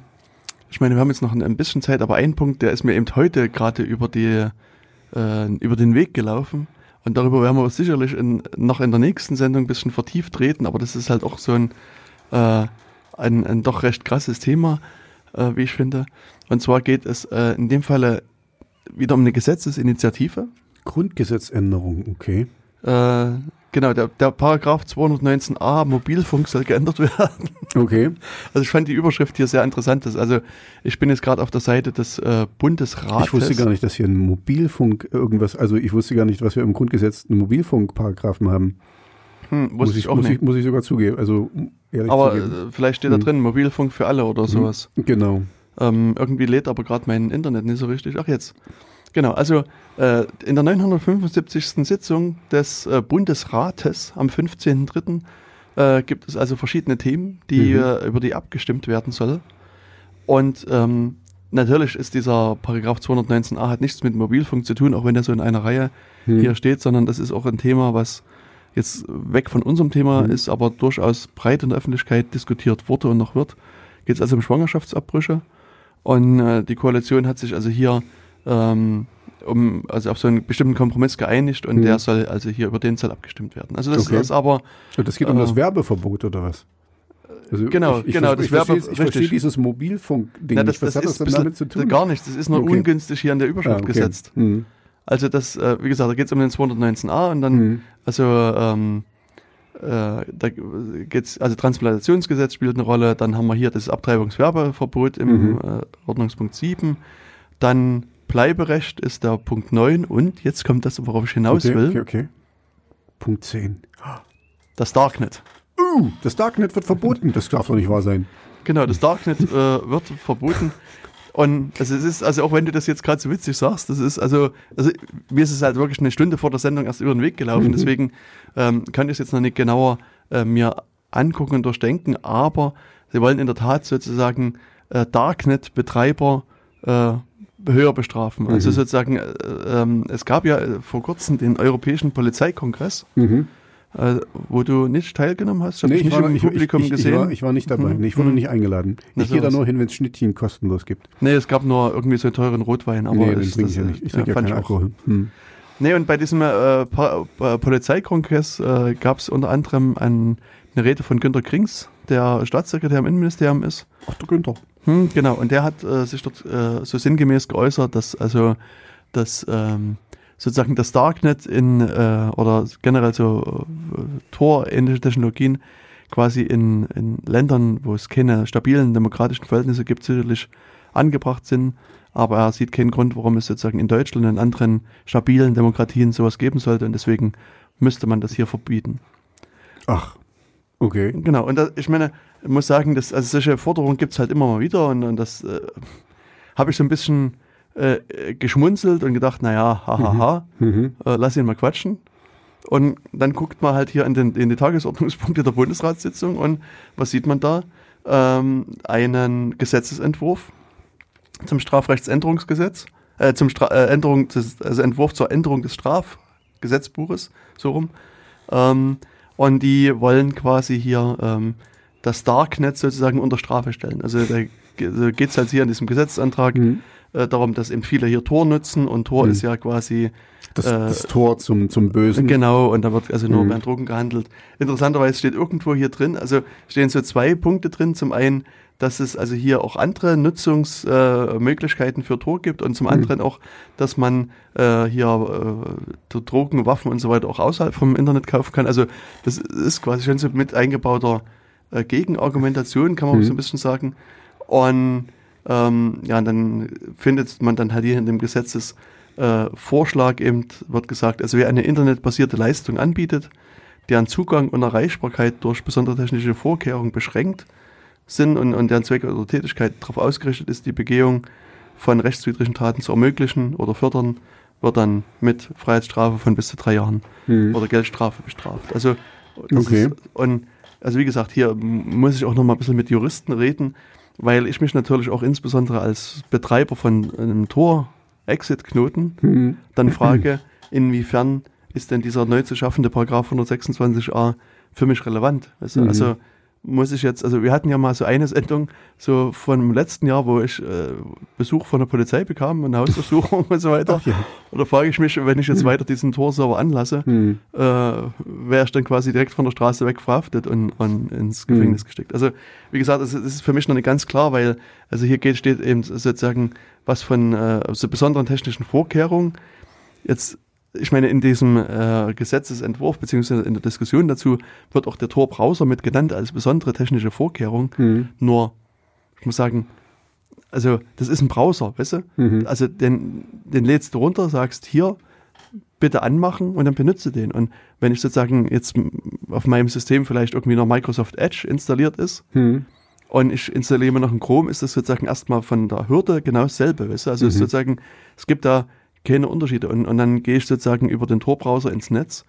ich meine, wir haben jetzt noch ein, ein, bisschen Zeit, aber ein Punkt, der ist mir eben heute gerade über die äh, über den Weg gelaufen. Und darüber werden wir sicherlich in, noch in der nächsten Sendung ein bisschen vertieft reden, aber das ist halt auch so ein, äh, ein, ein doch recht krasses Thema, äh, wie ich finde. Und zwar geht es äh, in dem Falle wieder um eine Gesetzesinitiative. Grundgesetzänderung, okay. Äh, Genau, der, der Paragraph 219a Mobilfunk soll geändert [laughs] werden. Okay. Also ich fand die Überschrift hier sehr interessant. Also ich bin jetzt gerade auf der Seite des äh, Bundesrates. Ich wusste gar nicht, dass wir einen Mobilfunk irgendwas, also ich wusste gar nicht, was wir im Grundgesetz einen Mobilfunkparagraphen haben. Hm, muss ich, ich auch muss nicht. Ich, muss ich sogar zugeben. Also aber zugeben. Äh, vielleicht steht da hm. drin Mobilfunk für alle oder hm, sowas. Genau. Ähm, irgendwie lädt aber gerade mein Internet nicht so richtig. Ach jetzt. Genau, also äh, in der 975. Sitzung des äh, Bundesrates am 15.03. Äh, gibt es also verschiedene Themen, die, mhm. Äh, über die abgestimmt werden soll. Und ähm, natürlich ist dieser Paragraph 219a hat nichts mit Mobilfunk zu tun, auch wenn er so in einer Reihe mhm. hier steht, sondern das ist auch ein Thema, was jetzt weg von unserem Thema mhm. ist, aber durchaus breit in der Öffentlichkeit diskutiert wurde und noch wird. Geht es also um Schwangerschaftsabbrüche. Und äh, die Koalition hat sich also hier ähm, um, also auf so einen bestimmten Kompromiss geeinigt und mhm. der soll, also hier über den soll abgestimmt werden. Also das okay. ist aber. Das geht um äh, das Werbeverbot oder was? Also genau, ich, ich genau, das Werbe, ich verstehe dieses Mobilfunk-Ding. Ja, das, das, das, ist damit zu tun? Gar nichts, das ist nur okay. ungünstig hier an der Überschrift ah, okay. gesetzt. Mhm. Also das, äh, wie gesagt, da geht es um den 219a und dann, mhm. also ähm, äh, da geht's, also Transplantationsgesetz spielt eine Rolle, dann haben wir hier das Abtreibungswerbeverbot im Mhm. äh, Ordnungspunkt 7, dann Bleiberecht ist der Punkt 9 und jetzt kommt das, worauf ich hinaus okay, will, okay, okay. Punkt 10. das Darknet. Uh, das Darknet wird verboten. Das darf doch nicht wahr sein. Genau, das Darknet äh, wird verboten. Und also es ist, also auch wenn du das jetzt gerade so witzig sagst, das ist also, also mir ist es halt wirklich eine Stunde vor der Sendung erst über den Weg gelaufen, [laughs] deswegen ähm, kann ich es jetzt noch nicht genauer äh, mir angucken und durchdenken, aber sie wollen in der Tat sozusagen äh, Darknet-Betreiber äh, höher bestrafen. Also Mhm. sozusagen, äh, ähm, es gab ja äh, vor kurzem den Europäischen Polizeikongress, Mhm. Äh, wo du nicht teilgenommen hast. Ich habe Nee, dich nicht im Publikum ich, ich, gesehen. Ich war, ich war nicht dabei. Nee, Ich wurde Mhm. nicht eingeladen. Ich gehe da nur hin, wenn es Schnittchen kostenlos gibt. Nee, es gab nur irgendwie so einen teuren Rotwein, aber nee, den ist, trinke das, ich ja nicht. Ich äh, trinke ja keinen ich auch. Alkohol. Hm. Nee, und bei diesem äh, äh, Polizeikongress äh, gab es unter anderem ein, eine Rede von Günter Krings, der Staatssekretär im Innenministerium ist. Ach, der Günther. Hm, genau, und der hat äh, sich dort äh, so sinngemäß geäußert, dass also dass ähm, sozusagen das Darknet in äh, oder generell so äh, Tor-ähnliche Technologien quasi in, in Ländern, wo es keine stabilen demokratischen Verhältnisse gibt, sicherlich angebracht sind. Aber er sieht keinen Grund, warum es sozusagen in Deutschland und in anderen stabilen Demokratien sowas geben sollte. Und deswegen müsste man das hier verbieten. Ach, okay. Genau, und das, ich meine, ich muss sagen, dass, also solche Forderungen gibt es halt immer mal wieder und, und das äh, habe ich so ein bisschen äh, äh, geschmunzelt und gedacht, naja, hahaha, Mhm. äh, lass ihn mal quatschen. Und dann guckt man halt hier in, den, in die Tagesordnungspunkte der Bundesratssitzung und was sieht man da? Ähm, einen Gesetzesentwurf zum Strafrechtsänderungsgesetz, äh, zum Stra äh, Änderung des, also Entwurf zur Änderung des Strafgesetzbuches, so rum. Ähm, und die wollen quasi hier ähm, das Darknet sozusagen unter Strafe stellen. Also da geht es halt hier in diesem Gesetzesantrag Mhm. Äh, darum, dass eben viele hier Tor nutzen und Tor Mhm. ist ja quasi Das, Äh, das Tor zum, zum Bösen. Genau, und da wird also nur Mhm. mehr Drogen gehandelt. Interessanterweise steht irgendwo hier drin, also stehen so zwei Punkte drin. Zum einen, dass es also hier auch andere Nutzungsmöglichkeiten äh, für Tor gibt und zum Mhm. anderen auch, dass man äh, hier äh, Drogen, Waffen und so weiter auch außerhalb vom Internet kaufen kann. Also das ist quasi schon so mit eingebauter äh, Gegenargumentation, kann man Mhm. so ein bisschen sagen. Und ähm, ja, und dann findet man dann halt hier in dem Gesetzes äh, Vorschlag eben wird gesagt, also wer eine internetbasierte Leistung anbietet, deren Zugang und Erreichbarkeit durch besondere technische Vorkehrungen beschränkt sind und, und deren Zweck oder Tätigkeit darauf ausgerichtet ist, die Begehung von rechtswidrigen Taten zu ermöglichen oder fördern, wird dann mit Freiheitsstrafe von bis zu drei Jahren Mhm. oder Geldstrafe bestraft. Also, Okay. ist, und also wie gesagt, hier muss ich auch noch mal ein bisschen mit Juristen reden, weil ich mich natürlich auch insbesondere als Betreiber von einem Tor-Exit-Knoten Mhm. dann [clears throat] frage, inwiefern ist denn dieser neu zu schaffende Paragraph 126a für mich relevant? Weißt du? Mhm. Also muss ich jetzt, also wir hatten ja mal so eine Sendung, so von dem letzten Jahr, wo ich äh, Besuch von der Polizei bekam, eine Hausdurchsuchung [laughs] und so weiter. Ach ja. Und da frage ich mich, wenn ich jetzt Mhm. weiter diesen Tor-Server anlasse, Mhm. äh, wäre ich dann quasi direkt von der Straße weg verhaftet und, und ins Mhm. Gefängnis gesteckt. Also wie gesagt, es es ist für mich noch nicht ganz klar, weil also hier geht, steht eben sozusagen was von äh, so besonderen technischen Vorkehrungen. Jetzt, ich meine, in diesem äh, Gesetzesentwurf beziehungsweise in der Diskussion dazu wird auch der Tor-Browser mit genannt als besondere technische Vorkehrung. Mhm. Nur, ich muss sagen, also das ist ein Browser, weißt du? Mhm. Also den, den lädst du runter, sagst hier, bitte anmachen und dann benutze den. Und wenn ich sozusagen jetzt auf meinem System vielleicht irgendwie noch Microsoft Edge installiert ist Mhm. und ich installiere mir noch einen Chrome, ist das sozusagen erstmal von der Hürde genau dasselbe. Weißt du? Also es ist Mhm. sozusagen, es gibt da keine Unterschiede. Und, und dann gehe ich sozusagen über den Tor-Browser ins Netz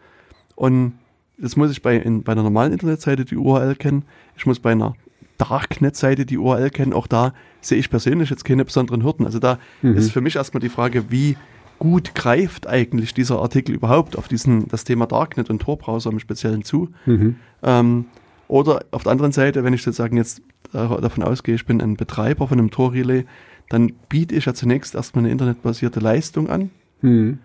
und jetzt muss ich bei, in, bei einer normalen Internetseite die URL kennen. Ich muss bei einer Darknet-Seite die URL kennen. Auch da sehe ich persönlich jetzt keine besonderen Hürden. Also da Mhm. ist für mich erstmal die Frage, wie gut greift eigentlich dieser Artikel überhaupt auf diesen, das Thema Darknet und Tor-Browser im Speziellen zu. Mhm. Ähm, oder auf der anderen Seite, wenn ich sozusagen jetzt da- davon ausgehe, ich bin ein Betreiber von einem Tor-Relay, dann biete ich ja zunächst erstmal eine internetbasierte Leistung an. Mhm.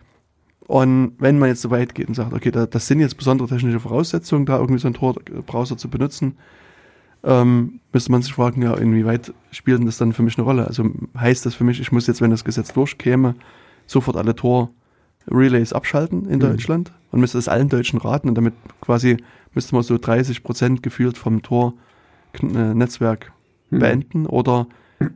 Und wenn man jetzt so weit geht und sagt, okay, da, das sind jetzt besondere technische Voraussetzungen, da irgendwie so einen Tor-Browser zu benutzen, ähm, müsste man sich fragen, ja, inwieweit spielt denn das dann für mich eine Rolle? Also heißt das für mich, ich muss jetzt, wenn das Gesetz durchkäme, sofort alle Tor-Relays abschalten in Mhm. Deutschland und müsste es allen Deutschen raten und damit quasi müsste man so 30 Prozent gefühlt vom Tor-Netzwerk Hm. beenden oder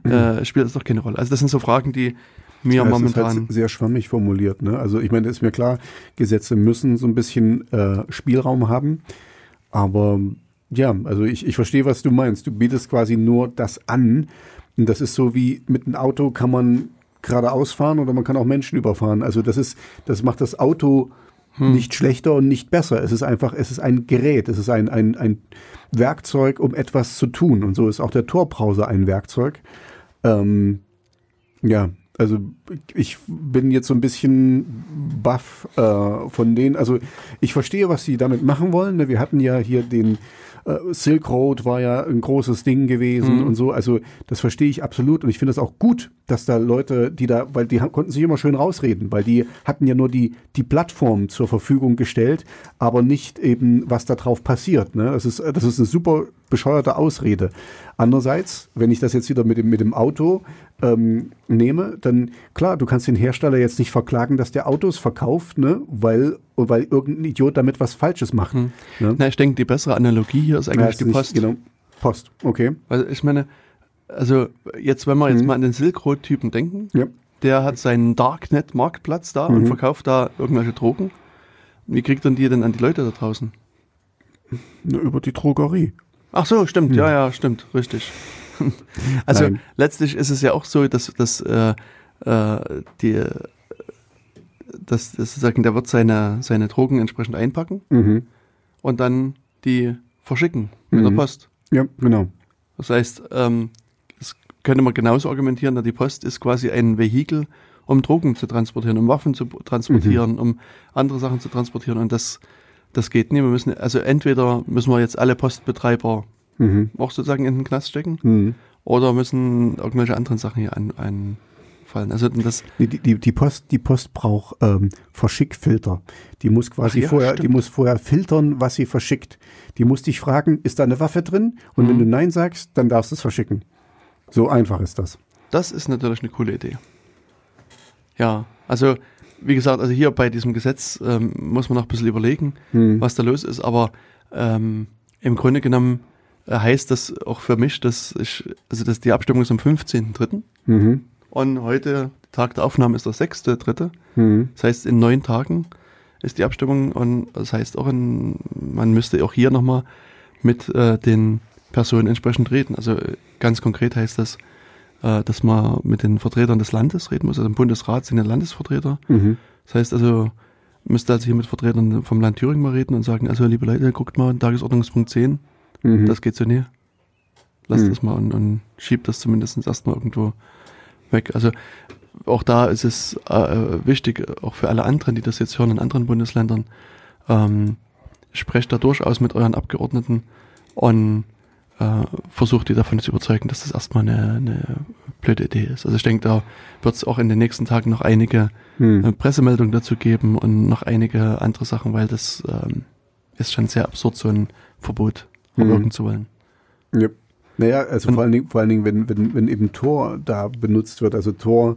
äh, spielt das doch keine Rolle? Also das sind so Fragen, die mir Ja, es ist momentan... halt sehr schwammig formuliert. Ne? Also ich meine, ist mir klar, Gesetze müssen so ein bisschen äh, Spielraum haben. Aber ja, also ich, ich verstehe, was du meinst. Du bietest quasi nur das an. Und das ist so wie mit einem Auto kann man geradeaus fahren oder man kann auch Menschen überfahren. Also das ist, das macht das Auto nicht schlechter und nicht besser. Es ist einfach, es ist ein Gerät, es ist ein, ein, ein Werkzeug, um etwas zu tun. Und so ist auch der Torbrowser ein Werkzeug. Ähm, ja, also ich bin jetzt so ein bisschen baff äh, von denen. Also ich verstehe, was sie damit machen wollen. ne? Wir hatten ja hier den Silk Road war ja ein großes Ding gewesen Mhm. und so. Also das verstehe ich absolut und ich finde es auch gut, dass da Leute, die da, weil die konnten sich immer schön rausreden, weil die hatten ja nur die die Plattform zur Verfügung gestellt, aber nicht eben was da drauf passiert. Ne? Das ist das ist eine super bescheuerte Ausrede. Andererseits, wenn ich das jetzt wieder mit dem mit dem Auto ähm, nehme, dann klar, du kannst den Hersteller jetzt nicht verklagen, dass der Autos verkauft, ne, weil weil irgendein Idiot damit was Falsches macht. Ne? Na, ich denke, die bessere Analogie hier ist Ja, eigentlich ist die nicht- Post. Genau, Post, okay. Weil ich meine, also jetzt, wenn wir jetzt Mhm. mal an den Silk Road-Typen denken, Ja. der hat seinen Darknet-Marktplatz da Mhm. und verkauft da irgendwelche Drogen. Wie kriegt dann die denn an die Leute da draußen? Na, über die Drogerie. Ach so, stimmt, ja, ja, stimmt, richtig. [laughs] also Nein. letztlich ist es ja auch so, dass, dass äh, äh, die, dass, dass sozusagen, der wird seine, seine Drogen entsprechend einpacken Mhm. und dann die verschicken mit Mhm. der Post. Ja, genau. Das heißt, ähm, das könnte man genauso argumentieren, dass die Post ist quasi ein Vehikel, um Drogen zu transportieren, um Waffen zu transportieren, um andere Sachen zu transportieren. Und das, das geht nicht. Wir müssen, also entweder müssen wir jetzt alle Postbetreiber Mhm. auch sozusagen in den Knast stecken Mhm. oder müssen irgendwelche anderen Sachen hier an, einfallen. Also das, Die, die, die, Post, die Post braucht ähm, Verschickfilter. Die muss quasi ja, vorher, die muss vorher filtern, was sie verschickt. Die muss dich fragen, ist da eine Waffe drin? Und Mhm. wenn du Nein sagst, dann darfst du es verschicken. So einfach ist das. das ist natürlich eine coole Idee. Ja, also wie gesagt, also hier bei diesem Gesetz ähm, muss man noch ein bisschen überlegen. Mhm. was da los ist, aber ähm, im Grunde genommen heißt das auch für mich, dass ich, also dass die Abstimmung ist am 15.3. Mhm. und heute, Tag der Aufnahme ist der 6.3. Mhm. Das heißt, in neun Tagen ist die Abstimmung und das heißt auch, in, man müsste auch hier nochmal mit äh, den Personen entsprechend reden. Also ganz konkret heißt das, äh, dass man mit den Vertretern des Landes reden muss. Also im Bundesrat sind ja Landesvertreter. Mhm. Das heißt also, müsste also hier mit Vertretern vom Land Thüringen mal reden und sagen, also liebe Leute, guckt mal, Tagesordnungspunkt 10, Mhm. das geht so nie. Lasst Mhm. das mal und, und schiebt das zumindest erstmal irgendwo weg. Also auch da ist es äh, wichtig, auch für alle anderen, die das jetzt hören in anderen Bundesländern, ähm, sprecht da durchaus mit euren Abgeordneten und äh, versucht die davon zu überzeugen, dass das erstmal eine, eine blöde Idee ist. Also ich denke, da wird es auch in den nächsten Tagen noch einige Mhm. eine Pressemeldung dazu geben und noch einige andere Sachen, weil das ähm, ist schon sehr absurd, so ein Verbot Mhm. zu wollen. Ja. Naja, also Und- vor allen Dingen, vor allen Dingen wenn, wenn, wenn eben Tor da benutzt wird. Also Tor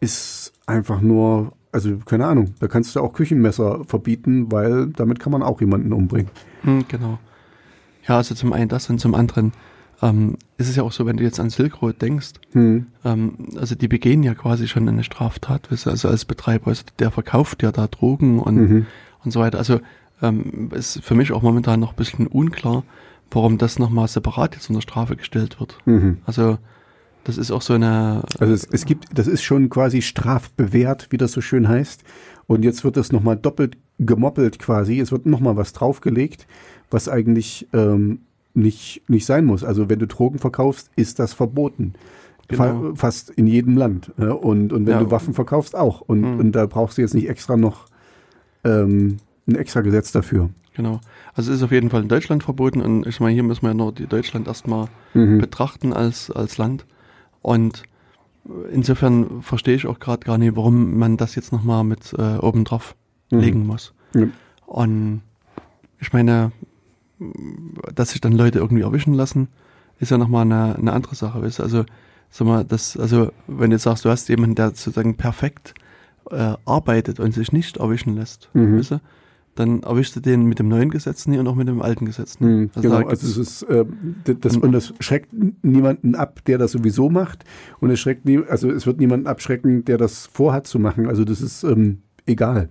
ist einfach nur, also keine Ahnung, da kannst du auch Küchenmesser verbieten, weil damit kann man auch jemanden umbringen. Hm, genau. Ja, also zum einen das und zum anderen ähm, ist es ja auch so, wenn du jetzt an Silk Road denkst, Hm. ähm, also die begehen ja quasi schon eine Straftat, weißt du, also als Betreiber, also der verkauft ja da Drogen und, Mhm. und so weiter. Also ähm, ist für mich auch momentan noch ein bisschen unklar, warum das nochmal separat jetzt unter Strafe gestellt wird. Mhm. Also das ist auch so eine Also es, es gibt, das ist schon quasi strafbewehrt, wie das so schön heißt. Und jetzt wird das nochmal doppelt gemoppelt quasi. Es wird nochmal was draufgelegt, was eigentlich ähm, nicht, nicht sein muss. Also wenn du Drogen verkaufst, ist das verboten. Genau. Fa fast in jedem Land. Ja? Und, und wenn Ja. du Waffen verkaufst, auch. Und, Mhm. und da brauchst du jetzt nicht extra noch ähm, ein extra Gesetz dafür. Genau. Also es ist auf jeden Fall in Deutschland verboten und ich meine, hier müssen wir ja nur die Deutschland erstmal Mhm. betrachten als, als Land. Und insofern verstehe ich auch gerade gar nicht, warum man das jetzt nochmal mit äh, oben drauf Mhm. legen muss. Ja. Und ich meine, dass sich dann Leute irgendwie erwischen lassen, ist ja nochmal eine, eine andere Sache. Weißt? Also, sag mal, das, also, wenn du jetzt sagst, du hast jemanden, der sozusagen perfekt äh, arbeitet und sich nicht erwischen lässt, Mhm. weißt du, dann erwischst du den mit dem neuen Gesetz nie und auch mit dem alten Gesetz nie. Hm, Also genau, also es ist, äh, das, und das schreckt niemanden ab, der das sowieso macht. Und es schreckt nie, also es wird niemanden abschrecken, der das vorhat zu machen. Also das ist ähm, egal.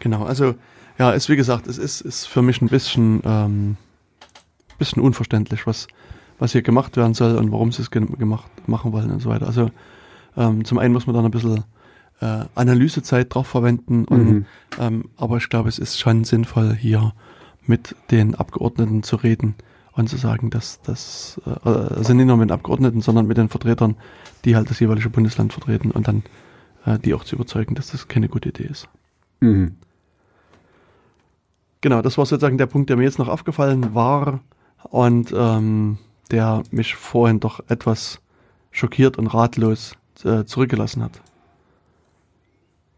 Genau, also ja, ist wie gesagt, es ist, ist für mich ein bisschen, ähm, bisschen unverständlich, was, was hier gemacht werden soll und warum sie es ge gemacht machen wollen und so weiter. Also ähm, zum einen muss man dann ein bisschen äh, Analysezeit drauf verwenden, und, Mhm. ähm, aber ich glaube, es ist schon sinnvoll, hier mit den Abgeordneten zu reden und zu sagen, dass das, äh, also nicht nur mit den Abgeordneten, sondern mit den Vertretern, die halt das jeweilige Bundesland vertreten und dann äh, die auch zu überzeugen, dass das keine gute Idee ist. Mhm. Genau, das war sozusagen der Punkt, der mir jetzt noch aufgefallen war und ähm, der mich vorhin doch etwas schockiert und ratlos äh, zurückgelassen hat.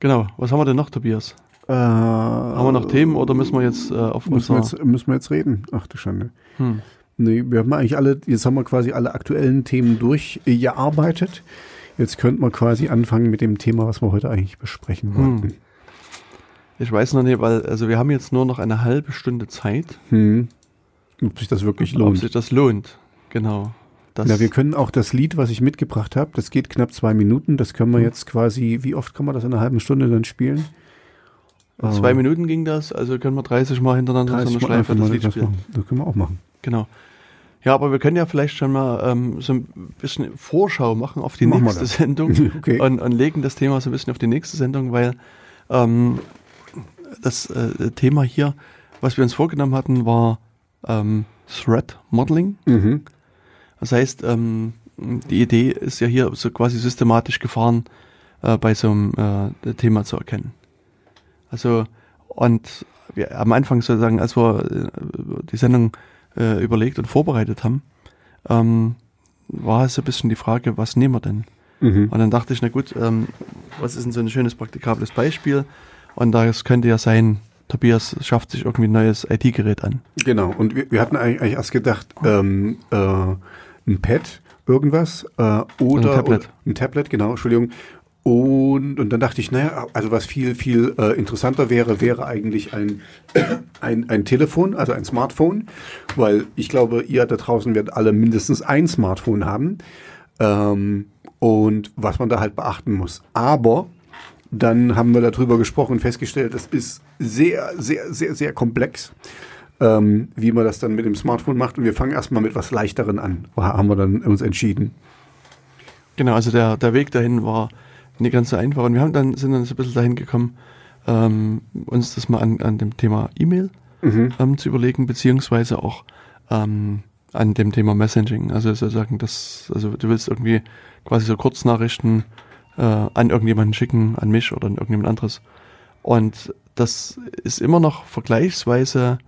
Genau, was haben wir denn noch, Tobias? Äh, Haben wir noch Themen oder müssen wir jetzt äh, auf müssen wir, jetzt, müssen wir jetzt reden? Ach du Schande. Hm. Nee, wir haben eigentlich alle, jetzt haben wir quasi alle aktuellen Themen durchgearbeitet. Jetzt könnten wir quasi anfangen mit dem Thema, was wir heute eigentlich besprechen wollten. Ich weiß noch nicht, weil also wir haben jetzt nur noch eine halbe Stunde Zeit, Hm. Ob sich das wirklich ob lohnt. sich das lohnt. Genau. Das, Ja, wir können auch das Lied, was ich mitgebracht habe, das geht knapp zwei Minuten, das können wir Mhm. jetzt quasi, wie oft kann man das in einer halben Stunde dann spielen? zwei Äh, Minuten ging das, also können wir 30 Mal hintereinander so eine 30 Schleife das Lied das spielen. machen. Das können wir auch machen. Genau. Ja, aber wir können ja vielleicht schon mal ähm, so ein bisschen Vorschau machen auf die Machen nächste. Sendung [laughs] Okay. und, und legen das Thema so ein bisschen auf die nächste Sendung, weil ähm, das äh, Thema hier, was wir uns vorgenommen hatten, war ähm, Threat Modeling. Mhm. Das heißt, ähm, die Idee ist ja hier so quasi systematisch Gefahren äh, bei so einem äh, Thema zu erkennen. Also, und wir am Anfang sozusagen, als wir äh, die Sendung äh, überlegt und vorbereitet haben, ähm, war es so ein bisschen die Frage, was nehmen wir denn? Mhm. Und dann dachte ich, na gut, ähm, was ist denn so ein schönes praktikable Beispiel? Und das könnte ja sein, Tobias schafft sich irgendwie ein neues IT-Gerät an. Genau, und wir, wir hatten eigentlich eigentlich erst gedacht, ähm, äh, ein Pad, irgendwas, äh, oder Ein Tablet. Ein Tablet, genau, Entschuldigung. Und, und dann dachte ich, naja, also was viel, viel äh, interessanter wäre, wäre eigentlich ein, [coughs] ein, ein Telefon, also ein Smartphone, weil ich glaube, ihr da draußen werdet alle mindestens ein Smartphone haben. Ähm, und was man da halt beachten muss. Aber dann haben wir darüber gesprochen und festgestellt, das ist sehr, sehr, sehr, sehr komplex, ähm, wie man das dann mit dem Smartphone macht. Und wir fangen erstmal mit was Leichteren an, haben wir dann uns entschieden. Genau, also der, der Weg dahin war nicht ganz so einfach. Und wir haben dann, sind dann so ein bisschen dahin gekommen, ähm, uns das mal an, an dem Thema E-Mail ähm, zu überlegen, beziehungsweise auch ähm, an dem Thema Messaging. Also sozusagen, das, also du willst irgendwie quasi so Kurznachrichten äh, an irgendjemanden schicken, an mich oder an irgendjemand anderes. Und das ist immer noch vergleichsweise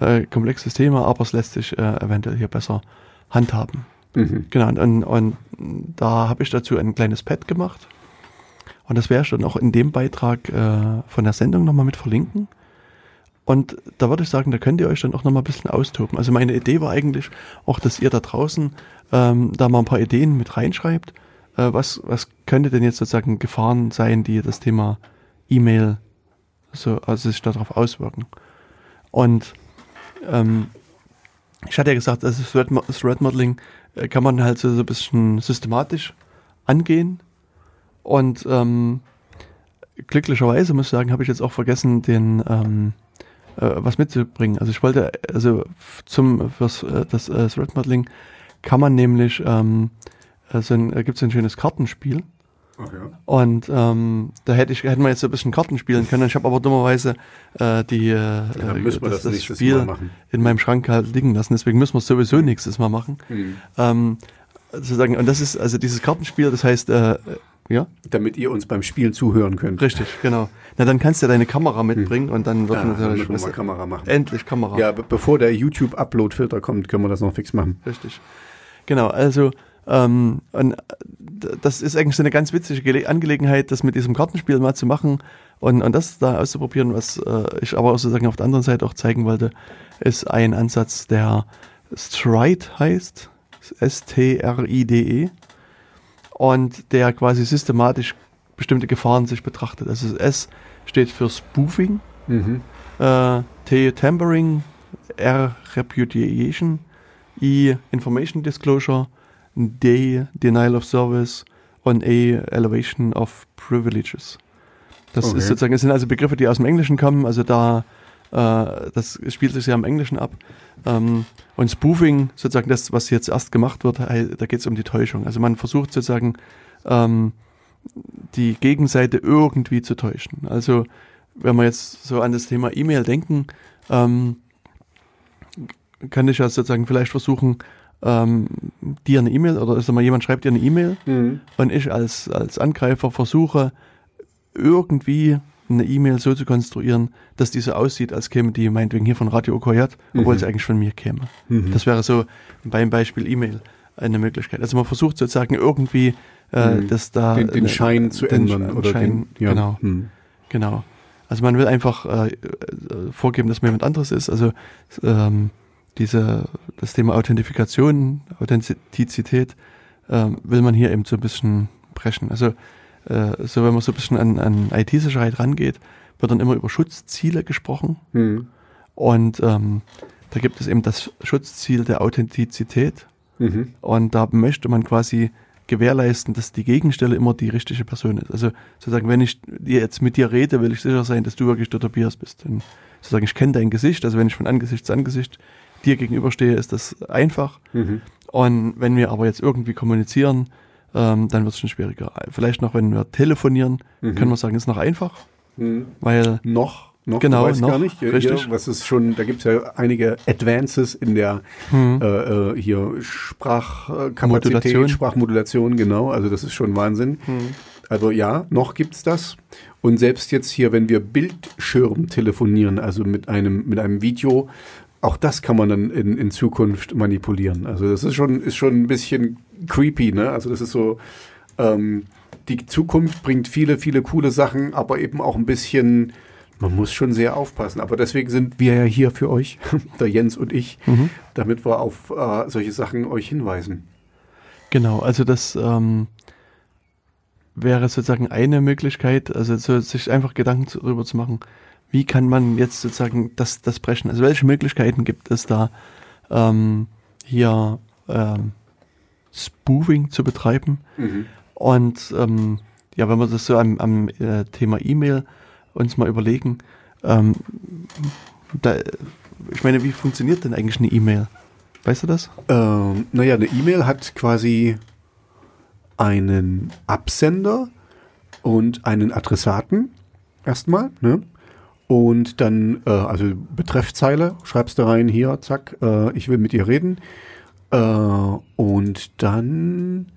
äh, komplexes Thema, aber es lässt sich äh, eventuell hier besser handhaben. Mhm. Genau, und, und, da habe ich dazu ein kleines Pad gemacht. Und das werde ich dann auch in dem Beitrag äh, von der Sendung nochmal mit verlinken. Und da würde ich sagen, da könnt ihr euch dann auch nochmal ein bisschen austoben. Also meine Idee war eigentlich auch, dass ihr da draußen ähm, da mal ein paar Ideen mit reinschreibt. Äh, was, was könnte denn jetzt sozusagen Gefahren sein, die das Thema E-Mail so, also sich darauf auswirken? Und ähm, ich hatte ja gesagt, also Threat Modeling äh, kann man halt so, so ein bisschen systematisch angehen. Und ähm, glücklicherweise muss ich sagen, habe ich jetzt auch vergessen, den ähm, äh, was mitzubringen. Also ich wollte, also zum fürs äh, das äh, Threat Modeling kann man nämlich ähm, äh, so ein, äh, gibt es ein schönes Kartenspiel. Ja. Und ähm, da hätte ich hätten wir jetzt so ein bisschen Karten spielen können. Ich habe aber dummerweise äh, die äh, dann wir das nächstes Spiel in meinem Schrank halt liegen lassen. Deswegen müssen wir es sowieso nächstes Mal machen. Mhm. Ähm, sozusagen, und das ist also dieses Kartenspiel, das heißt, äh, ja, Damit ihr uns beim Spiel zuhören könnt. richtig, genau. Na, dann kannst du deine Kamera mitbringen und dann wird Ja, dann natürlich müssen wir Kamera machen. endlich Kamera. Ja, be bevor der YouTube-Upload-Filter kommt, können wir das noch fix machen. Richtig. Genau, also ähm, und, äh, das ist eigentlich so eine ganz witzige Gele Angelegenheit, das mit diesem Kartenspiel mal zu machen und, und das da auszuprobieren, was äh, ich aber auch sozusagen auf der anderen Seite auch zeigen wollte, ist ein Ansatz, der Stride heißt, S-T-R-I-D-E und der quasi systematisch bestimmte Gefahren sich betrachtet. Also S steht für Spoofing, Mhm. Äh, T. Tampering, R. Repudiation, E. Information Disclosure, D. Denial of Service und A. Elevation of Privileges. Das Okay. ist sozusagen, das sind also Begriffe, die aus dem Englischen kommen, also da, äh, das spielt sich ja im Englischen ab. Ähm, und Spoofing, sozusagen das, was jetzt erst gemacht wird, da geht es um die Täuschung. Also man versucht sozusagen, ähm, die Gegenseite irgendwie zu täuschen. Also wenn wir jetzt so an das Thema E-Mail denken, ähm, kann ich ja sozusagen vielleicht versuchen, ähm, dir eine E-Mail oder also mal jemand schreibt dir eine E-Mail Mhm. und ich als, als Angreifer versuche irgendwie eine E-Mail so zu konstruieren, dass die so aussieht, als käme die meinetwegen hier von Radio OKJ, obwohl Mhm. sie eigentlich von mir käme. Mhm. Das wäre so beim Beispiel E-Mail eine Möglichkeit. Also man versucht sozusagen irgendwie, äh, Mhm. dass da den, den eine- Schein zu den ändern. Oder Schein, den, ja. genau. Mhm. Genau. Also man will einfach äh, äh, vorgeben, dass man jemand anderes ist. Also ähm, diese, das Thema Authentifikation, Authentizität ähm, will man hier eben so ein bisschen brechen. Also äh, so wenn man so ein bisschen an, an IT-Sicherheit rangeht, wird dann immer über Schutzziele gesprochen. Mhm. Und ähm, da gibt es eben das Schutzziel der Authentizität. Mhm. Und da möchte man quasi gewährleisten, dass die Gegenstelle immer die richtige Person ist. Also sozusagen, wenn ich jetzt mit dir rede, will ich sicher sein, dass du wirklich der Tobias bist. Und sozusagen, ich kenne dein Gesicht, also wenn ich von Angesicht zu Angesicht dir gegenüberstehe, ist das einfach. Mhm. Und wenn wir aber jetzt irgendwie kommunizieren, ähm, dann wird es schon schwieriger. Vielleicht noch, wenn wir telefonieren, Mhm. können wir sagen, ist noch einfach, Mhm. weil Noch, noch, Genau, du weißt noch, gar nicht. Richtig. Hier, was ist schon, da gibt es ja einige Advances in der hm, äh, äh, hier Sprachkapazität, Modulation. Sprachmodulation, genau. Also das ist schon Wahnsinn. hm, Also ja, noch gibt's das. Und selbst jetzt hier, wenn wir Bildschirm telefonieren, also mit einem, mit einem Video, auch das kann man dann in, in Zukunft manipulieren. Also das ist schon, ist schon ein bisschen creepy, ne? Also das ist so, ähm, die Zukunft bringt viele, viele coole Sachen, aber eben auch ein bisschen, man muss schon sehr aufpassen. Aber deswegen sind wir ja hier für euch, [laughs] der Jens und ich, mhm. damit wir auf äh, solche Sachen euch hinweisen. Genau, also das ähm, wäre sozusagen eine Möglichkeit, also so, sich einfach Gedanken darüber zu machen, wie kann man jetzt sozusagen das, das brechen? Also welche Möglichkeiten gibt es da, ähm, hier ähm, Spoofing zu betreiben? Und ähm, ja, wenn wir das so am, am äh, Thema E-Mail uns mal überlegen, ähm, da, ich meine, wie funktioniert denn eigentlich eine E-Mail? Weißt du das? Ähm, naja, eine E-Mail hat quasi einen Absender und einen Adressaten erstmal, ne? Und dann, äh, also Betreffzeile, schreibst du rein, hier, zack, äh, ich will mit dir reden. Äh, und dann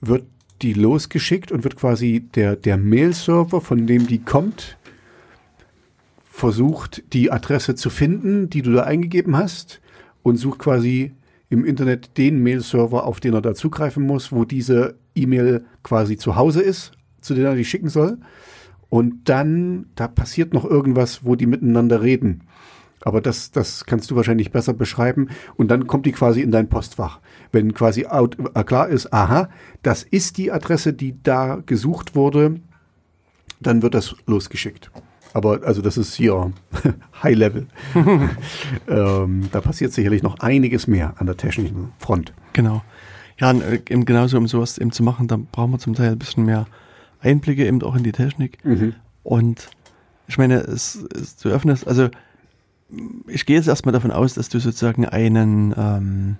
wird die losgeschickt und wird quasi der, der Mail-Server, von dem die kommt, versucht, die Adresse zu finden, die du da eingegeben hast und sucht quasi im Internet den Mail-Server, auf den er da zugreifen muss, wo diese E-Mail quasi zu Hause ist, zu dem er die schicken soll. Und dann, da passiert noch irgendwas, wo die miteinander reden. Aber das, das kannst du wahrscheinlich besser beschreiben. Und dann kommt die quasi in dein Postfach. Wenn quasi out, äh, klar ist, aha, das ist die Adresse, die da gesucht wurde, dann wird das losgeschickt. Aber also das ist hier [laughs] High Level. [laughs] ähm, da passiert sicherlich noch einiges mehr an der technischen Front. Genau. Ja, und, äh, eben genauso, um sowas eben zu machen, da brauchen wir zum Teil ein bisschen mehr Einblicke eben auch in die Technik. Und ich meine, es, es, du öffnest, also ich gehe jetzt erstmal davon aus, dass du sozusagen einen ähm,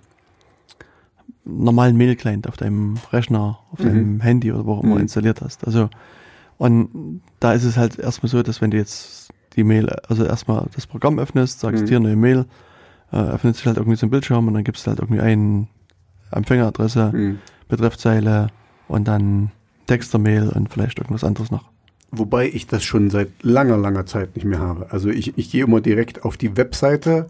normalen Mail-Client auf deinem Rechner, auf Mhm. deinem Handy oder wo auch immer Mhm. installiert hast. Also und da ist es halt erstmal so, dass wenn du jetzt die Mail, also erstmal das Programm öffnest, sagst Mhm. dir eine Mail, äh, öffnet sich halt irgendwie so ein Bildschirm und dann gibst du halt irgendwie einen Empfängeradresse, Mhm. Betreffzeile und dann Text der Mail und vielleicht irgendwas anderes noch. Wobei ich das schon seit langer, langer Zeit nicht mehr habe. Also ich, ich gehe immer direkt auf die Webseite,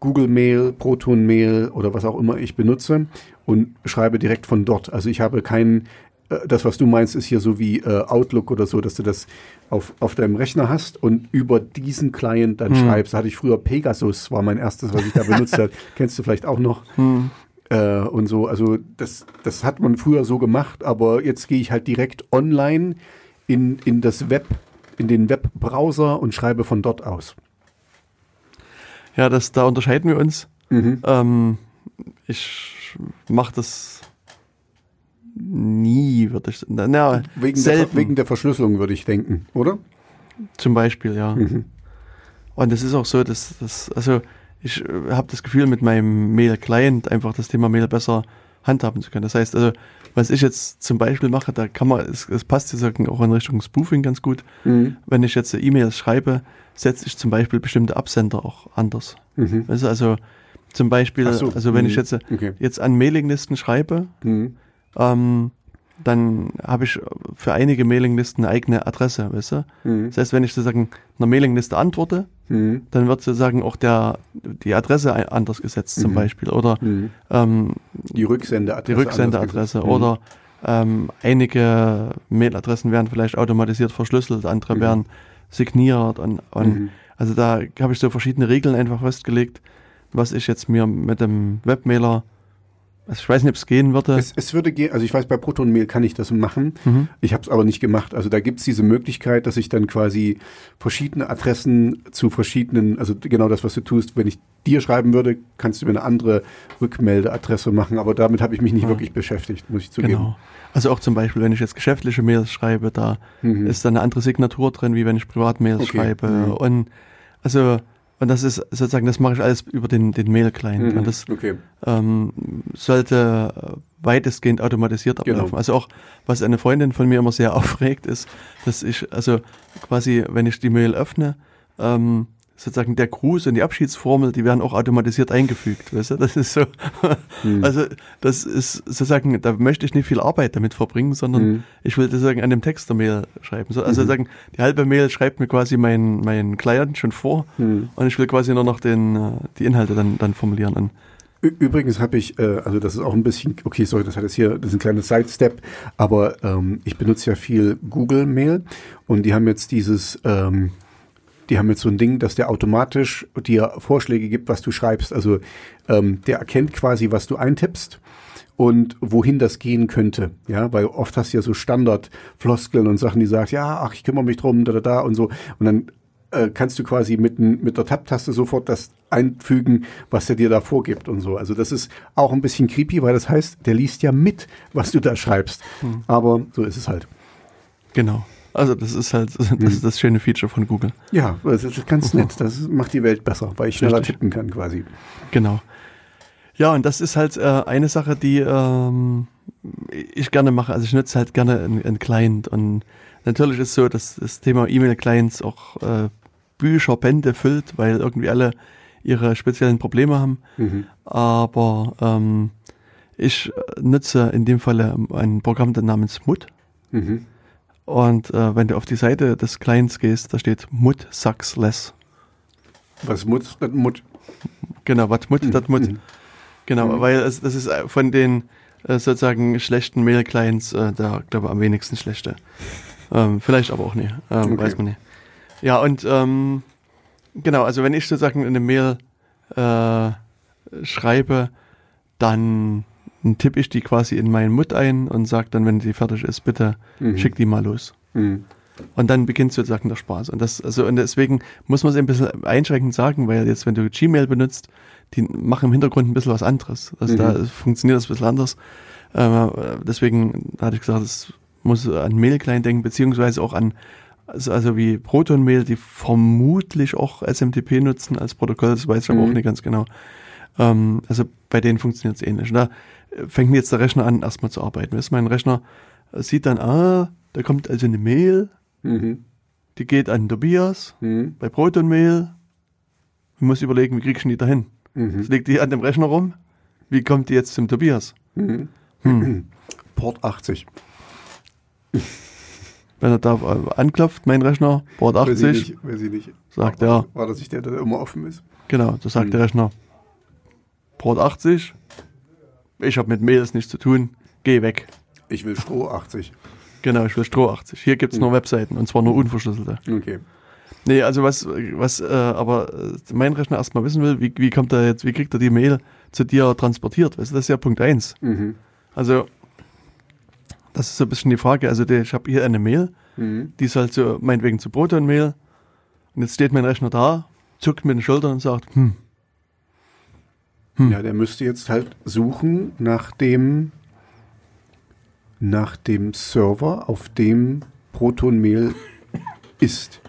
Google Mail, Proton Mail oder was auch immer ich benutze und schreibe direkt von dort. Also ich habe keinen, äh, das was du meinst, ist hier so wie äh, Outlook oder so, dass du das auf, auf deinem Rechner hast und über diesen Client dann Hm. schreibst. Da hatte ich früher Pegasus, war mein erstes, was ich da benutzt [laughs] habe. Kennst du vielleicht auch noch? Äh, und so. Also das, das hat man früher so gemacht, aber jetzt gehe ich halt direkt online in, in das Web in den Webbrowser und schreibe von dort aus. Ja, das, da unterscheiden wir uns. Mhm. Ähm, ich mache das nie, würde ich na, na, Wegen, der, wegen der Verschlüsselung würde ich denken, oder? zum Beispiel, ja. Mhm. Und es ist auch so, dass das, also ich äh, habe das Gefühl, mit meinem Mail-Client einfach das Thema Mail besser handhaben zu können. Das heißt, also, was ich jetzt zum Beispiel mache, da kann man, es, es passt ja sagen, auch in Richtung Spoofing ganz gut. Mhm. Wenn ich jetzt E-Mails schreibe, setze ich zum Beispiel bestimmte Absender auch anders. Mhm. Weißt du, also zum Beispiel, so, also wenn mhm. ich jetzt, Okay. jetzt an Mailinglisten schreibe, Mhm. ähm, dann habe ich für einige Mailinglisten eine eigene Adresse, weißt du? Mhm. Das heißt, wenn ich sozusagen einer Mailingliste antworte, Mhm. dann wird sozusagen auch der, die Adresse anders gesetzt zum Mhm. Beispiel oder Mhm. ähm, Die Rücksendeadresse. die Rücksendeadresse oder ähm, einige Mailadressen werden vielleicht automatisiert verschlüsselt, andere Mhm. werden signiert und, und Mhm. also da habe ich so verschiedene Regeln einfach festgelegt, was ich jetzt mir mit dem Webmailer, ich weiß nicht, ob es gehen würde. Es, es würde gehen, also ich weiß, bei Proton Mail kann ich das machen. Mhm. Ich habe es aber nicht gemacht. Also da gibt es diese Möglichkeit, dass ich dann quasi verschiedene Adressen zu verschiedenen, also genau das, was du tust, wenn ich dir schreiben würde, kannst du mir eine andere Rückmeldeadresse machen. Aber damit habe ich mich nicht Ja. wirklich beschäftigt, muss ich zugeben. Genau. Also auch zum Beispiel, wenn ich jetzt geschäftliche Mails schreibe, da Mhm. ist dann eine andere Signatur drin, wie wenn ich Privatmails Okay. schreibe. Mhm. Und also, und das ist sozusagen, das mache ich alles über den, den Mail-Client. Mhm. Und das okay. ähm, sollte weitestgehend automatisiert Genau. ablaufen. Also auch, was eine Freundin von mir immer sehr [laughs] aufregt, ist, dass ich, also quasi, wenn ich die Mail öffne, ähm, sozusagen der Gruß und die Abschiedsformel, die werden auch automatisiert eingefügt. Weißt du? Das ist so, Mhm. also das ist sozusagen, da möchte ich nicht viel Arbeit damit verbringen, sondern Mhm. ich will sozusagen an dem Text der Mail schreiben. So, also Mhm. sagen, die halbe Mail schreibt mir quasi mein, mein Client schon vor Mhm. und ich will quasi nur noch den, äh, die Inhalte dann, dann formulieren. Ü- Übrigens habe ich, äh, also das ist auch ein bisschen, okay, sorry, das hat jetzt hier, das ist ein kleiner Sidestep, aber ähm, ich benutze ja viel Google Mail und die haben jetzt dieses, ähm, die haben jetzt so ein Ding, dass der automatisch dir Vorschläge gibt, was du schreibst. Also ähm, der erkennt quasi, was du eintippst und wohin das gehen könnte. Ja, weil oft hast du ja so Standardfloskeln und Sachen, die sagt, ja, ach, ich kümmere mich drum, da, da, da und so. Und dann äh, kannst du quasi mit, mit der Tab-Taste sofort das einfügen, was er dir da vorgibt und so. Also das ist auch ein bisschen creepy, weil das heißt, der liest ja mit, was du da schreibst. Aber so ist es halt. Genau. Also das ist halt [laughs] das, Mhm. ist das schöne Feature von Google. Ja, das ist ganz nett. [laughs] Das macht die Welt besser, weil ich schneller Richtig. tippen kann quasi. Genau. Ja, und das ist halt äh, eine Sache, die ähm, ich gerne mache. Also ich nutze halt gerne einen, einen Client. Und natürlich ist so, dass das Thema E-Mail-Clients auch äh, Bücher, Bände füllt, weil irgendwie alle ihre speziellen Probleme haben. Mhm. Aber ähm, ich nutze in dem Falle ein Programm namens Mut. Mhm. Und äh, wenn du auf die Seite des Clients gehst, da steht Mut sucks less. Was Mut, das Mut. Genau, was Mut, das Mut. Mhm. Genau, Mhm. weil es, das ist äh, von den äh, sozusagen schlechten Mail-Clients äh, der, glaube ich, am wenigsten schlechte. Ähm, vielleicht aber auch nicht, ähm, Okay. weiß man nicht. Ja, und ähm, genau, also wenn ich sozusagen eine Mail äh, schreibe, dann tippe ich die quasi in meinen Mut ein und sage dann, wenn die fertig ist, bitte Mhm. schick die mal los. Mhm. Und dann beginnt sozusagen der Spaß. Und das, also, und deswegen muss man es ein bisschen einschränkend sagen, weil jetzt, wenn du Gmail benutzt, die machen im Hintergrund ein bisschen was anderes. Also Mhm. da funktioniert das ein bisschen anders. Äh, deswegen hatte ich gesagt, es muss an Mail-Client denken, beziehungsweise auch an, also, also wie Proton-Mail, die vermutlich auch SMTP nutzen als Protokoll, das weiß ich aber Mhm. auch nicht ganz genau. Ähm, also bei denen funktioniert es ähnlich. Da fängt jetzt der Rechner an, erstmal zu arbeiten. Weißt, mein Rechner sieht dann, ah, da kommt also eine Mail, Mhm. die geht an Tobias Mhm. bei Protonmail. Ich muss überlegen, wie krieg ich die dahin? Mhm. Das liegt die an dem Rechner rum. Wie kommt die jetzt zum Tobias? Mhm. Hm. [clears throat] Port 80. [laughs] Wenn er da äh, anklopft, mein Rechner, Port Weiß ich 80, nicht. Weiß ich nicht. sagt er, War das nicht der, der immer offen ist? genau, da sagt Hm. der Rechner, Port 80, ich habe mit Mails nichts zu tun, geh weg. Ich will Stroh 80. Genau, ich will Stroh 80. Hier gibt's Hm. nur Webseiten und zwar nur unverschlüsselte. Okay. Nee, also was, was äh, aber äh, mein Rechner erstmal wissen will, wie, wie kommt er jetzt, wie kriegt er die Mail zu dir transportiert? Weißt du, das ist ja Punkt eins. Mhm. Also, das ist so ein bisschen die Frage. Also, die, ich habe hier eine Mail die soll zu, meinetwegen zu Protonmail. Und jetzt steht mein Rechner da, zuckt mit den Schultern und sagt, hm, Ja, der müsste jetzt halt suchen nach dem, nach dem Server, auf dem Protonmail ist.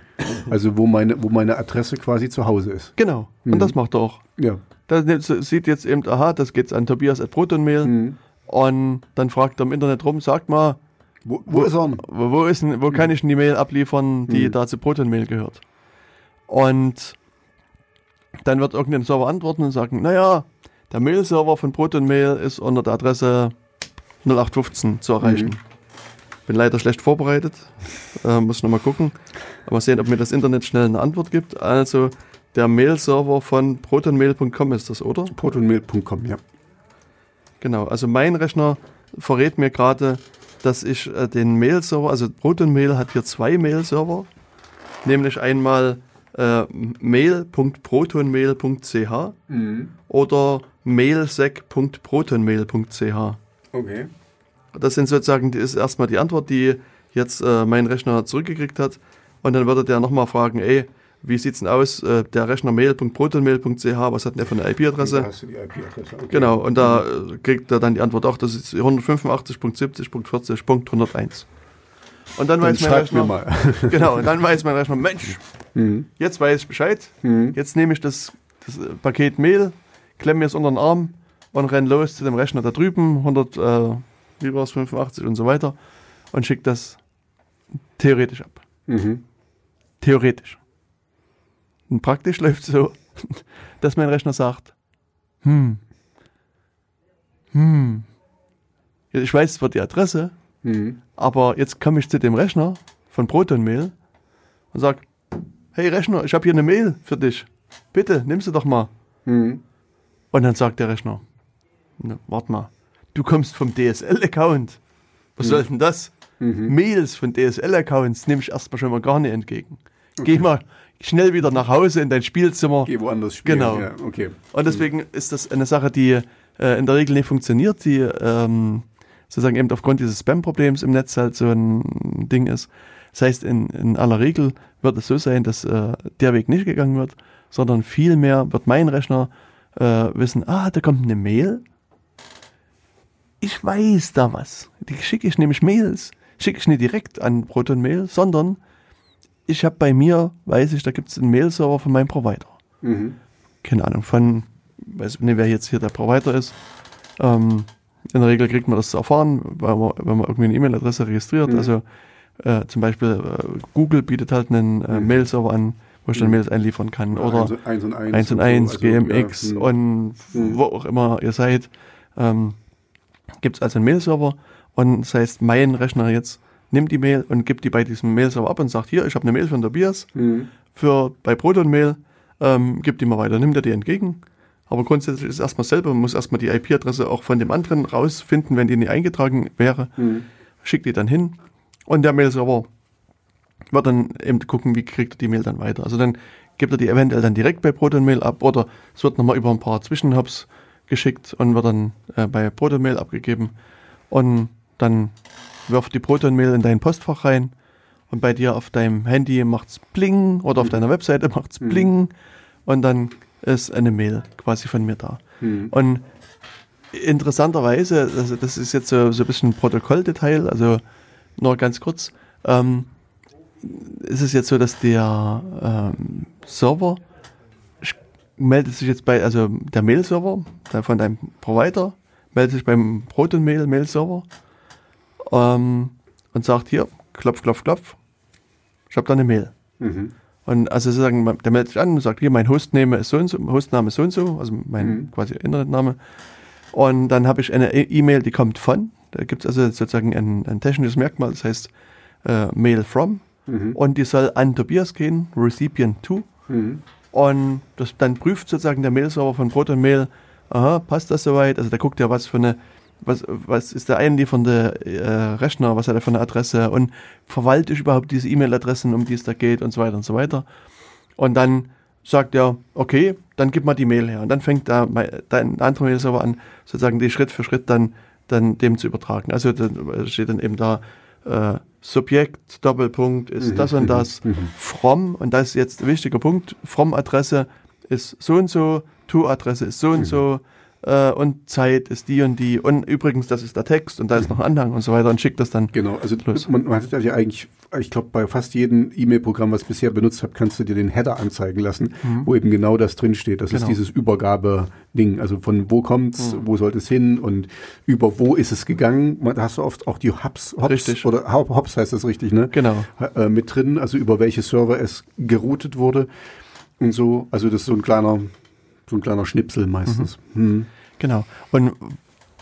Also wo meine, wo meine Adresse quasi zu Hause ist. genau. Und das macht er auch. Ja. Da sieht jetzt eben, aha, das geht an Tobias at Protonmail. Und dann fragt er im Internet rum, sagt mal, Wo, wo ist er? wo, wo, ist wo kann ich denn die Mail abliefern, die da zu Protonmail gehört? Und dann wird irgendein Server antworten und sagen, naja, der Mail-Server von Protonmail ist unter der Adresse 0815 zu erreichen. Bin leider schlecht vorbereitet, äh, muss nochmal gucken. Aber sehen, ob mir das Internet schnell eine Antwort gibt. Also der Mail-Server von protonmail.com ist das, oder? Protonmail.com, ja. Genau, also mein Rechner verrät mir gerade, dass ich äh, den Mail-Server, also ProtonMail hat hier zwei Mail-Server, nämlich einmal äh, mail.protonmail.ch oder mailsec.protonmail.ch. Okay. Das sind sozusagen, die ist erstmal die Antwort, die jetzt äh, mein Rechner zurückgekriegt hat. Und dann würde der nochmal fragen, ey, wie sieht's denn aus? Äh, der Rechner mail.protonmail.ch, was hat denn der für eine IP-Adresse? Hast du die IP-Adresse. Okay. Genau, und da äh, kriegt er dann die Antwort auch, das ist 185.70.40.101. Und dann, Dann weiß mein Rechner, mir mal. [laughs] genau, und dann weiß mein Rechner, Mensch, jetzt weiß ich Bescheid, jetzt nehme ich das, das Paket Mail, klemme mir es unter den Arm und renne los zu dem Rechner da drüben, 100, äh, wie war es, 85 und so weiter, und schicke das theoretisch ab. Mhm. Theoretisch. Und praktisch [laughs] läuft es so, dass mein Rechner sagt, hm, hm, ich weiß zwar die Adresse, Mhm. aber jetzt komme ich zu dem Rechner von ProtonMail und sag, hey Rechner, ich habe hier eine Mail für dich. Bitte, nimm sie doch mal. Mhm. Und dann sagt der Rechner, na, warte mal, du kommst vom DSL-Account. Was soll denn das? Mails von DSL-Accounts nehme ich erstmal schon mal gar nicht entgegen. Geh mal schnell wieder nach Hause in dein Spielzimmer. Geh woanders spielen. Genau. Ja, okay. Und deswegen ist das eine Sache, die äh, in der Regel nicht funktioniert, die ähm, sozusagen eben aufgrund dieses Spam-Problems im Netz halt so ein Ding ist. Das heißt, in, in aller Regel wird es so sein, dass äh, der Weg nicht gegangen wird, sondern vielmehr wird mein Rechner äh, wissen, ah, da kommt eine Mail. Ich weiß da was. Die schicke ich nämlich Mails. Schicke ich nicht direkt an Proton Mail, sondern ich habe bei mir, weiß ich, da gibt es einen Mail-Server von meinem Provider Mhm. keine Ahnung, von, weiß nicht, wer jetzt hier der Provider ist. Ähm, in der Regel kriegt man das zu erfahren, weil man, wenn man irgendwie eine E-Mail-Adresse registriert. Mhm. Also äh, zum Beispiel äh, Google bietet halt einen äh, Mhm. Mail-Server an, wo ich dann. Mails einliefern kann. Oder eins, und- eins und eins. 1 und so, 1, also, GMX ja, hm. und Mhm. wo auch immer ihr seid. Ähm, Gibt es also einen Mail-Server und das heißt, mein Rechner jetzt nimmt die Mail und gibt die bei diesem Mail-Server ab und sagt, hier, ich habe eine Mail von Tobias Mhm. für bei Proton Mail, ähm, gibt die mal weiter, nimmt er die entgegen. Aber grundsätzlich ist erstmal selber, man muss erstmal die IP-Adresse auch von dem anderen rausfinden, wenn die nicht eingetragen wäre, Mhm. schickt die dann hin und der Mail-Server wird dann eben gucken, wie kriegt er die Mail dann weiter. Also dann gibt er die eventuell dann direkt bei Proton Mail ab oder es wird nochmal über ein paar Zwischenhubs geschickt und wird dann äh, bei Proton Mail abgegeben und dann wirft die Proton Mail in dein Postfach rein und bei dir auf deinem Handy macht's bling oder auf deiner Webseite macht's bling und dann ist eine Mail quasi von mir da. Mhm. Und interessanterweise, also das ist jetzt so, so ein bisschen Protokolldetail, also nur ganz kurz, ähm, ist es jetzt so, dass der ähm, Server meldet sich jetzt bei, also der Mail-Server von deinem Provider, meldet sich beim Proton-Mail, Mail-Server ähm, und sagt hier, klopf, klopf, klopf, ich habe da eine Mail. Mhm. Und also sozusagen, der meldet sich an und sagt, hier, mein Hostname ist so und so, Hostname ist so und so, also mein Mhm. quasi Internetname. Und dann habe ich eine E- E-Mail, die kommt von. Da gibt es also sozusagen ein, ein technisches Merkmal, das heißt äh, Mail from. Mhm. Und die soll an Tobias gehen, Recipient to. Mhm. Und das, dann prüft sozusagen der Mail-Server von Proton Mail, aha, passt das soweit? Also der guckt ja, was für eine, was, was ist der einliefernde äh, Rechner, was hat er für eine Adresse und verwalte ich überhaupt diese E-Mail-Adressen, um die es da geht und so weiter und so weiter. Und dann sagt er, okay, dann gib mal die Mail her. Und dann fängt da dein anderer Mail-Server an, sozusagen die Schritt für Schritt dann, dann dem zu übertragen. Also da steht dann eben da, äh, Subjekt, Doppelpunkt ist das und das, from, und das ist jetzt ein wichtiger Punkt, from-Adresse ist so und so, to-Adresse ist so und so, äh, und Zeit ist die und die. Und übrigens, das ist der Text und da ist noch ein Anhang und so weiter und schickt das dann. Genau, also los. man, man hat ja eigentlich, ich glaube, bei fast jedem E-Mail-Programm, was ich bisher benutzt habe, kannst du dir den Header anzeigen lassen, wo eben genau das drinsteht. Das Genau. ist dieses Übergabe-Ding. Also von wo kommt's, wo sollte es hin und über wo ist es gegangen. Man- Da hast du oft auch die Hubs, Hops Richtig. oder Hop- Hops heißt das richtig, ne? Genau. Äh, mit drin, also über welche Server es geroutet wurde und so. Also das ist so ein kleiner, so ein kleiner Schnipsel meistens. Hm. Genau. Und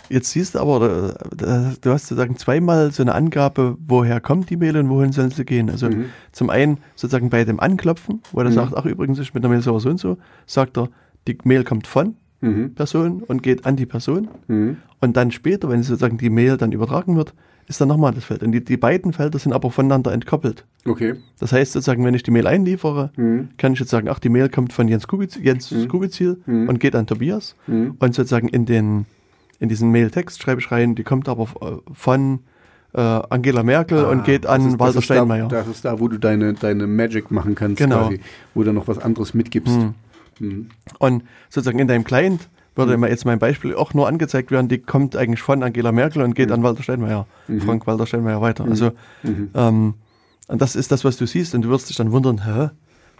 jetzt siehst du aber, du hast sozusagen zweimal so eine Angabe, woher kommt die Mail und wohin soll sie gehen. Also Mhm. zum einen sozusagen bei dem Anklopfen, wo er sagt, ach übrigens, ich bin der Mail-Server so und so, sagt er, die Mail kommt von Mhm. Person und geht an die Person. Mhm. Und dann später, wenn sozusagen die Mail dann übertragen wird, ist dann nochmal das Feld. Und die, die beiden Felder sind aber voneinander entkoppelt. Okay. Das heißt sozusagen, wenn ich die Mail einliefere, Mhm. kann ich jetzt sagen, ach, die Mail kommt von Jens, Kubiz, Jens Kubizil und geht an Tobias. Mhm. Und sozusagen in den in diesen Mail-Text schreibe ich rein, die kommt aber äh, von äh, Angela Merkel und geht Ah, an ist- Walter Steinmeier. Da, das ist da, wo du deine, deine Magic machen kannst, Genau. quasi, wo du noch was anderes mitgibst. Mhm. Und sozusagen in deinem Client würde immer jetzt mein Beispiel auch nur angezeigt werden, die kommt eigentlich von Angela Merkel und geht an Walter Steinmeier, Frank Walter Steinmeier weiter. Also ähm, und das ist das, was du siehst und du wirst dich dann wundern, hä,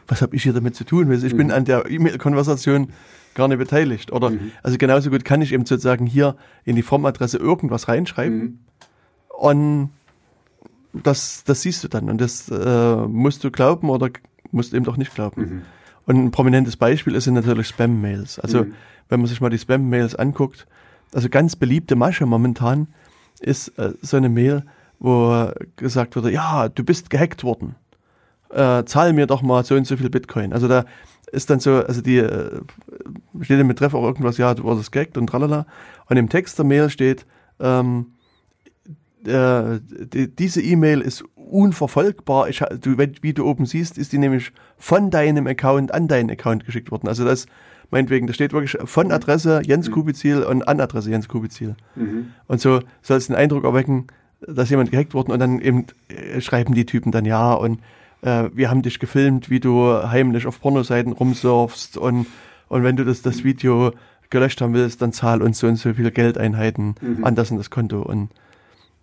was habe ich hier damit zu tun? Ich bin an der E-Mail-Konversation gar nicht beteiligt. Oder? Also genauso gut kann ich eben sozusagen hier in die Formadresse irgendwas reinschreiben und das, das siehst du dann. Und das äh, musst du glauben oder musst eben doch nicht glauben. Und ein prominentes Beispiel ist sind natürlich Spam-Mails. Also wenn man sich mal die Spam-Mails anguckt, also ganz beliebte Masche momentan ist äh, so eine Mail, wo gesagt wurde, ja, du bist gehackt worden. Äh, zahl mir doch mal so und so viel Bitcoin. Also da ist dann so, also die äh, steht im Betreff auch irgendwas, ja, du wurdest gehackt und tralala. Und im Text der Mail steht, ähm, äh, die, diese E-Mail ist unverfolgbar. Ich, du, wie du oben siehst, ist die nämlich von deinem Account an deinen Account geschickt worden. Also das, meinetwegen, da steht wirklich von Adresse Jens Kubizil und an Adresse Jens Kubizil. Und so soll es den Eindruck erwecken, dass jemand gehackt worden und dann eben äh, schreiben die Typen dann ja und äh, wir haben dich gefilmt, wie du heimlich auf Pornoseiten rumsurfst und, und wenn du das, das Video gelöscht haben willst, dann zahl uns so und so viele Geldeinheiten an das und das Konto und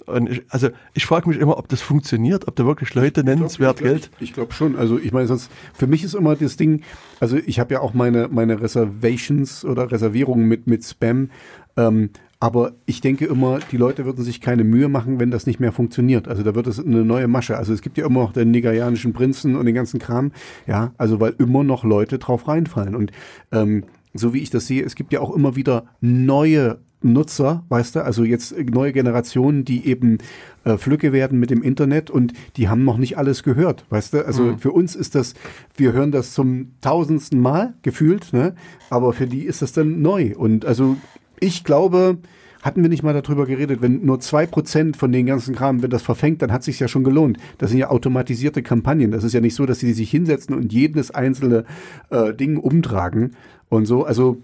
und ich, also ich frage mich immer, ob das funktioniert, ob da wirklich Leute nennenswert ich glaub, Geld. Ich, ich glaube schon. Also ich meine, sonst für mich ist immer das Ding. Also ich habe ja auch meine meine Reservations oder Reservierungen mit mit Spam. Ähm, aber ich denke immer, die Leute würden sich keine Mühe machen, wenn das nicht mehr funktioniert. Also da wird es eine neue Masche. Also es gibt ja immer noch den nigerianischen Prinzen und den ganzen Kram. Ja, also weil immer noch Leute drauf reinfallen. Und ähm, so wie ich das sehe, es gibt ja auch immer wieder neue Nutzer, weißt du, also jetzt neue Generationen, die eben äh, Flücke werden mit dem Internet und die haben noch nicht alles gehört, weißt du? Also für uns ist das, wir hören das zum tausendsten Mal gefühlt, ne? Aber für die ist das dann neu. Und also ich glaube, hatten wir nicht mal darüber geredet, wenn nur zwei Prozent von den ganzen Kram, wenn das verfängt, dann hat sich ja schon gelohnt. Das sind ja automatisierte Kampagnen. Das ist ja nicht so, dass sie sich hinsetzen und jedes einzelne äh, Ding umtragen und so. Also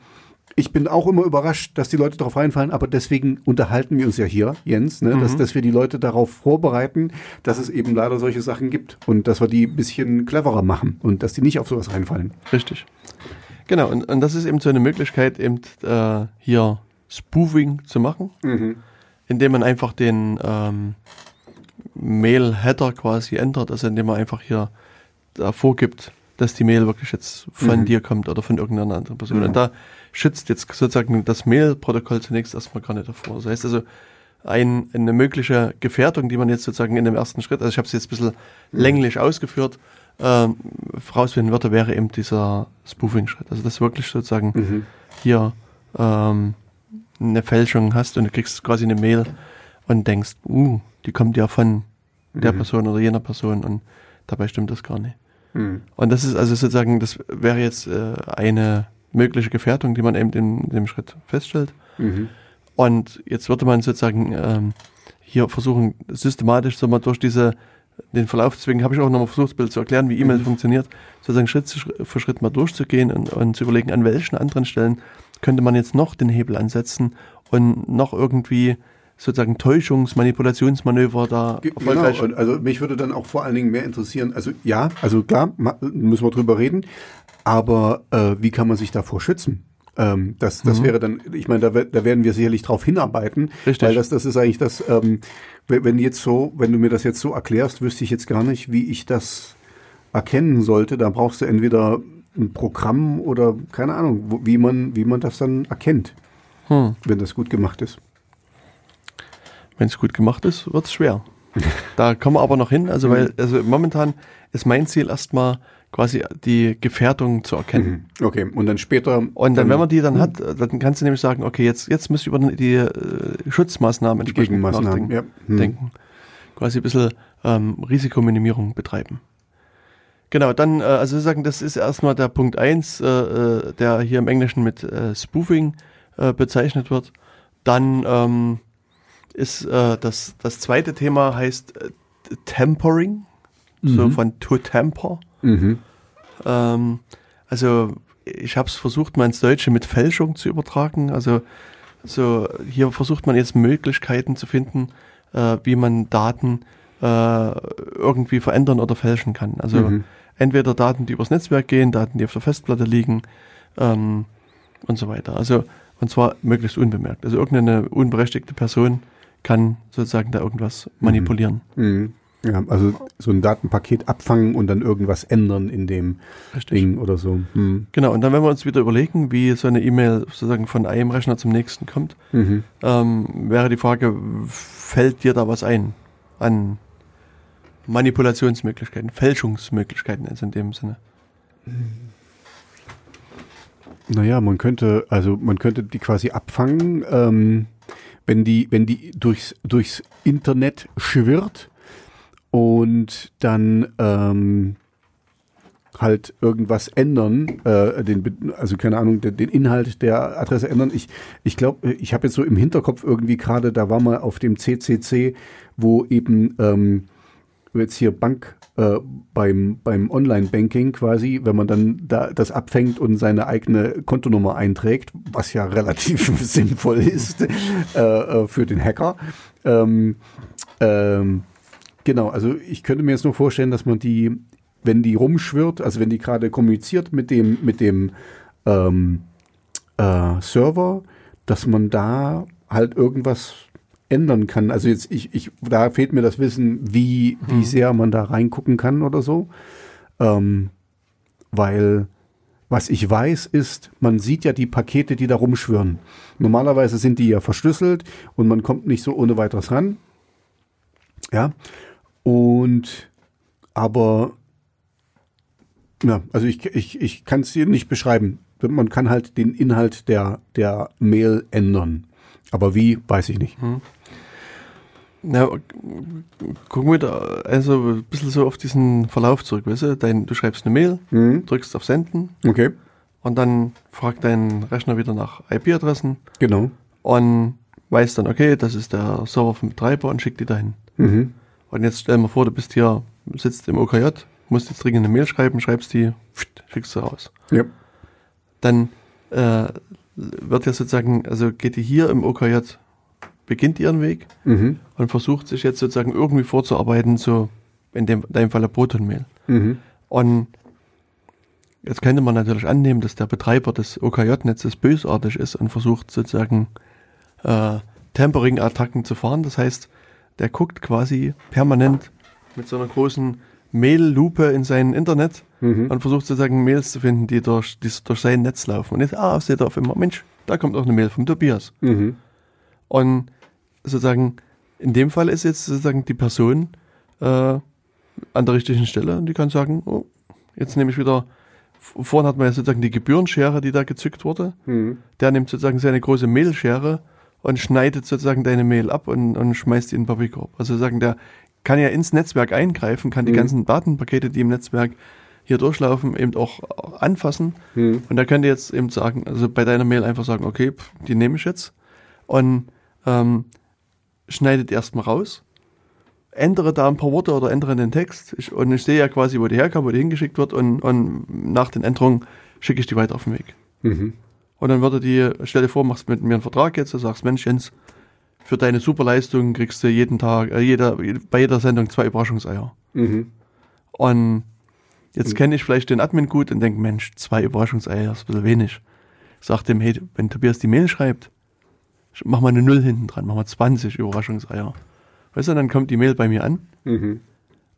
ich bin auch immer überrascht, dass die Leute darauf reinfallen, aber deswegen unterhalten wir uns ja hier, Jens, ne, dass, dass wir die Leute darauf vorbereiten, dass es eben leider solche Sachen gibt und dass wir die ein bisschen cleverer machen und dass die nicht auf sowas reinfallen. Richtig. Genau, und, und das ist eben so eine Möglichkeit, eben äh, hier Spoofing zu machen, indem man einfach den ähm, Mail-Header quasi ändert, also indem man einfach hier da vorgibt, dass die Mail wirklich jetzt von dir kommt oder von irgendeiner anderen Person. Und da schützt jetzt sozusagen das Mail-Protokoll zunächst erstmal gar nicht davor. Das heißt also, ein, eine mögliche Gefährdung, die man jetzt sozusagen in dem ersten Schritt, also ich habe es jetzt ein bisschen länglich ausgeführt, ähm, rausfinden würde, wäre eben dieser Spoofing-Schritt. Also dass du wirklich sozusagen hier ähm, eine Fälschung hast und du kriegst quasi eine Mail und denkst, uh, die kommt ja von der Person oder jener Person und dabei stimmt das gar nicht. Und das ist also sozusagen, das wäre jetzt äh, eine mögliche Gefährdung, die man eben in, dem Schritt feststellt. Und jetzt würde man sozusagen ähm, hier versuchen, systematisch so mal durch diese, den Verlauf, deswegen habe ich auch nochmal versucht, das Bild zu erklären, wie E-Mail funktioniert, sozusagen Schritt für Schritt mal durchzugehen und, und zu überlegen, an welchen anderen Stellen könnte man jetzt noch den Hebel ansetzen und noch irgendwie sozusagen Täuschungs-, Manipulationsmanöver da Ge- erfolgreich. Genau, also mich würde dann auch vor allen Dingen mehr interessieren, also ja, also klar, müssen wir drüber reden, aber äh, wie kann man sich davor schützen? Ähm, das das wäre dann, ich meine, da, da werden wir sicherlich drauf hinarbeiten, Richtig. weil das, das ist eigentlich das, ähm, wenn wenn jetzt so, wenn du mir das jetzt so erklärst, wüsste ich jetzt gar nicht, wie ich das erkennen sollte. Da brauchst du entweder ein Programm oder keine Ahnung, wo, wie man, wie man das dann erkennt, Hm. wenn das gut gemacht ist. Wenn es gut gemacht ist, wird es schwer. [laughs] Da kommen wir aber noch hin. Also, weil, also momentan ist mein Ziel erstmal quasi die Gefährdung zu erkennen. Mhm. Okay, und dann später. Und dann, wenn man die dann hat, dann kannst du nämlich sagen, okay, jetzt, jetzt müsst ihr über die äh, Schutzmaßnahmen entsprechend Gegenmaßnahmen, nachdenken. ja. Hm. denken. Quasi ein bisschen ähm, Risikominimierung betreiben. Genau, dann, äh, also sozusagen, das ist erstmal der Punkt eins, äh, äh, der hier im Englischen mit äh, Spoofing äh, bezeichnet wird. Dann ähm, ist äh, das, das zweite Thema heißt äh, Tempering, so von to temper. Mhm. Ähm, also ich habe es versucht, mal ins Deutsche mit Fälschung zu übertragen. Also so hier versucht man jetzt Möglichkeiten zu finden, äh, wie man Daten äh, irgendwie verändern oder fälschen kann. Also Mhm. entweder Daten, die übers Netzwerk gehen, Daten, die auf der Festplatte liegen ähm, und so weiter. Also und zwar möglichst unbemerkt. Also irgendeine unberechtigte Person kann sozusagen da irgendwas manipulieren. Mhm. Ja, also so ein Datenpaket abfangen und dann irgendwas ändern in dem Richtig. Ding oder so. Mhm. Genau, und dann, wenn wir uns wieder überlegen, wie so eine E-Mail sozusagen von einem Rechner zum nächsten kommt, Mhm. ähm, wäre die Frage, fällt dir da was ein an Manipulationsmöglichkeiten, Fälschungsmöglichkeiten also in dem Sinne? Naja, man könnte, also man könnte die quasi abfangen, ähm, wenn die, wenn die durchs, durchs Internet schwirrt und dann ähm, halt irgendwas ändern, äh, den, also keine Ahnung, den, den Inhalt der Adresse ändern. Ich, ich glaube, ich habe jetzt so im Hinterkopf irgendwie gerade, da war mal auf dem CCC, wo eben ähm, jetzt hier Bank äh, beim, beim Online-Banking quasi, wenn man dann da das abfängt und seine eigene Kontonummer einträgt, was ja relativ [laughs] sinnvoll ist äh, äh, für den Hacker. Ähm, ähm, genau, also ich könnte mir jetzt nur vorstellen, dass man die, wenn die rumschwirrt, also wenn die gerade kommuniziert mit dem, mit dem ähm, äh, Server, dass man da halt irgendwas ändern kann. Also jetzt, ich, ich, da fehlt mir das Wissen, wie, wie sehr man da reingucken kann oder so. Ähm, weil was ich weiß, ist, man sieht ja die Pakete, die da rumschwirren. Normalerweise sind die ja verschlüsselt und man kommt nicht so ohne weiteres ran. Ja. Und aber ja, also ich, ich, ich kann es dir nicht beschreiben. Man kann halt den Inhalt der, der Mail ändern. Aber wie, weiß ich nicht. Na, gucken wir da also ein bisschen so auf diesen Verlauf zurück, weißt du? Dein, du schreibst eine Mail, Mhm. drückst auf Senden Okay, und dann fragt dein Rechner wieder nach IP-Adressen genau. und weiß dann, okay, das ist der Server vom Betreiber und schickt die dahin. Mhm. Und jetzt stell dir vor, du bist hier, sitzt im OKJ, musst jetzt dringend eine Mail schreiben, schreibst die, schickst sie raus. Ja. Dann äh, wird ja sozusagen, also geht die hier im OKJ, beginnt ihren Weg Mhm. und versucht sich jetzt sozusagen irgendwie vorzuarbeiten, so in dem, in deinem Falle Proton-Mail. Mhm. Und jetzt könnte man natürlich annehmen, dass der Betreiber des OKJ-Netzes bösartig ist und versucht sozusagen äh, Tempering-Attacken zu fahren. Das heißt, der guckt quasi permanent mit so einer großen Mail-Lupe in sein Internet Mhm. und versucht sozusagen Mails zu finden, die durch, die durch sein Netz laufen. Und jetzt, ah, seht ihr auf einmal, Mensch, da kommt auch eine Mail vom Tobias. Mhm. Und sozusagen, in dem Fall ist jetzt sozusagen die Person äh, an der richtigen Stelle und die kann sagen, oh, jetzt nehme ich wieder, vorhin hat man ja sozusagen die Gebührenschere, die da gezückt wurde. Mhm. Der nimmt sozusagen seine große Mailschere und schneidet sozusagen deine Mail ab und, und schmeißt die in den Papierkorb. Also sozusagen, der kann ja ins Netzwerk eingreifen, kann die Mhm. ganzen Datenpakete, die im Netzwerk hier durchlaufen, eben auch anfassen. Mhm. Und da könnt ihr jetzt eben sagen, also bei deiner Mail einfach sagen, okay, pff, die nehme ich jetzt und ähm, schneidet erstmal raus, ändere da ein paar Worte oder ändere den Text ich, und ich sehe ja quasi, wo die herkam, wo die hingeschickt wird und, und nach den Änderungen schicke ich die weiter auf den Weg. Mhm. Und dann würde die, stell dir vor, machst mit mir einen Vertrag jetzt, du sagst, Mensch Jens, für deine Superleistung kriegst du jeden Tag, äh, jeder, bei jeder Sendung zwei Überraschungseier. Mhm. Und jetzt kenne ich vielleicht den Admin gut und denke, Mensch, zwei Überraschungseier ist ein bisschen wenig. Sag dem, hey, wenn Tobias die Mail schreibt, mach mal eine Null hinten dran, mach mal 20 Überraschungseier. Weißt du, dann kommt die Mail bei mir an Mhm.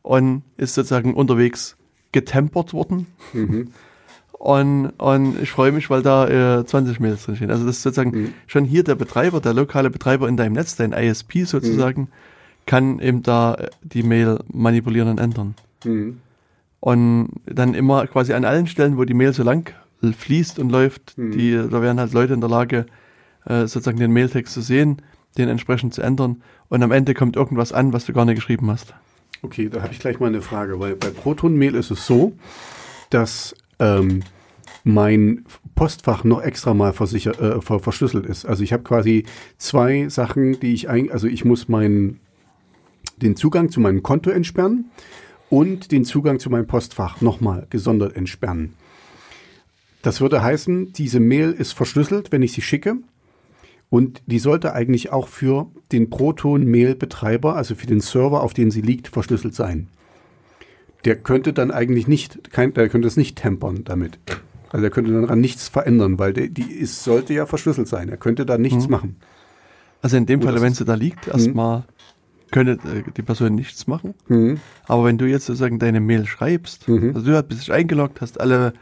und ist sozusagen unterwegs getempert worden. Mhm. Und, und ich freue mich, weil da äh, 20 Mails drin stehen. Also das ist sozusagen Mhm. schon hier der Betreiber, der lokale Betreiber in deinem Netz, dein ISP sozusagen, kann eben da äh, die Mail manipulieren und ändern. Mhm. Und dann immer quasi an allen Stellen, wo die Mail so lang fließt und läuft, Mhm. die, da wären halt Leute in der Lage, äh, sozusagen den Mailtext zu sehen, den entsprechend zu ändern. Und am Ende kommt irgendwas an, was du gar nicht geschrieben hast. Okay, da habe ich gleich mal eine Frage, weil bei Proton-Mail ist es so, dass ähm, mein Postfach noch extra mal äh, ver verschlüsselt ist. Also ich habe quasi zwei Sachen, die ich ein, also ich muss meinen den Zugang zu meinem Konto entsperren und den Zugang zu meinem Postfach nochmal gesondert entsperren. Das würde heißen, diese Mail ist verschlüsselt, wenn ich sie schicke. Und die sollte eigentlich auch für den Proton-Mail-Betreiber, also für den Server, auf dem sie liegt, verschlüsselt sein. Der könnte dann eigentlich nicht, kein, der könnte es nicht tempern damit. Also er könnte daran nichts verändern, weil der, die ist, sollte ja verschlüsselt sein. Er könnte da nichts Mhm. machen. Also in dem Fall, wenn sie da liegt, erstmal könnte äh, die Person nichts machen. Mhm. Aber wenn du jetzt sozusagen deine Mail schreibst, Mhm. also du bist dich eingeloggt, hast alle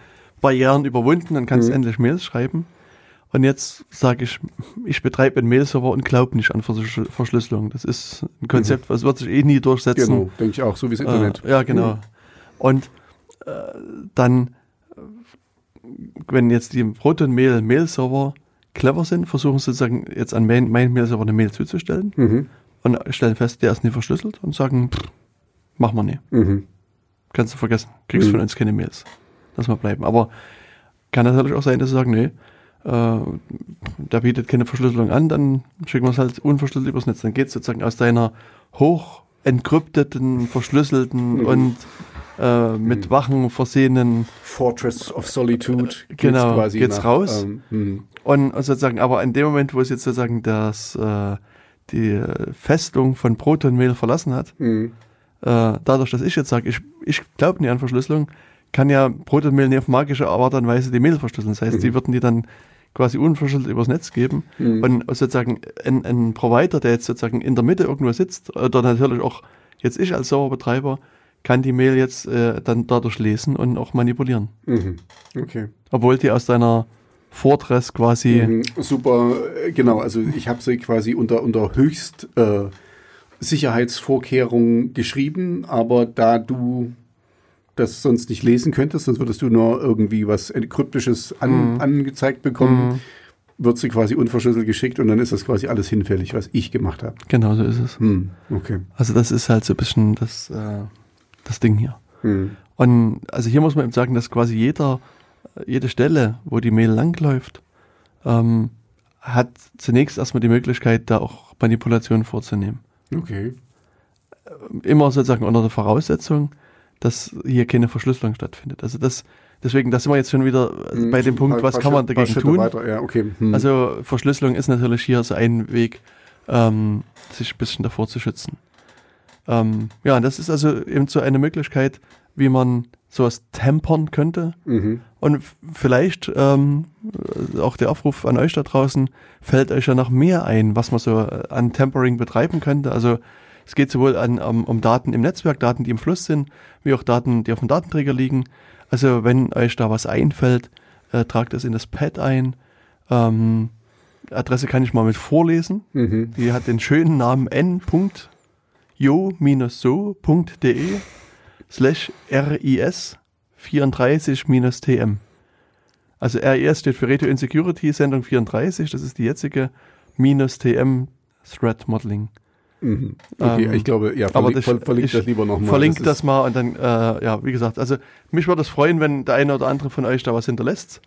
Barrieren überwunden, dann kannst du Mhm. endlich Mails schreiben. Und jetzt sage ich, ich betreibe einen Mail-Server und glaube nicht an Verschlüssel- Verschlüsselung. Das ist ein Konzept, was wird sich eh nie durchsetzen. Genau, denke ich auch, so wie das Internet. Äh, ja, genau. Und äh, dann, wenn jetzt die Proton-Mail Mail-Server clever sind, versuchen sie sozusagen jetzt an mein, mein Mail-Server eine Mail zuzustellen Mhm. und stellen fest, der ist nicht verschlüsselt und sagen, pff, mach mal nicht. Mhm. Kannst du vergessen. Kriegst Mhm. von uns keine Mails. Lass mal bleiben. Aber kann natürlich auch sein, dass sie sagen, nee, der bietet keine Verschlüsselung an, dann schicken wir es halt unverschlüsselt übers Netz. Dann geht es sozusagen aus deiner hoch entkrypteten, verschlüsselten Mhm. und äh, mit Mhm. Wachen versehenen Fortress of Solitude geht's Genau, quasi geht's nach, raus. Ähm, mhm. und sozusagen, aber in dem Moment, wo es jetzt sozusagen das, äh, die Festung von Proton Mail verlassen hat, Mhm. äh, dadurch, dass ich jetzt sage, ich, ich glaube nicht an Verschlüsselung, kann ja Protonmail nicht auf magische Art und Weise die Mail verschlüsseln. Das heißt, Mhm. die würden die dann quasi unverschlüsselt übers Netz geben. Mhm. Und sozusagen ein, ein Provider, der jetzt sozusagen in der Mitte irgendwo sitzt, oder natürlich auch jetzt ich als Serverbetreiber, kann die Mail jetzt äh, dann dadurch lesen und auch manipulieren. Mhm. Okay. Obwohl die aus deiner Fortress quasi, Mhm. Super, äh, genau. Also ich habe sie quasi unter, unter höchst äh, Sicherheitsvorkehrungen geschrieben, aber da du das sonst nicht lesen könntest, sonst würdest du nur irgendwie was Kryptisches an, Mhm. angezeigt bekommen, Mhm. wird sie quasi unverschlüsselt geschickt und dann ist das quasi alles hinfällig, was ich gemacht habe. genau so ist es. Hm. Okay. Also das ist halt so ein bisschen das, äh, das Ding hier. Hm. Und also hier muss man eben sagen, dass quasi jeder, jede Stelle, wo die Mail langläuft, ähm, hat zunächst erstmal die Möglichkeit, da auch Manipulationen vorzunehmen. Okay. Immer sozusagen unter der Voraussetzung, dass hier keine Verschlüsselung stattfindet. Also das, deswegen, da sind wir jetzt schon wieder Hm. bei dem Punkt, was kann man dagegen Schritte tun? Ja, okay. Hm. Also Verschlüsselung ist natürlich hier so ein Weg, ähm, sich ein bisschen davor zu schützen. Ähm, ja, das ist also eben so eine Möglichkeit, wie man sowas tempern könnte. mhm. Und vielleicht ähm, äh, auch der Aufruf an euch da draußen, fällt euch ja noch mehr ein, was man so äh, an Tempering betreiben könnte. Also es geht sowohl an, um, um Daten im Netzwerk, Daten, die im Fluss sind, wie auch Daten, die auf dem Datenträger liegen. Also wenn euch da was einfällt, äh, tragt es in das Pad ein. Ähm, Adresse kann ich mal mit vorlesen. Mhm. Die hat den schönen Namen n.jo-so.de slash RIS 34-TM. Also RIS steht für Radio Insecurity Sendung 34, das ist die jetzige, minus TM Threat Modeling. Mhm. Okay, Ähm, ich glaube, ja, aber verlink, das- ver, verlinkt ich das lieber nochmal. Verlinkt das, mal und dann, äh, ja, wie gesagt, also mich würde es freuen, wenn der eine oder andere von euch da was hinterlässt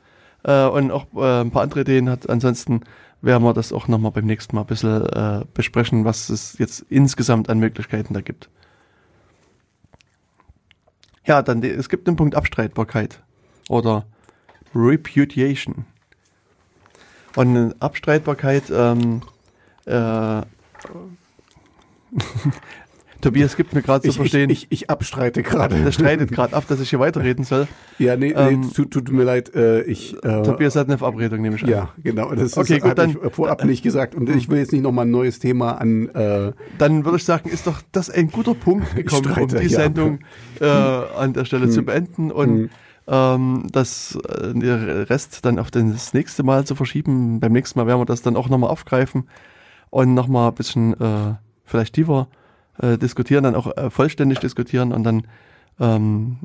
äh, und auch äh, ein paar andere Ideen hat. Ansonsten werden wir das auch nochmal beim nächsten Mal ein bisschen äh, besprechen, was es jetzt insgesamt an Möglichkeiten da gibt. Ja, dann, es gibt den Punkt Abstreitbarkeit oder Repudiation. Und Abstreitbarkeit ähm, äh, [laughs] Tobias gibt mir gerade zu Ich, ich, verstehen, ich, ich abstreite gerade. der streitet [laughs] gerade ab, dass ich hier weiterreden soll. Ja, nee, nee Ähm, tut, tut mir leid. Äh, ich, äh, Tobias hat eine Verabredung, nehme ich an. Ja, genau. Das Okay, ist, gut, dann- ich vorab nicht gesagt. Und ich will jetzt nicht nochmal ein neues Thema an. Äh, Dann würde ich sagen, ist doch das ein guter Punkt [laughs] gekommen, um streite, die ja. Sendung äh, an der Stelle zu beenden und Mhm. ähm, das äh, der Rest dann auf das nächste Mal zu verschieben. Beim nächsten Mal werden wir das dann auch nochmal aufgreifen und nochmal ein bisschen äh, vielleicht tiefer äh, diskutieren, dann auch äh, vollständig diskutieren und dann ähm,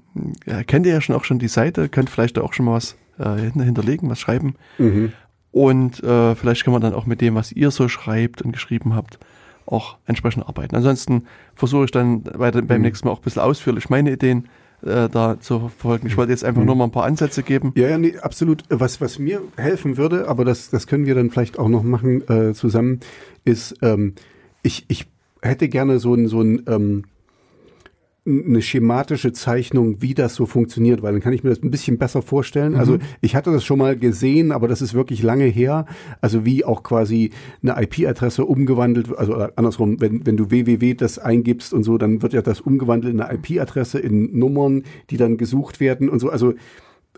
ja, kennt ihr ja schon auch schon die Seite, könnt vielleicht auch schon mal was äh, hinterlegen, was schreiben. mhm. Und äh, vielleicht kann man dann auch mit dem, was ihr so schreibt und geschrieben habt, auch entsprechend arbeiten. Ansonsten versuche ich dann bei, beim Mhm. nächsten Mal auch ein bisschen ausführlich meine Ideen äh, da zu verfolgen. Ich wollte jetzt einfach Mhm. nur mal ein paar Ansätze geben. Ja, ja, nee, absolut. Was, was mir helfen würde, aber das, das können wir dann vielleicht auch noch machen äh, zusammen, ist, ähm, ich, ich hätte gerne so ein, so ein, ähm, eine schematische Zeichnung, wie das so funktioniert, weil dann kann ich mir das ein bisschen besser vorstellen. Also ich hatte das schon mal gesehen, aber das ist wirklich lange her. Also wie auch quasi eine IP-Adresse umgewandelt, wird, also andersrum, wenn, wenn du www das eingibst und so, dann wird ja das umgewandelt in eine IP-Adresse, in Nummern, die dann gesucht werden und so. Also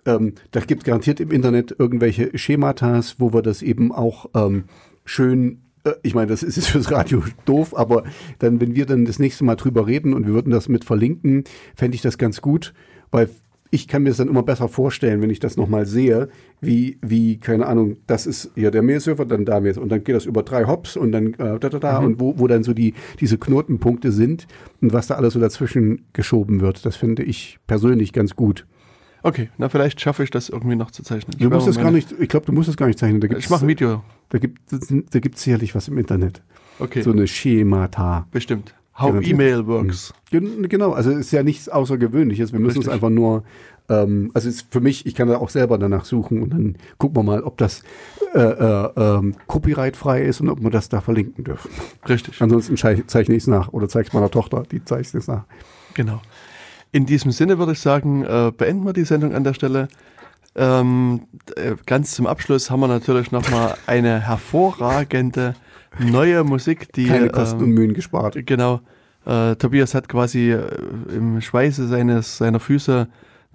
ähm, da gibt garantiert im Internet irgendwelche Schematas, wo wir das eben auch ähm, schön, ich meine, das ist jetzt fürs Radio doof, aber dann, wenn wir dann das nächste Mal drüber reden und wir würden das mit verlinken, fände ich das ganz gut, weil ich kann mir das dann immer besser vorstellen, wenn ich das nochmal sehe, wie, wie, keine Ahnung, das ist hier der Mailserver, dann da Mail und dann geht das über drei Hops und dann äh, da, da, da und wo, wo dann so die, diese Knotenpunkte sind und was da alles so dazwischen geschoben wird. Das finde ich persönlich ganz gut. Okay, na vielleicht schaffe ich das irgendwie noch zu zeichnen. Ich Du musst es gar nicht, ich glaube, du musst es gar nicht zeichnen. Da gibt's, Ich mache ein Video. Da gibt da gibt's sicherlich was im Internet. Okay, So eine Schemata. bestimmt. How Garantiert. Email works. Gen- Genau, also es ist ja nichts Außergewöhnliches. Wir müssen Richtig. es einfach nur, ähm, also es ist für mich, ich kann da auch selber danach suchen und dann gucken wir mal, ob das äh, äh, ähm, copyrightfrei ist und ob wir das da verlinken dürfen. Richtig. Ansonsten zeichne ich es nach oder zeige es meiner Tochter, die zeichnet es nach. Genau. In diesem Sinne würde ich sagen, äh, beenden wir die Sendung an der Stelle. Ähm, äh, ganz zum Abschluss haben wir natürlich nochmal eine hervorragende neue Musik, die Keine Kosten und ähm, Mühen gespart. genau. Äh, Tobias hat quasi äh, im Schweiße seines seiner Füße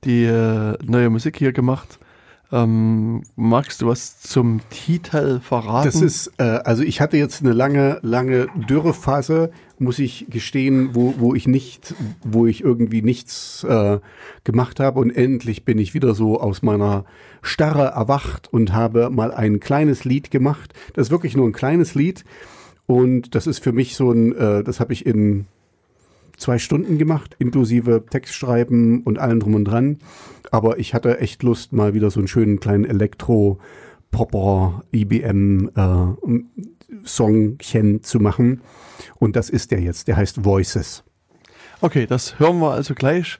die äh, neue Musik hier gemacht. Ähm, magst du was zum Titel verraten? Das ist, äh, also ich hatte jetzt eine lange, lange Dürrephase, muss ich gestehen, wo, wo ich nicht, wo ich irgendwie nichts äh, gemacht habe und endlich bin ich wieder so aus meiner Starre erwacht und habe mal ein kleines Lied gemacht. Das ist wirklich nur ein kleines Lied und das ist für mich so ein, äh, das habe ich in zwei Stunden gemacht, inklusive Textschreiben und allem drum und dran. Aber ich hatte echt Lust, mal wieder so einen schönen kleinen Elektro-Popper, IBM äh, Songchen zu machen. Und das ist der jetzt. Der heißt Voices. Okay, das hören wir also gleich.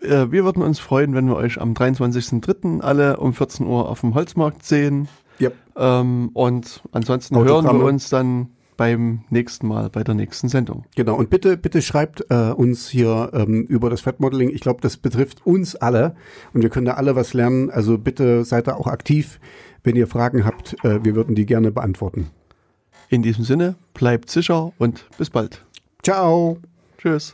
Äh, Wir würden uns freuen, wenn wir euch am 23.03. alle um 14 Uhr auf dem Holzmarkt sehen. Yep. Ähm, und ansonsten hören wir uns dann beim nächsten Mal, bei der nächsten Sendung. Genau. Und bitte, bitte schreibt äh, uns hier ähm, über das Fettmodeling. Ich glaube, das betrifft uns alle und wir können da alle was lernen. Also bitte seid da auch aktiv. Wenn ihr Fragen habt, äh, wir würden die gerne beantworten. In diesem Sinne, bleibt sicher und bis bald. Ciao. Tschüss.